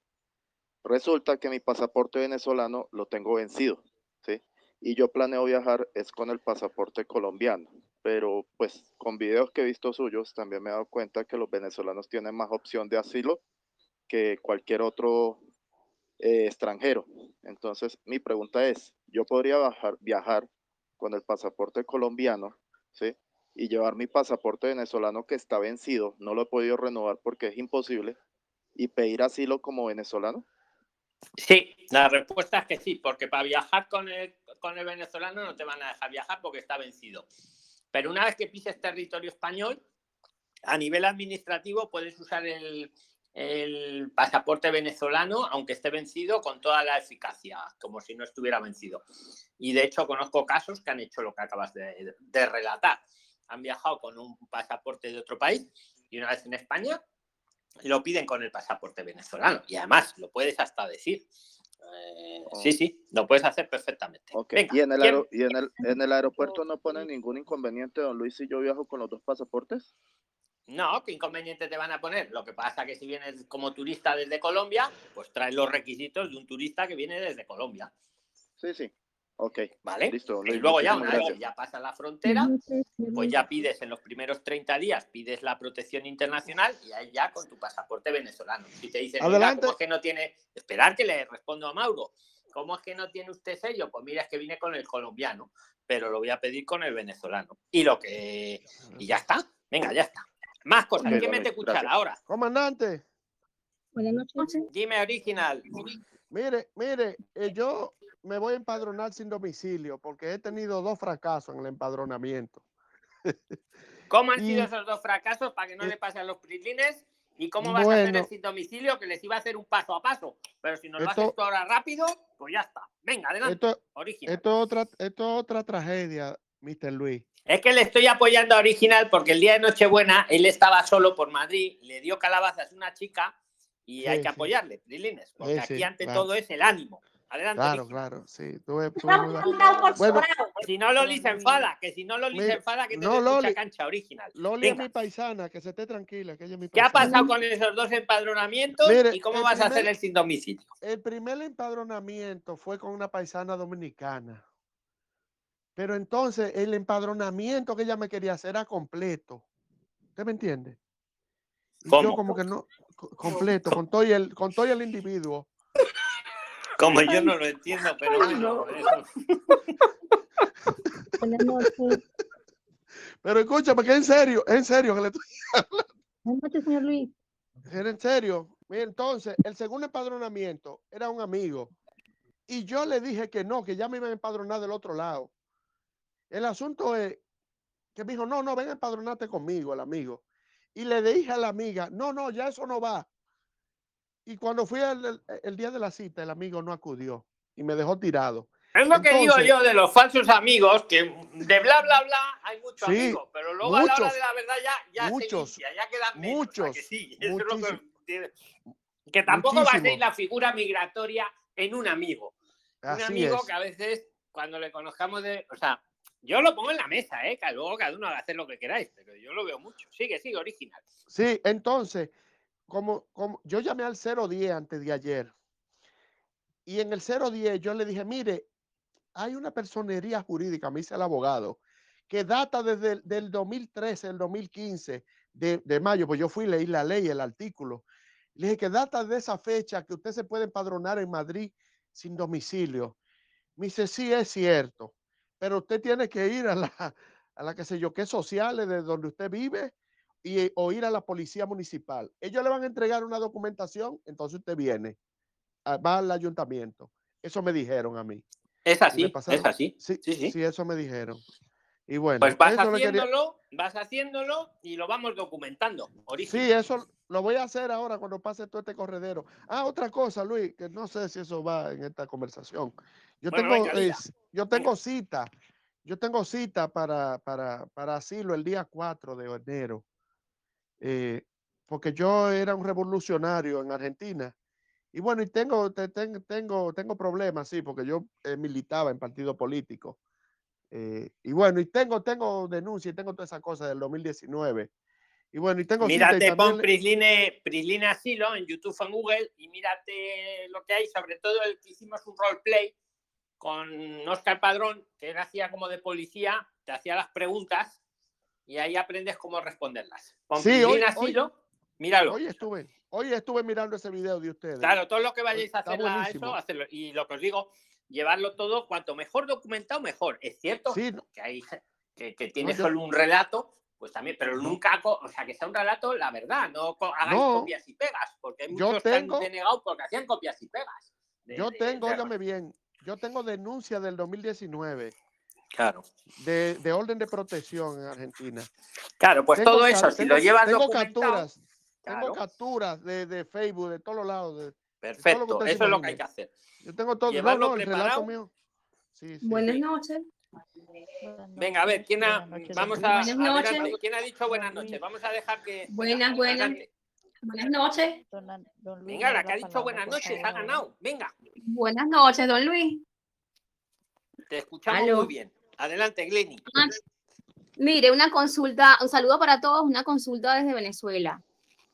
Resulta que mi pasaporte venezolano lo tengo vencido, ¿sí? Y yo planeo viajar es con el pasaporte colombiano. Pero pues con videos que he visto suyos también me he dado cuenta que los venezolanos tienen más opción de asilo que cualquier otro eh, extranjero. Entonces mi pregunta es, ¿yo podría viajar con el pasaporte colombiano, ¿sí? Y llevar mi pasaporte venezolano que está vencido, no lo he podido renovar porque es imposible, y pedir asilo como venezolano? Sí, la respuesta es que sí, porque para viajar con el, con el venezolano no te van a dejar viajar porque está vencido. Pero una vez que pises territorio español, a nivel administrativo puedes usar el, el pasaporte venezolano, aunque esté vencido, con toda la eficacia, como si no estuviera vencido. Y de hecho conozco casos que han hecho lo que acabas de, de relatar. Han viajado con un pasaporte de otro país y una vez en España lo piden con el pasaporte venezolano. Y además lo puedes hasta decir. Eh, Sí, sí, lo puedes hacer perfectamente. Venga, ¿Y en el, ¿quién? aero- y en el, en el aeropuerto no pone ningún inconveniente, don Luis, si yo viajo con los dos pasaportes? No, ¿qué inconveniente te van a poner? Lo que pasa que si vienes como turista desde Colombia, pues traes los requisitos de un turista que viene desde Colombia. Sí, sí. Ok. ¿Vale? Listo. Y Luis, luego ya, una vez ya pasa la frontera, pues ya pides en los primeros 30 días, pides la protección internacional y ahí ya con tu pasaporte venezolano. Si te dicen, "Oiga, Adelante. ¿cómo es que no tiene? Esperar que le respondo a Mauro. ¿Cómo es que no tiene usted sello? Pues mira, es que vine con el colombiano, pero lo voy a pedir con el venezolano. Y lo que. Y ya está. Venga, ya está. Más cosas. Ok, ¿Qué Luis, mete cuchara ahora? Comandante. Buenas noches. Dime original. Mire, mire, eh, yo me voy a empadronar sin domicilio porque he tenido dos fracasos en el empadronamiento. ¿Cómo han Y- sido esos dos fracasos para que no le pase a los prislines? ¿Y cómo vas a hacer el Bueno. sin domicilio? Que les iba a hacer un paso a paso. Pero si nos lo haces tú ahora rápido, pues ya está. Venga, adelante. Esto, Original. esto es otra, esto es otra tragedia, Mr. Luis. Es que le estoy apoyando a Original porque el día de Nochebuena él estaba solo por Madrid, le dio calabazas a una chica y Sí, hay que apoyarle, Prilines, porque Sí, aquí ante claro. todo es el ánimo. Adelante. Claro, claro, sí. tuve- tuve muy da- Bueno, Si no Loli se enfada, que si no Loli se Mira, enfada, que te no, mucha Loli. cancha original. Loli es Venga, mi paisana, que se esté tranquila, que ella es mi ¿qué ha pasado con esos dos empadronamientos Mire, y cómo vas a hacer primer- el sin domicilio? El primer empadronamiento fue con una paisana dominicana. Pero entonces el empadronamiento que ella me quería hacer era completo. ¿Usted me entiende? Y yo ¿Cómo? como que no, co- completo, con todo y el, con todo y el individuo. Como yo no lo entiendo, pero bueno, Buenas noches. Pero escúchame, que en serio, en serio que le estoy Buenas noches, señor Luis. Era en serio. Mira, entonces, el segundo empadronamiento era un amigo. Y yo le dije que no, que ya me iban a empadronar del otro lado. El asunto es que me dijo, no, no, ven a empadronarte conmigo, el amigo. Y le dije a la amiga, no, no, ya eso no va. Y cuando fui el, el- el día de la cita, el amigo no acudió y me dejó tirado. Es lo que digo Entonces- yo de los falsos amigos, que de bla, bla, bla hay muchos Sí, amigos, pero luego a la hora muchos, de la verdad ya, ya muchos, se limpia, ya quedan menos. ¿a que muchos, sí? Eso es lo que muchísimo. tiene. Que tampoco va a ser Muchísimo. la figura migratoria en un amigo. un Así amigo es. que a veces, cuando le conozcamos de. O sea, yo lo pongo en la mesa, ¿eh? Que luego cada uno haga hacer lo que queráis, pero yo lo veo mucho. Sigue, sigue, original. Sí, entonces, como, como yo llamé al 010 antes de ayer, y en el 010 yo le dije, mire, hay una personería jurídica, me dice el abogado, que data desde el del 2013, el 2015, de, de mayo, pues yo fui y leí la ley, el artículo. Le dije que data de esa fecha que usted se puede empadronar en Madrid sin domicilio. Me dice, sí, es cierto, pero usted tiene que ir a la, a la que sé yo, qué sociales de donde usted vive y, o ir a la policía municipal. Ellos le van a entregar una documentación, entonces usted viene, a- va al ayuntamiento. Eso me dijeron a mí. Es así, es así. Sí, Sí, sí. sí, eso me dijeron. Y bueno, Pues vas quería- haciéndolo, vas haciéndolo y lo vamos documentando. Sí, eso lo voy a hacer ahora cuando pase todo este corredero. Ah, otra cosa, Luis, que no sé si eso va en esta conversación. Yo Bueno, tengo, venga, eh, yo tengo cita, yo tengo cita para, para, para asilo el día 4 de enero, eh, porque yo era un revolucionario en Argentina. Y bueno, y tengo, te- ten- tengo, tengo problemas, sí, porque yo eh, militaba en partido político. Eh, y bueno, y tengo, tengo denuncia y tengo todas esas cosas del 2019. Y bueno, y tengo y Mírate, también pon Prisline, Prisline Asilo en YouTube o en Google y mírate lo que hay, sobre todo el que hicimos un roleplay con Oscar Padrón, que él hacía como de policía, te hacía las preguntas y ahí aprendes cómo responderlas. Con Sí, hoy- Prisline hoy- Asilo, míralo. Hoy estuve, hoy estuve mirando ese video de ustedes. Claro, todo lo que vayáis a hacer a eso, hacerlo. Y lo que os digo, llevarlo todo, cuanto mejor documentado, mejor. Es cierto Sí, no- que hay que, que tiene yo- solo un relato, pues también, pero nunca, o sea, que sea un relato, la verdad, no hagáis No. copias y pegas, porque hay Yo muchos que tengo- han denegado porque hacían copias y pegas. de- Yo de- tengo, óigame bien, yo tengo denuncia del 2019 Claro. de, de orden de protección en Argentina. Claro, pues Tengo todo eso, si tengo- lo llevas tengo documentado, capturas, claro, tengo capturas de, de Facebook, de todos los lados. de- de todo lo que perfecto, eso es lo que hay que hacer. Yo tengo todo, no, Llevarlo no, el relato preparado. mío. Sí, sí. Buenas noches. Venga, a ver, ¿quién ha, vamos a, Buenas noches. adelante, ¿quién ha dicho buenas noches? Vamos a dejar que... Buenas, buenas. Adelante. Buenas noches. Venga, la que ha dicho buenas noches, ha ganado. Venga, Buenas noches, don Luis. te escuchamos muy bien. Adelante, Glenny. Ah, Mire, una consulta, un saludo para todos, una consulta desde Venezuela.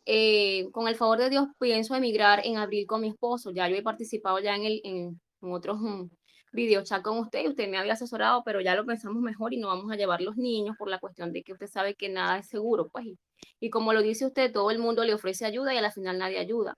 Eh, con el favor de Dios, pienso emigrar en abril con mi esposo. Ya yo he participado ya en, el, en, otros mm, videochat con usted usted me había asesorado, pero ya lo pensamos mejor y no vamos a llevar los niños por la cuestión de que usted sabe que nada es seguro, pues. Y, y como lo dice usted, todo el mundo le ofrece ayuda y a la final nadie ayuda.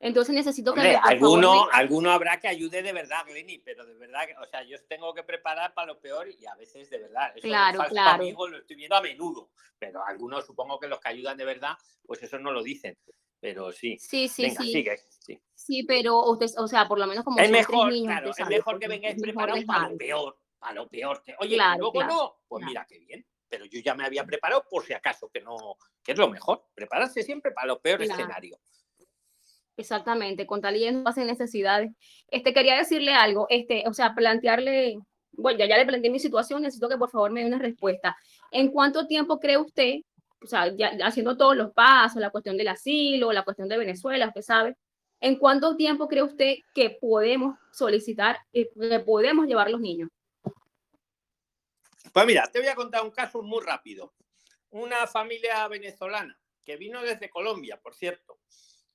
Entonces necesito que Hombre, me, por favor, alguno, me- alguno habrá que ayude de verdad, Glenny, pero de verdad, o sea, yo tengo que preparar para lo peor y a veces de verdad. Eso Claro, claro. amigo lo estoy viendo a menudo, pero algunos supongo que los que ayudan de verdad, pues eso no lo dicen. Pero sí. Sí, sí, Venga, sí. sigue. sí. Sí, pero usted, o sea, por lo menos como Es mejor, niños, claro, usted es mejor que vengáis preparados para lo peor, para lo peor. que- Oye, Claro, luego claro, no, pues mira qué bien. Pero yo ya me había preparado por si acaso, que no, que es lo mejor. Prepararse siempre para lo peor Claro. escenario. Exactamente, con tal y no pasen necesidades. Este, quería decirle algo, este, o sea, plantearle, bueno, ya, ya le planteé mi situación, necesito que por favor me dé una respuesta. ¿En cuánto tiempo cree usted, o sea, haciendo todos los pasos, la cuestión del asilo, la cuestión de Venezuela, usted sabe, ¿en cuánto tiempo cree usted que podemos solicitar, eh, que podemos llevar los niños? Pues mira, te voy a contar un caso muy rápido. Una familia venezolana que vino desde Colombia, por cierto,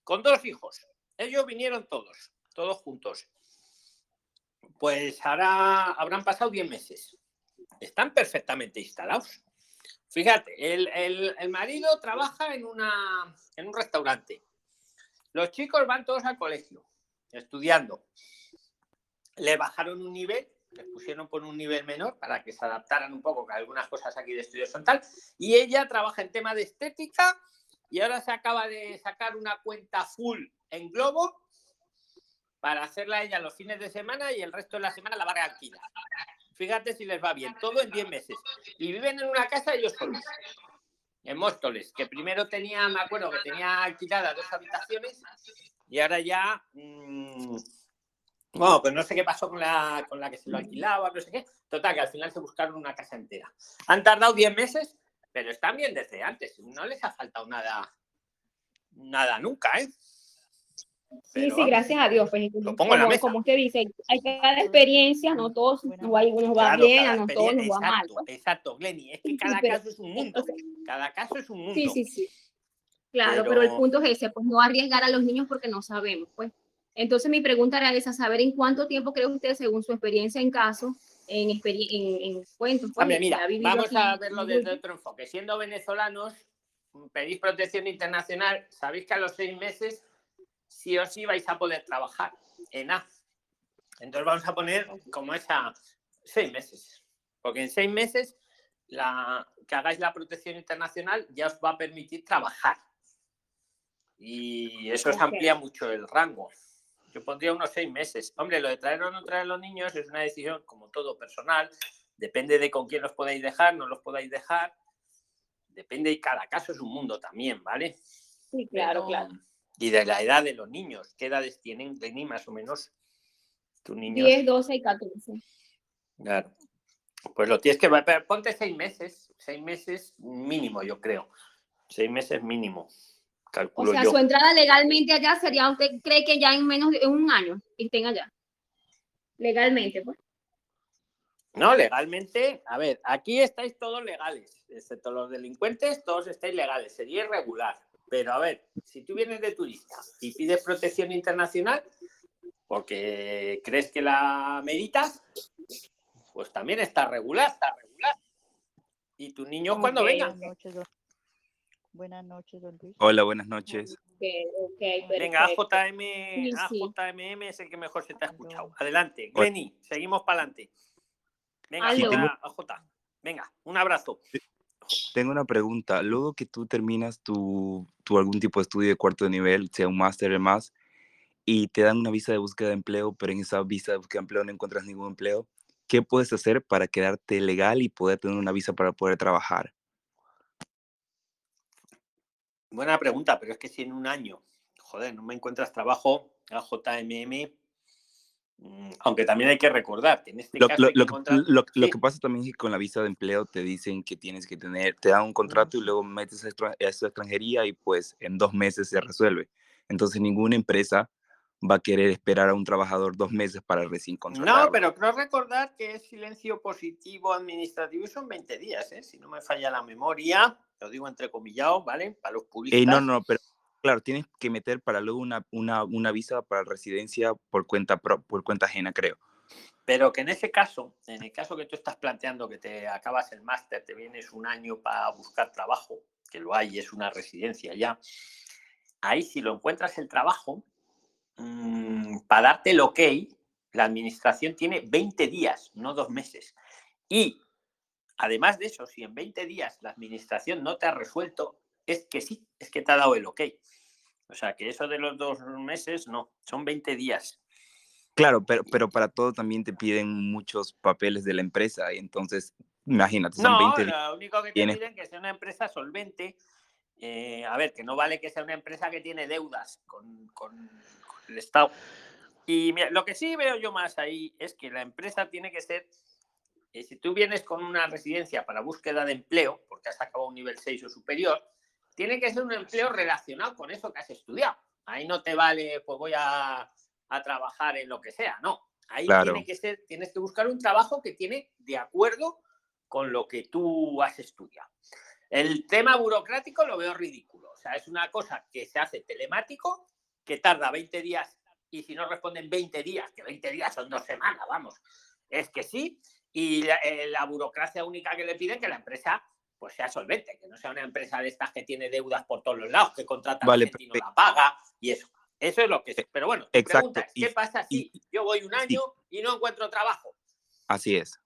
con dos hijos. Ellos vinieron todos, todos juntos. Pues ahora habrán pasado 10 meses. Están perfectamente instalados. Fíjate, el, el- marido trabaja en, una, en un restaurante. Los chicos van todos al colegio, estudiando. Le bajaron un nivel, les pusieron por un nivel menor para que se adaptaran un poco, que algunas cosas aquí de estudio son tal. Y ella trabaja en tema de estética y ahora se acaba de sacar una cuenta full en Globo para hacerla ella los fines de semana y el resto de la semana la va a realquilar. Fíjate si les va bien, todo en 10 meses. Y viven en una casa ellos solos, en Móstoles, que primero tenía, me acuerdo que tenía alquiladas dos habitaciones y ahora ya, mm, bueno, pues no sé qué pasó con la, con la que se lo alquilaba, no sé qué. Total, que al final se buscaron una casa entera. Han tardado 10 meses, pero están bien desde antes. No les ha faltado nada, nada nunca, ¿eh? Sí, Pero sí, vamos, gracias a Dios. Pues, lo pongo en la como, mesa. como usted dice, hay cada experiencia, no todos nos va, nos va Claro, bien, no todos nos va mal. exacto, exacto, Glenny. Es que Sí, sí, cada pero- caso es un mundo. Cada caso es un mundo. Sí, sí, sí. Claro, pero, el Pero- punto es ese, pues no arriesgar a los niños porque no sabemos, pues. Entonces mi pregunta era esa, saber en cuánto tiempo cree usted, según su experiencia en caso, en, en, en cuentos, pues, Hombre, mira, vamos aquí a verlo desde otro enfoque. Siendo venezolanos, pedís protección internacional, sabéis que a los seis meses sí o sí vais a poder trabajar en A. Entonces vamos a poner como esa seis meses. Porque en seis meses la, que hagáis la protección internacional ya os va a permitir trabajar. Y eso os amplía mucho el rango. Yo pondría unos seis meses. Hombre, lo de traer o no traer a los niños es una decisión, como todo, personal. Depende de con quién los podáis dejar, no los podáis dejar. Depende y cada caso es un mundo también, ¿vale? Sí, claro, Pero- claro. Y de la edad de los niños. ¿Qué edades tienen, Lenny, más o menos? Tus niños. 10, 12 y 14. Claro. Pues lo tienes que Ponte seis meses. Seis meses mínimo, yo creo. Seis meses mínimo. O sea, yo. su entrada legalmente allá sería, ¿usted cree que ya en menos de un año estén allá? Legalmente, pues. No, legalmente, a ver, aquí estáis todos legales, excepto los delincuentes, todos estáis legales, sería irregular. Pero a ver, si tú vienes de turista y pides protección internacional porque crees que la meditas, pues también está regular, está regular. Y tus niños cuando vengan. Buenas noches, don, Luis. Hola, buenas noches. Ok, ok, Venga, perfecto. AJM, Sí, sí. AJMM es el que mejor se te ha escuchado. Adelante. Glenny, seguimos para adelante. Venga. AJ, AJ, venga, un abrazo. Tengo una pregunta. Luego que tú terminas tu, tu algún tipo de estudio de cuarto nivel, sea un máster o más, y te dan una visa de búsqueda de empleo, pero en esa visa de búsqueda de empleo no encuentras ningún empleo, ¿qué puedes hacer para quedarte legal y poder tener una visa para poder trabajar? Buena pregunta, pero es que si en un año, joder, no me encuentras trabajo a JMM, mm, aunque también hay que recordar que en este Lo, caso lo- que lo encontrar... lo- lo Sí, que pasa también es que con la visa de empleo te dicen que tienes que tener, te dan un contrato y luego metes a esa extranjería y pues en dos meses se resuelve. Entonces ninguna empresa va a querer esperar a un trabajador dos meses para recién contratarlo. No, pero creo recordar que es silencio positivo administrativo y son 20 días, ¿eh? si no me falla la memoria, lo digo entrecomillado, ¿vale? Para los puristas. Eh, no, no, pero claro, tienes que meter para luego una, una, una visa para residencia por cuenta, pro- por cuenta ajena, creo. Pero que en ese caso, en el caso que tú estás planteando que te acabas el máster, te vienes un año para buscar trabajo, que lo hay, es una residencia ya, ahí si lo encuentras el trabajo, mm, para darte el ok, la administración tiene 20 días, no dos meses. Y además de eso, si en 20 días la administración no te ha resuelto, es que sí, es que te ha dado el ok. O sea, que eso de los dos meses, no, son 20 días. Claro, pero, pero para todo también te piden muchos papeles de la empresa y entonces, imagínate, son No, 20 días. lo único que te Tienes- piden que sea una empresa solvente. eh, a ver, que no vale que sea una empresa que tiene deudas con, con- con el Estado. Y mira, lo que sí veo yo más ahí es que la empresa tiene que ser, eh, si tú vienes con una residencia para búsqueda de empleo, porque has acabado un nivel 6 o superior, tiene que ser un empleo relacionado con eso que has estudiado. Ahí no te vale, pues voy a, a trabajar en lo que sea, no. Ahí Claro. tiene que ser, tienes que buscar un trabajo que tiene de acuerdo con lo que tú has estudiado. El tema burocrático lo veo ridículo. O sea, es una cosa que se hace telemático, que tarda 20 días y si no responden 20 días, que 20 días son dos semanas, vamos, es que sí. Y la, eh, la burocracia única que le piden que la empresa pues sea solvente, que no sea una empresa de estas que tiene deudas por todos los lados, que contrata Vale, a gente y no la paga y eso. Eso es lo que es. Pero bueno, Exacto, pregunta y- ¿qué pasa si yo voy un año y no encuentro trabajo? Así es.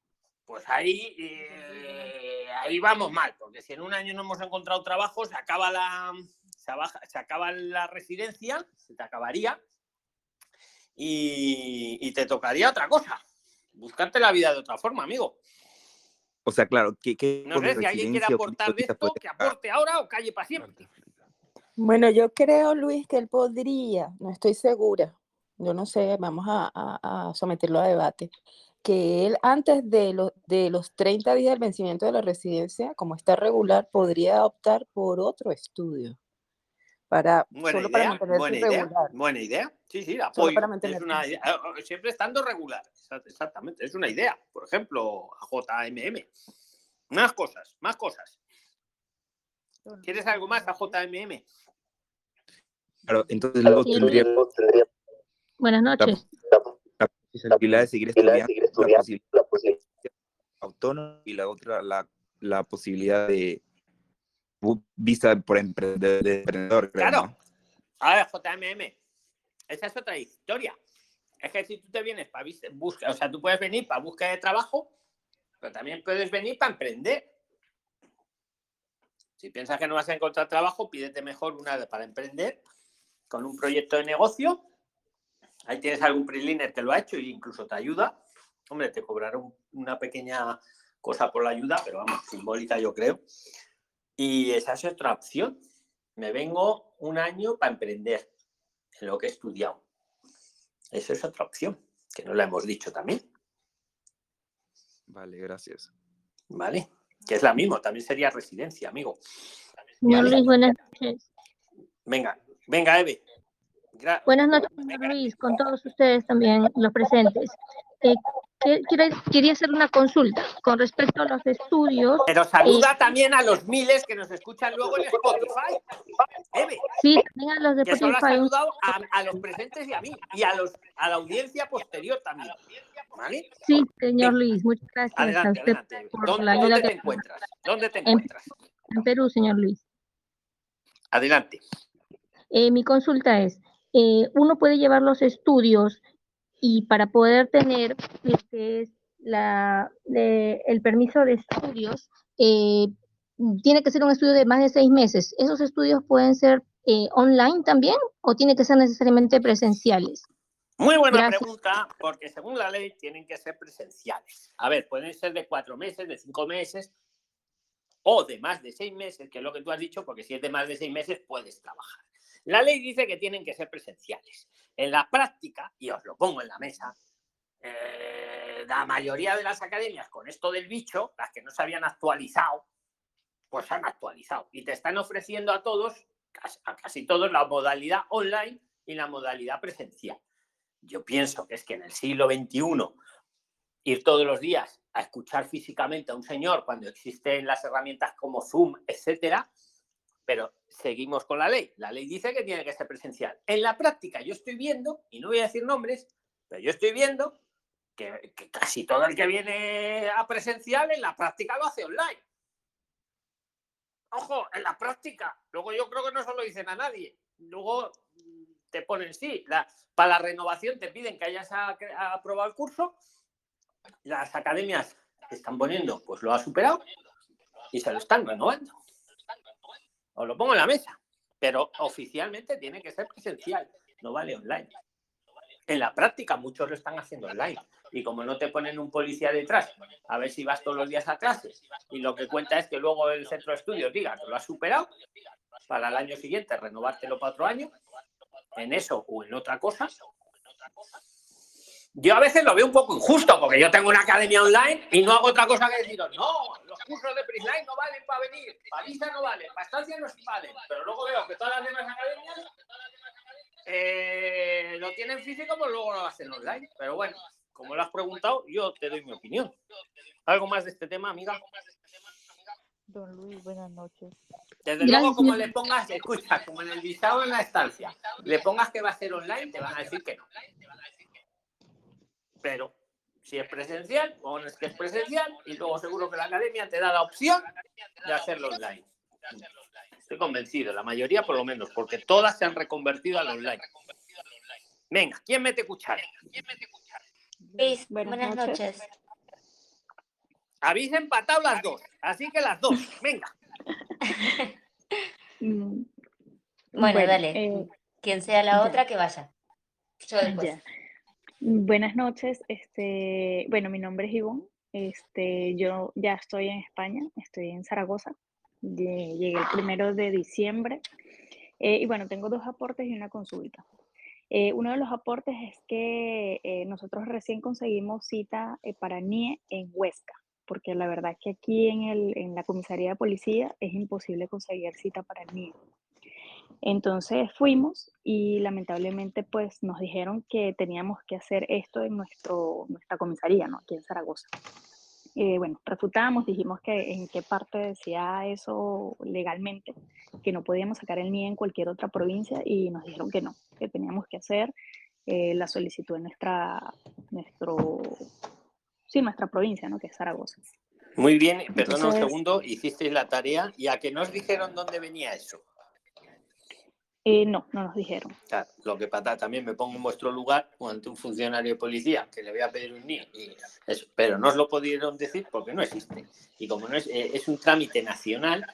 Pues ahí, eh, ahí vamos mal, porque si en un año no hemos encontrado trabajo, se acaba la, se, abaja- se acaba la residencia, se te acabaría, y, y te tocaría otra cosa, buscarte la vida de otra forma, amigo. O sea, claro, que, que No sé si alguien quiere aportar de esto, puede que aporte ahora o calle para siempre. Bueno, yo creo, Luis, que él podría, no estoy segura, yo no sé, vamos a, a- a someterlo a debate, que él antes de, los de los 30 días del vencimiento de la residencia, como está regular, podría optar por otro estudio, para, Buena solo para idea, mantenerse buena idea, regular. buena idea. Sí, sí, la Solo apoyo. para Es mantenerse una idea, eh, siempre estando regular, exa- exactamente, es una idea. Por ejemplo, a JMM. Más cosas, más cosas. ¿Quieres algo más a JMM? Claro, entonces luego Sí, tendría Buenas la, noches. la posibilidad de seguir estudiando, la posibilidad autónomo y la otra, la, la posibilidad de visa por emprendedor, de emprendedor, creo, Claro. ¿no? A ver, JMM. Esa es otra historia. Es que si tú te vienes para buscar, o sea, tú puedes venir para búsqueda de trabajo, pero también puedes venir para emprender. Si piensas que no vas a encontrar trabajo, pídete mejor una para emprender con un proyecto de negocio. Ahí tienes algún preliner que lo ha hecho e incluso te ayuda. Hombre, te cobrará un- una pequeña cosa por la ayuda, pero vamos, simbólica yo creo. Y esa es otra opción. Me vengo un año para emprender en lo que he estudiado. Esa es otra opción, que no la hemos dicho también, Vale, gracias. ¿vale? Que es la misma, también sería residencia, amigo. Señor Vale. Luis, buenas noches. Venga, venga, Eve. Gra- Buenas noches, señor Luis, con todos ustedes también, los presentes. Eh, quería hacer una consulta con respecto a los estudios. Pero eh, saluda también a los miles que nos escuchan luego en Spotify. Eve, sí, también a los de que Spotify. saludado a, a los presentes y a mí, y a, los, a la audiencia posterior también. ¿Vale? Sí, señor Luis, muchas gracias a usted adelante. Por ¿Dónde, la ayuda dónde que te encuentras? ¿Dónde te en, encuentras? en Perú, señor Luis. Adelante. Eh, mi consulta es, eh, uno puede llevar los estudios y para poder tener lo que es la, de- el permiso de estudios, eh, tiene que ser un estudio de más de seis meses. ¿Esos estudios pueden ser eh, online también o tiene que ser necesariamente presenciales? Muy buena Gracias. pregunta, porque según la ley tienen que ser presenciales. A ver, pueden ser de cuatro meses, de cinco meses o de más de seis meses, que es lo que tú has dicho, porque si es de más de seis meses puedes trabajar. La ley dice que tienen que ser presenciales. En la práctica, y os lo pongo en la mesa, eh, la mayoría de las academias con esto del bicho, las que no se habían actualizado, pues han actualizado y te están ofreciendo a todos, a casi todos, la modalidad online y la modalidad presencial. Yo pienso que es que en el siglo XXI ir todos los días a escuchar físicamente a un señor cuando existen las herramientas como Zoom, etcétera, pero seguimos con la ley. La ley dice que tiene que ser presencial. En la práctica yo estoy viendo, y no voy a decir nombres, pero yo estoy viendo que, casi todo el que viene a presencial en la práctica lo hace online. Ojo, en la práctica. Luego yo creo que no se lo dicen a nadie. Luego mm, te ponen, sí, la- para la renovación te piden que hayas aprobado el curso. Las academias están poniendo, pues lo ha superado y se lo están renovando. Os lo pongo en la mesa. Pero oficialmente tiene que ser presencial, no vale online. En la práctica muchos lo están haciendo online. Y como no te ponen un policía detrás, a ver si vas todos los días a clase, y lo que cuenta es que luego el centro de estudios diga que lo has superado, para el año siguiente renovártelo para otro año, en eso o en otra cosa. Yo a veces lo veo un poco injusto, porque yo tengo una academia online y no hago otra cosa que deciros, no, cursos de Prisline no valen para venir, para visa no valen, para estancia no valen, pero luego veo que todas las demás academias eh, lo tienen físico, pues luego lo hacen online. Pero bueno, como lo has preguntado, yo te doy mi opinión. ¿Algo más de este tema, amiga? Don Luis, buenas noches. Desde luego, como le pongas, escucha, como en el visado en la estancia, le pongas que va a ser online, te van a decir que no. Pero si es presencial, pones que es presencial y luego seguro que la academia te da la opción de hacerlo online. Estoy convencido, la mayoría por lo menos, porque todas se han reconvertido al online. Venga, ¿quién mete cuchara? Luis, Buenas buenas, noches. Habéis empatado las dos, así que las dos, venga. Mm, Bueno, Bueno, dale. eh, Quien sea la ya. otra, que vaya. Yo después. Ya. Buenas noches. Este, bueno, mi nombre es Ivonne. Este, yo ya estoy en España, estoy en Zaragoza. Lle- Llegué el primero de diciembre. Eh, y bueno, tengo dos aportes y una consulta. Eh, uno de los aportes es que eh, nosotros recién conseguimos cita eh, para NIE en Huesca, porque la verdad es que aquí en, el, en la comisaría de policía es imposible conseguir cita para NIE. Entonces fuimos y lamentablemente pues nos dijeron que teníamos que hacer esto en nuestro, nuestra comisaría, ¿no? Aquí en Zaragoza. Eh, bueno, refutamos, dijimos que en qué parte decía eso legalmente, que no podíamos sacar el NIE en cualquier otra provincia y nos dijeron que no, que teníamos que hacer eh, la solicitud en nuestra, nuestro, sí, nuestra provincia, ¿no? Que es Zaragoza. Muy bien, perdona un segundo, hicisteis la tarea y a que nos dijeron dónde venía eso. Eh, no, no nos dijeron. Claro, lo que pasa, también me pongo en vuestro lugar o ante un funcionario de policía que le voy a pedir un NIE, y eso, pero no os lo pudieron decir porque no existe. Y como no es, eh, es un trámite nacional,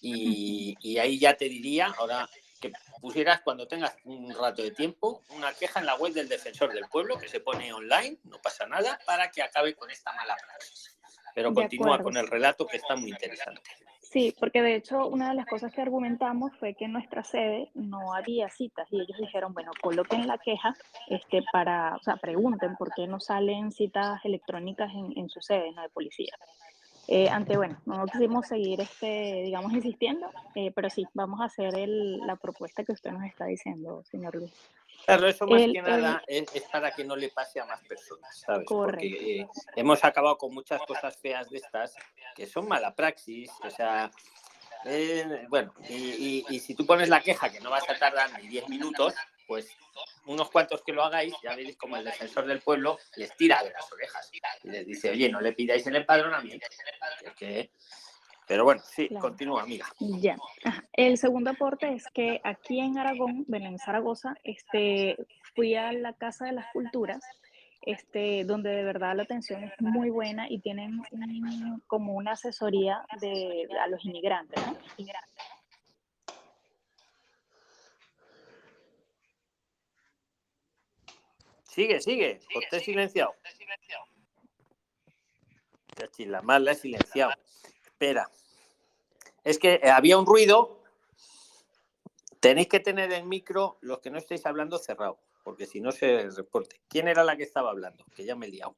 y, y ahí ya te diría, ahora que pusieras cuando tengas un rato de tiempo, una queja en la web del defensor del pueblo que se pone online, no pasa nada, para que acabe con esta mala praxis. Pero De continúa acuerdo. con el relato que está muy interesante. Sí, porque de hecho una de las cosas que argumentamos fue que en nuestra sede no había citas y ellos dijeron, bueno, coloquen la queja este, para, o sea, pregunten por qué no salen citas electrónicas en, en su sede, no de policía. Eh, ante, bueno, no quisimos seguir, este, digamos, insistiendo, eh, pero sí, vamos a hacer el- la propuesta que usted nos está diciendo, señor Luis. Claro, eso más El- que el- nada es, es para que no le pase a más personas, ¿sabes? Correcto. Porque eh, hemos acabado con muchas cosas feas de estas que son mala praxis, o sea, eh, bueno, y, y- y si tú pones la queja que no vas a tardar ni 10 minutos, pues unos cuantos que lo hagáis, ya veréis como el defensor del pueblo les tira de las orejas y les dice, oye, no le pidáis el empadronamiento. que- Pero bueno, sí, Claro. continúa, amiga. Ya. Ajá. El segundo aporte es que aquí en Aragón, bueno, en Zaragoza, este, fui a la Casa de las Culturas, este, donde de verdad la atención es muy buena y tienen un- como una asesoría de, a los inmigrantes, ¿no? Sigue, sigue, usted silenciado. Cachi, La más la he silenciado. Espera. Es que eh, había un ruido. Tenéis que tener el micro, los que no estéis hablando, cerrado, porque si no se reporte. ¿Quién era la que estaba hablando? Que ya me he liado.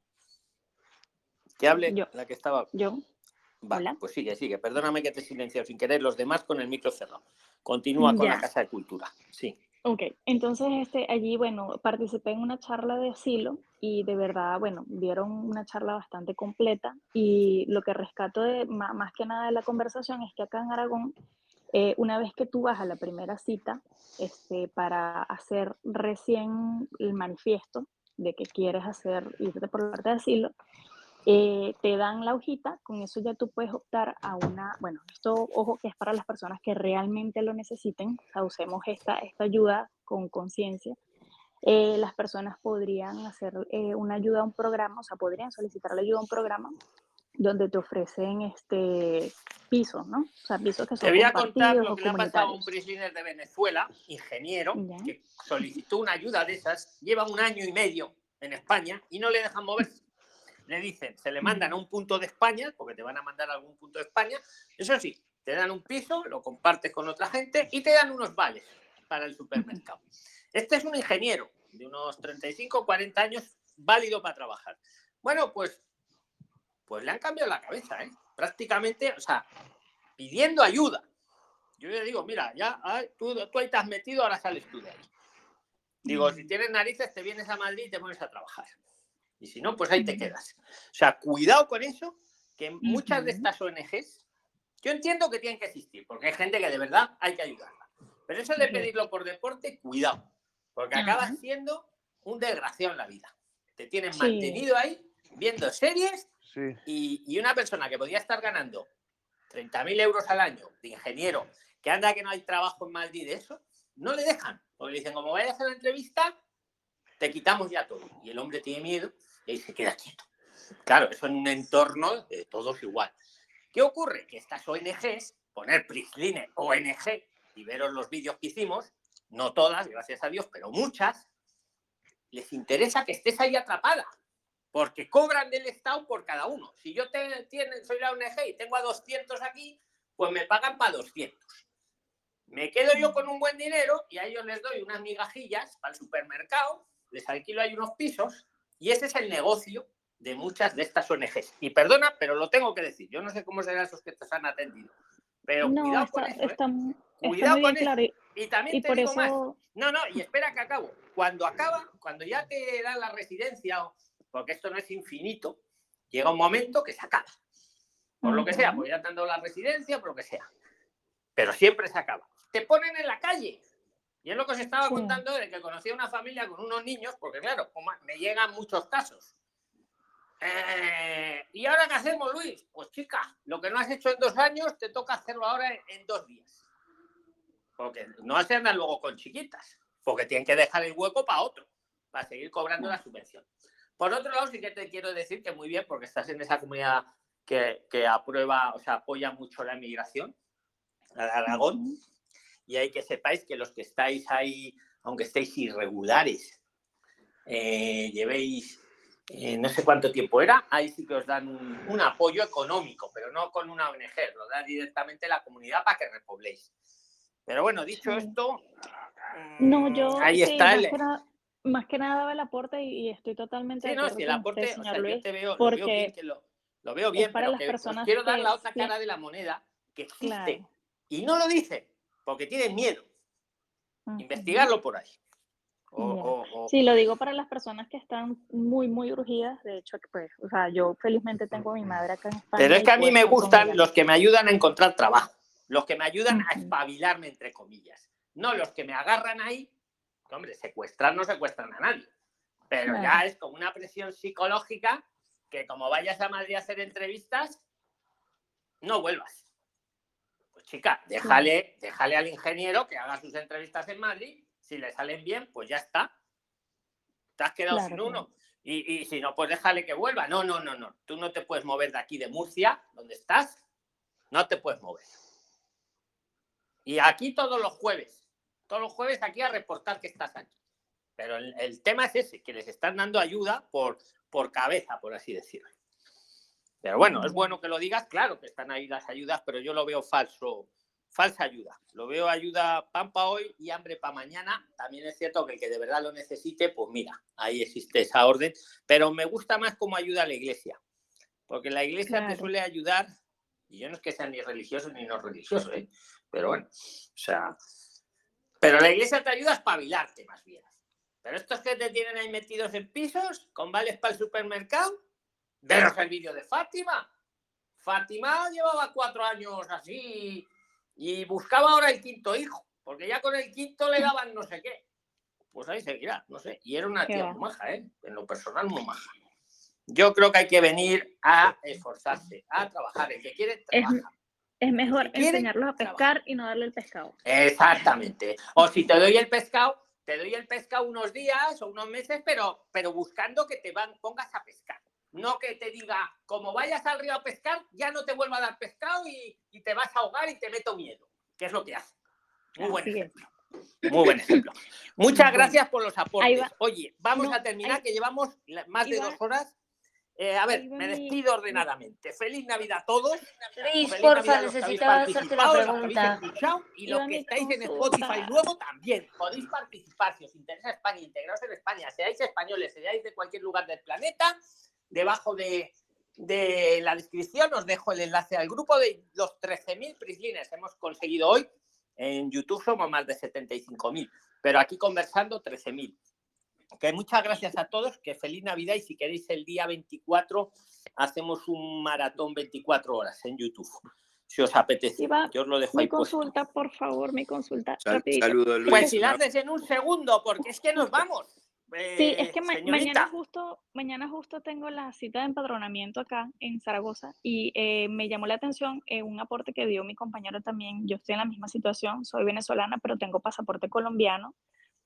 Que hable Yo. la que estaba. Yo. Vale, Hola. pues sigue, sigue. Perdóname que te he silenciado sin querer, los demás con el micro cerrado. Continúa con la. Casa de Cultura. Sí. Ok, entonces este, allí, bueno, participé en una charla de asilo y de verdad, bueno, dieron una charla bastante completa y lo que rescato de, más, que nada de la conversación es que acá en Aragón, eh, una vez que tú vas a la primera cita, este, para hacer recién el manifiesto de que quieres hacer, irte por la parte de asilo, eh, te dan la hojita, con eso ya tú puedes optar a una, bueno, esto, ojo, que es para las personas que realmente lo necesiten, o sea, usemos esta, esta ayuda con conciencia. Eh, las personas podrían hacer eh, una ayuda a un programa, o sea, podrían solicitar la ayuda a un programa donde te ofrecen este pisos, ¿no? O sea, pisos que son Te voy a contar lo que le ha pasado a un prisoner de Venezuela, ingeniero, Ya. que solicitó una ayuda de esas, lleva un año y medio en España y no le dejan moverse. Le dicen, se le mandan a un punto de España, porque te van a mandar a algún punto de España, eso sí, te dan un piso, lo compartes con otra gente y te dan unos vales para el supermercado. Este es un ingeniero de unos 35 40 años, válido para trabajar. Bueno, pues, pues le han cambiado la cabeza, ¿eh? Prácticamente, o sea, pidiendo ayuda. Yo le digo, mira, ya ay, tú, tú ahí te has metido, ahora sales tú de ahí. Digo, si tienes narices, te vienes a Madrid y te pones a trabajar. Y si no, pues ahí te quedas. O sea, cuidado con eso, que muchas de estas ONGs, yo entiendo que tienen que existir, porque hay gente que de verdad hay que ayudarla. Pero eso de pedirlo por deporte, cuidado, porque acabas siendo un desgraciado en la vida. Te tienen Sí. mantenido ahí viendo series Sí. y, y una persona que podía estar ganando 30.000 euros al año de ingeniero, que anda que no hay trabajo en Madrid de eso, no le dejan. Porque le dicen, como vayas a la entrevista, te quitamos ya todo. Y el hombre tiene miedo y ahí se queda quieto. Claro, eso en un entorno de todos igual. ¿Qué ocurre? Que estas ONGs, poner Prisline ONG y veros los vídeos que hicimos, no todas, gracias a Dios, pero muchas, les interesa que estés ahí atrapada, porque cobran del Estado por cada uno. Si yo te, tiene- soy la ONG y tengo a 200 aquí, pues me pagan para 200. Me quedo yo con un buen dinero y a ellos les doy unas migajillas para el supermercado, les alquilo ahí unos pisos y ese es el negocio de muchas de estas ONGs. Y perdona, pero lo tengo que decir. Yo no sé cómo serán esos que te han atendido. Pero No, cuidado está, con eso. ¿eh? está, mu- está Cuidado muy con bien claro. eso. Y, también y te por digo más. eso, No, no, y espera que acabo. Cuando acaba, cuando ya te dan la residencia, porque esto no es infinito, llega un momento que se acaba. Por lo que sea, pues ya te han dado la residencia, por lo que sea. Pero siempre se acaba. Te ponen en la calle. Y es lo que os estaba Sí. contando de que conocí a una familia con unos niños, porque claro, me llegan muchos casos. Eh, ¿Y ahora qué hacemos, Luis? Pues chica, lo que no has hecho en dos años, te toca hacerlo ahora en, en dos días. Porque no se andan luego con chiquitas, porque tienen que dejar el hueco para otro, para seguir cobrando la subvención. Por otro lado, sí que te quiero decir que muy bien, porque estás en esa comunidad que, que aprueba, o sea, apoya mucho la inmigración, la de Aragón, y hay que sepáis que los que estáis ahí, aunque estéis irregulares, eh, llevéis eh, no sé cuánto tiempo era, ahí sí que os dan un, un apoyo económico, pero no con una ONG, lo da directamente la comunidad para que repobléis. Pero bueno, dicho esto, no, yo ahí sí, está más el, que nada, más que nada daba el aporte y, estoy totalmente Sí, no, si el aporte, usted, o yo te veo, lo veo bien, porque que lo, lo veo bien, para pero las que os personas quiero dar la otra sí- cara de la moneda que existe Claro. y no lo dicen porque tienen miedo. Investigarlo por ahí. O, Ya. o- o- Sí, lo digo para las personas que están muy, muy urgidas. De hecho, pues, o sea, yo felizmente tengo a mi madre acá en España. Pero es que a mí puedo me con gustan los que me ayudan a encontrar trabajo, los que me ayudan a espabilarme, entre comillas. No los que me agarran ahí, hombre, secuestrar no secuestran a nadie, pero ya es como una presión psicológica que como vayas a Madrid a hacer entrevistas, no vuelvas. Chica, déjale, déjale al ingeniero que haga sus entrevistas en Madrid, si le salen bien, pues ya está. Te has quedado Claro, sin uno. Y, y si no, pues déjale que vuelva. No, no, no, no. Tú no te puedes mover de aquí, de Murcia, donde estás. No te puedes mover. Y aquí todos los jueves. Todos los jueves aquí a reportar que estás aquí. Pero el, el tema es ese, que les están dando ayuda por, por cabeza, por así decirlo. Pero bueno, es bueno que lo digas, claro que están ahí las ayudas, pero yo lo veo falso, falsa ayuda. Lo veo ayuda pan para hoy y hambre para mañana. También es cierto que el que de verdad lo necesite, pues mira, ahí existe esa orden. Pero me gusta más como ayuda a la iglesia. Porque la iglesia te Claro. suele ayudar, y yo no es que sea ni religioso ni no religioso, ¿eh? pero bueno, o sea, Pero la iglesia te ayuda a espabilarte más bien. Pero estos que te tienen ahí metidos en pisos, con vales para el supermercado, veros el vídeo de Fátima. Fátima llevaba cuatro años así y buscaba ahora el quinto hijo, porque ya con el quinto le daban no sé qué. Pues ahí seguirá, no sé. Y era una tía muy maja, ¿eh? En lo personal, muy maja. Yo creo que hay que venir a esforzarse, a trabajar. El que quiere, Es, trabaja. es mejor quiere, enseñarlos a pescar y no darle el pescado. Exactamente. O si te doy el pescado, te doy el pescado unos días o unos meses, pero, pero buscando que te van, pongas a pescar. No que te diga, como vayas al río a pescar, ya no te vuelva a dar pescado y, y te vas a ahogar y te meto miedo, que es lo que hace. Muy buen ejemplo. Muy buen ejemplo. Muchas gracias por los aportes. va. Oye, vamos No, a terminar, ahí- que llevamos más de dos horas. Eh, a ver, me despido ordenadamente. Feliz Navidad a todos. Luis, Feliz porfa, necesitaba hacerte una pregunta. y los que estáis en. Spotify luego también. Podéis participar si os interesa España, integraros en España, seáis españoles, seáis de cualquier lugar del planeta. Debajo de, de la descripción os dejo el enlace al grupo de los 13.000 prislines que hemos conseguido hoy. En YouTube somos más de 75.000, pero aquí conversando 13.000. Que muchas gracias a todos, que feliz Navidad y si queréis el día 24 hacemos un maratón 24 horas en YouTube, si os apetece. Iba, Yo os lo dejo mi ahí puesto. consulta, por favor, mi consulta. Sal- rapidito. saludos, Luis. Pues si la haces en un segundo, porque es que nos vamos. Sí, Eh, es que ma- señorita. mañana justo, mañana justo tengo la cita de empadronamiento acá en Zaragoza y eh, me llamó la atención eh, un aporte que dio mi compañero también. Yo estoy en la misma situación, soy venezolana, pero tengo pasaporte colombiano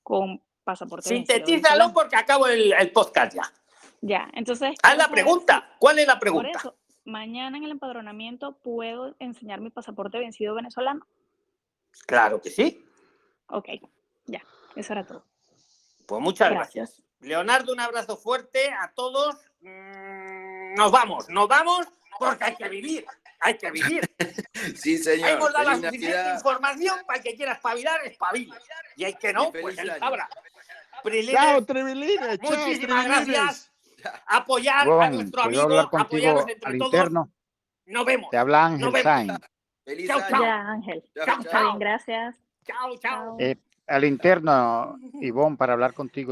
con pasaporte Sintetízalo porque acabo el, el podcast ya. Ya, entonces. Haz quiero la pregunta. ¿Cuál es la pregunta? Por eso, mañana en el empadronamiento puedo enseñar mi pasaporte vencido venezolano. Claro que sí. Ok, ya, eso era todo. Pues muchas Gracias. gracias. Leonardo, un abrazo fuerte a todos. Mm, Nos vamos, nos vamos porque hay que vivir. Hay que vivir. Sí, señor. Hemos dado la suficiente Navidad. información para el que quiera espabilar, espabile. Y el que no, pues él sabrá. Prilines, Chao, Tribilines. Chao, muchísimas gracias. Apoyar a nuestro ¿puedo amigo, apoyarnos entre al todos. interno? Nos vemos. Te habla Ángel. Sainz. Feliz Chao, año. chao. Ya, Ángel. Chao, Chao, Está bien, chao. gracias. Chao, chao. Eh, al interno, Ivonne, para hablar contigo.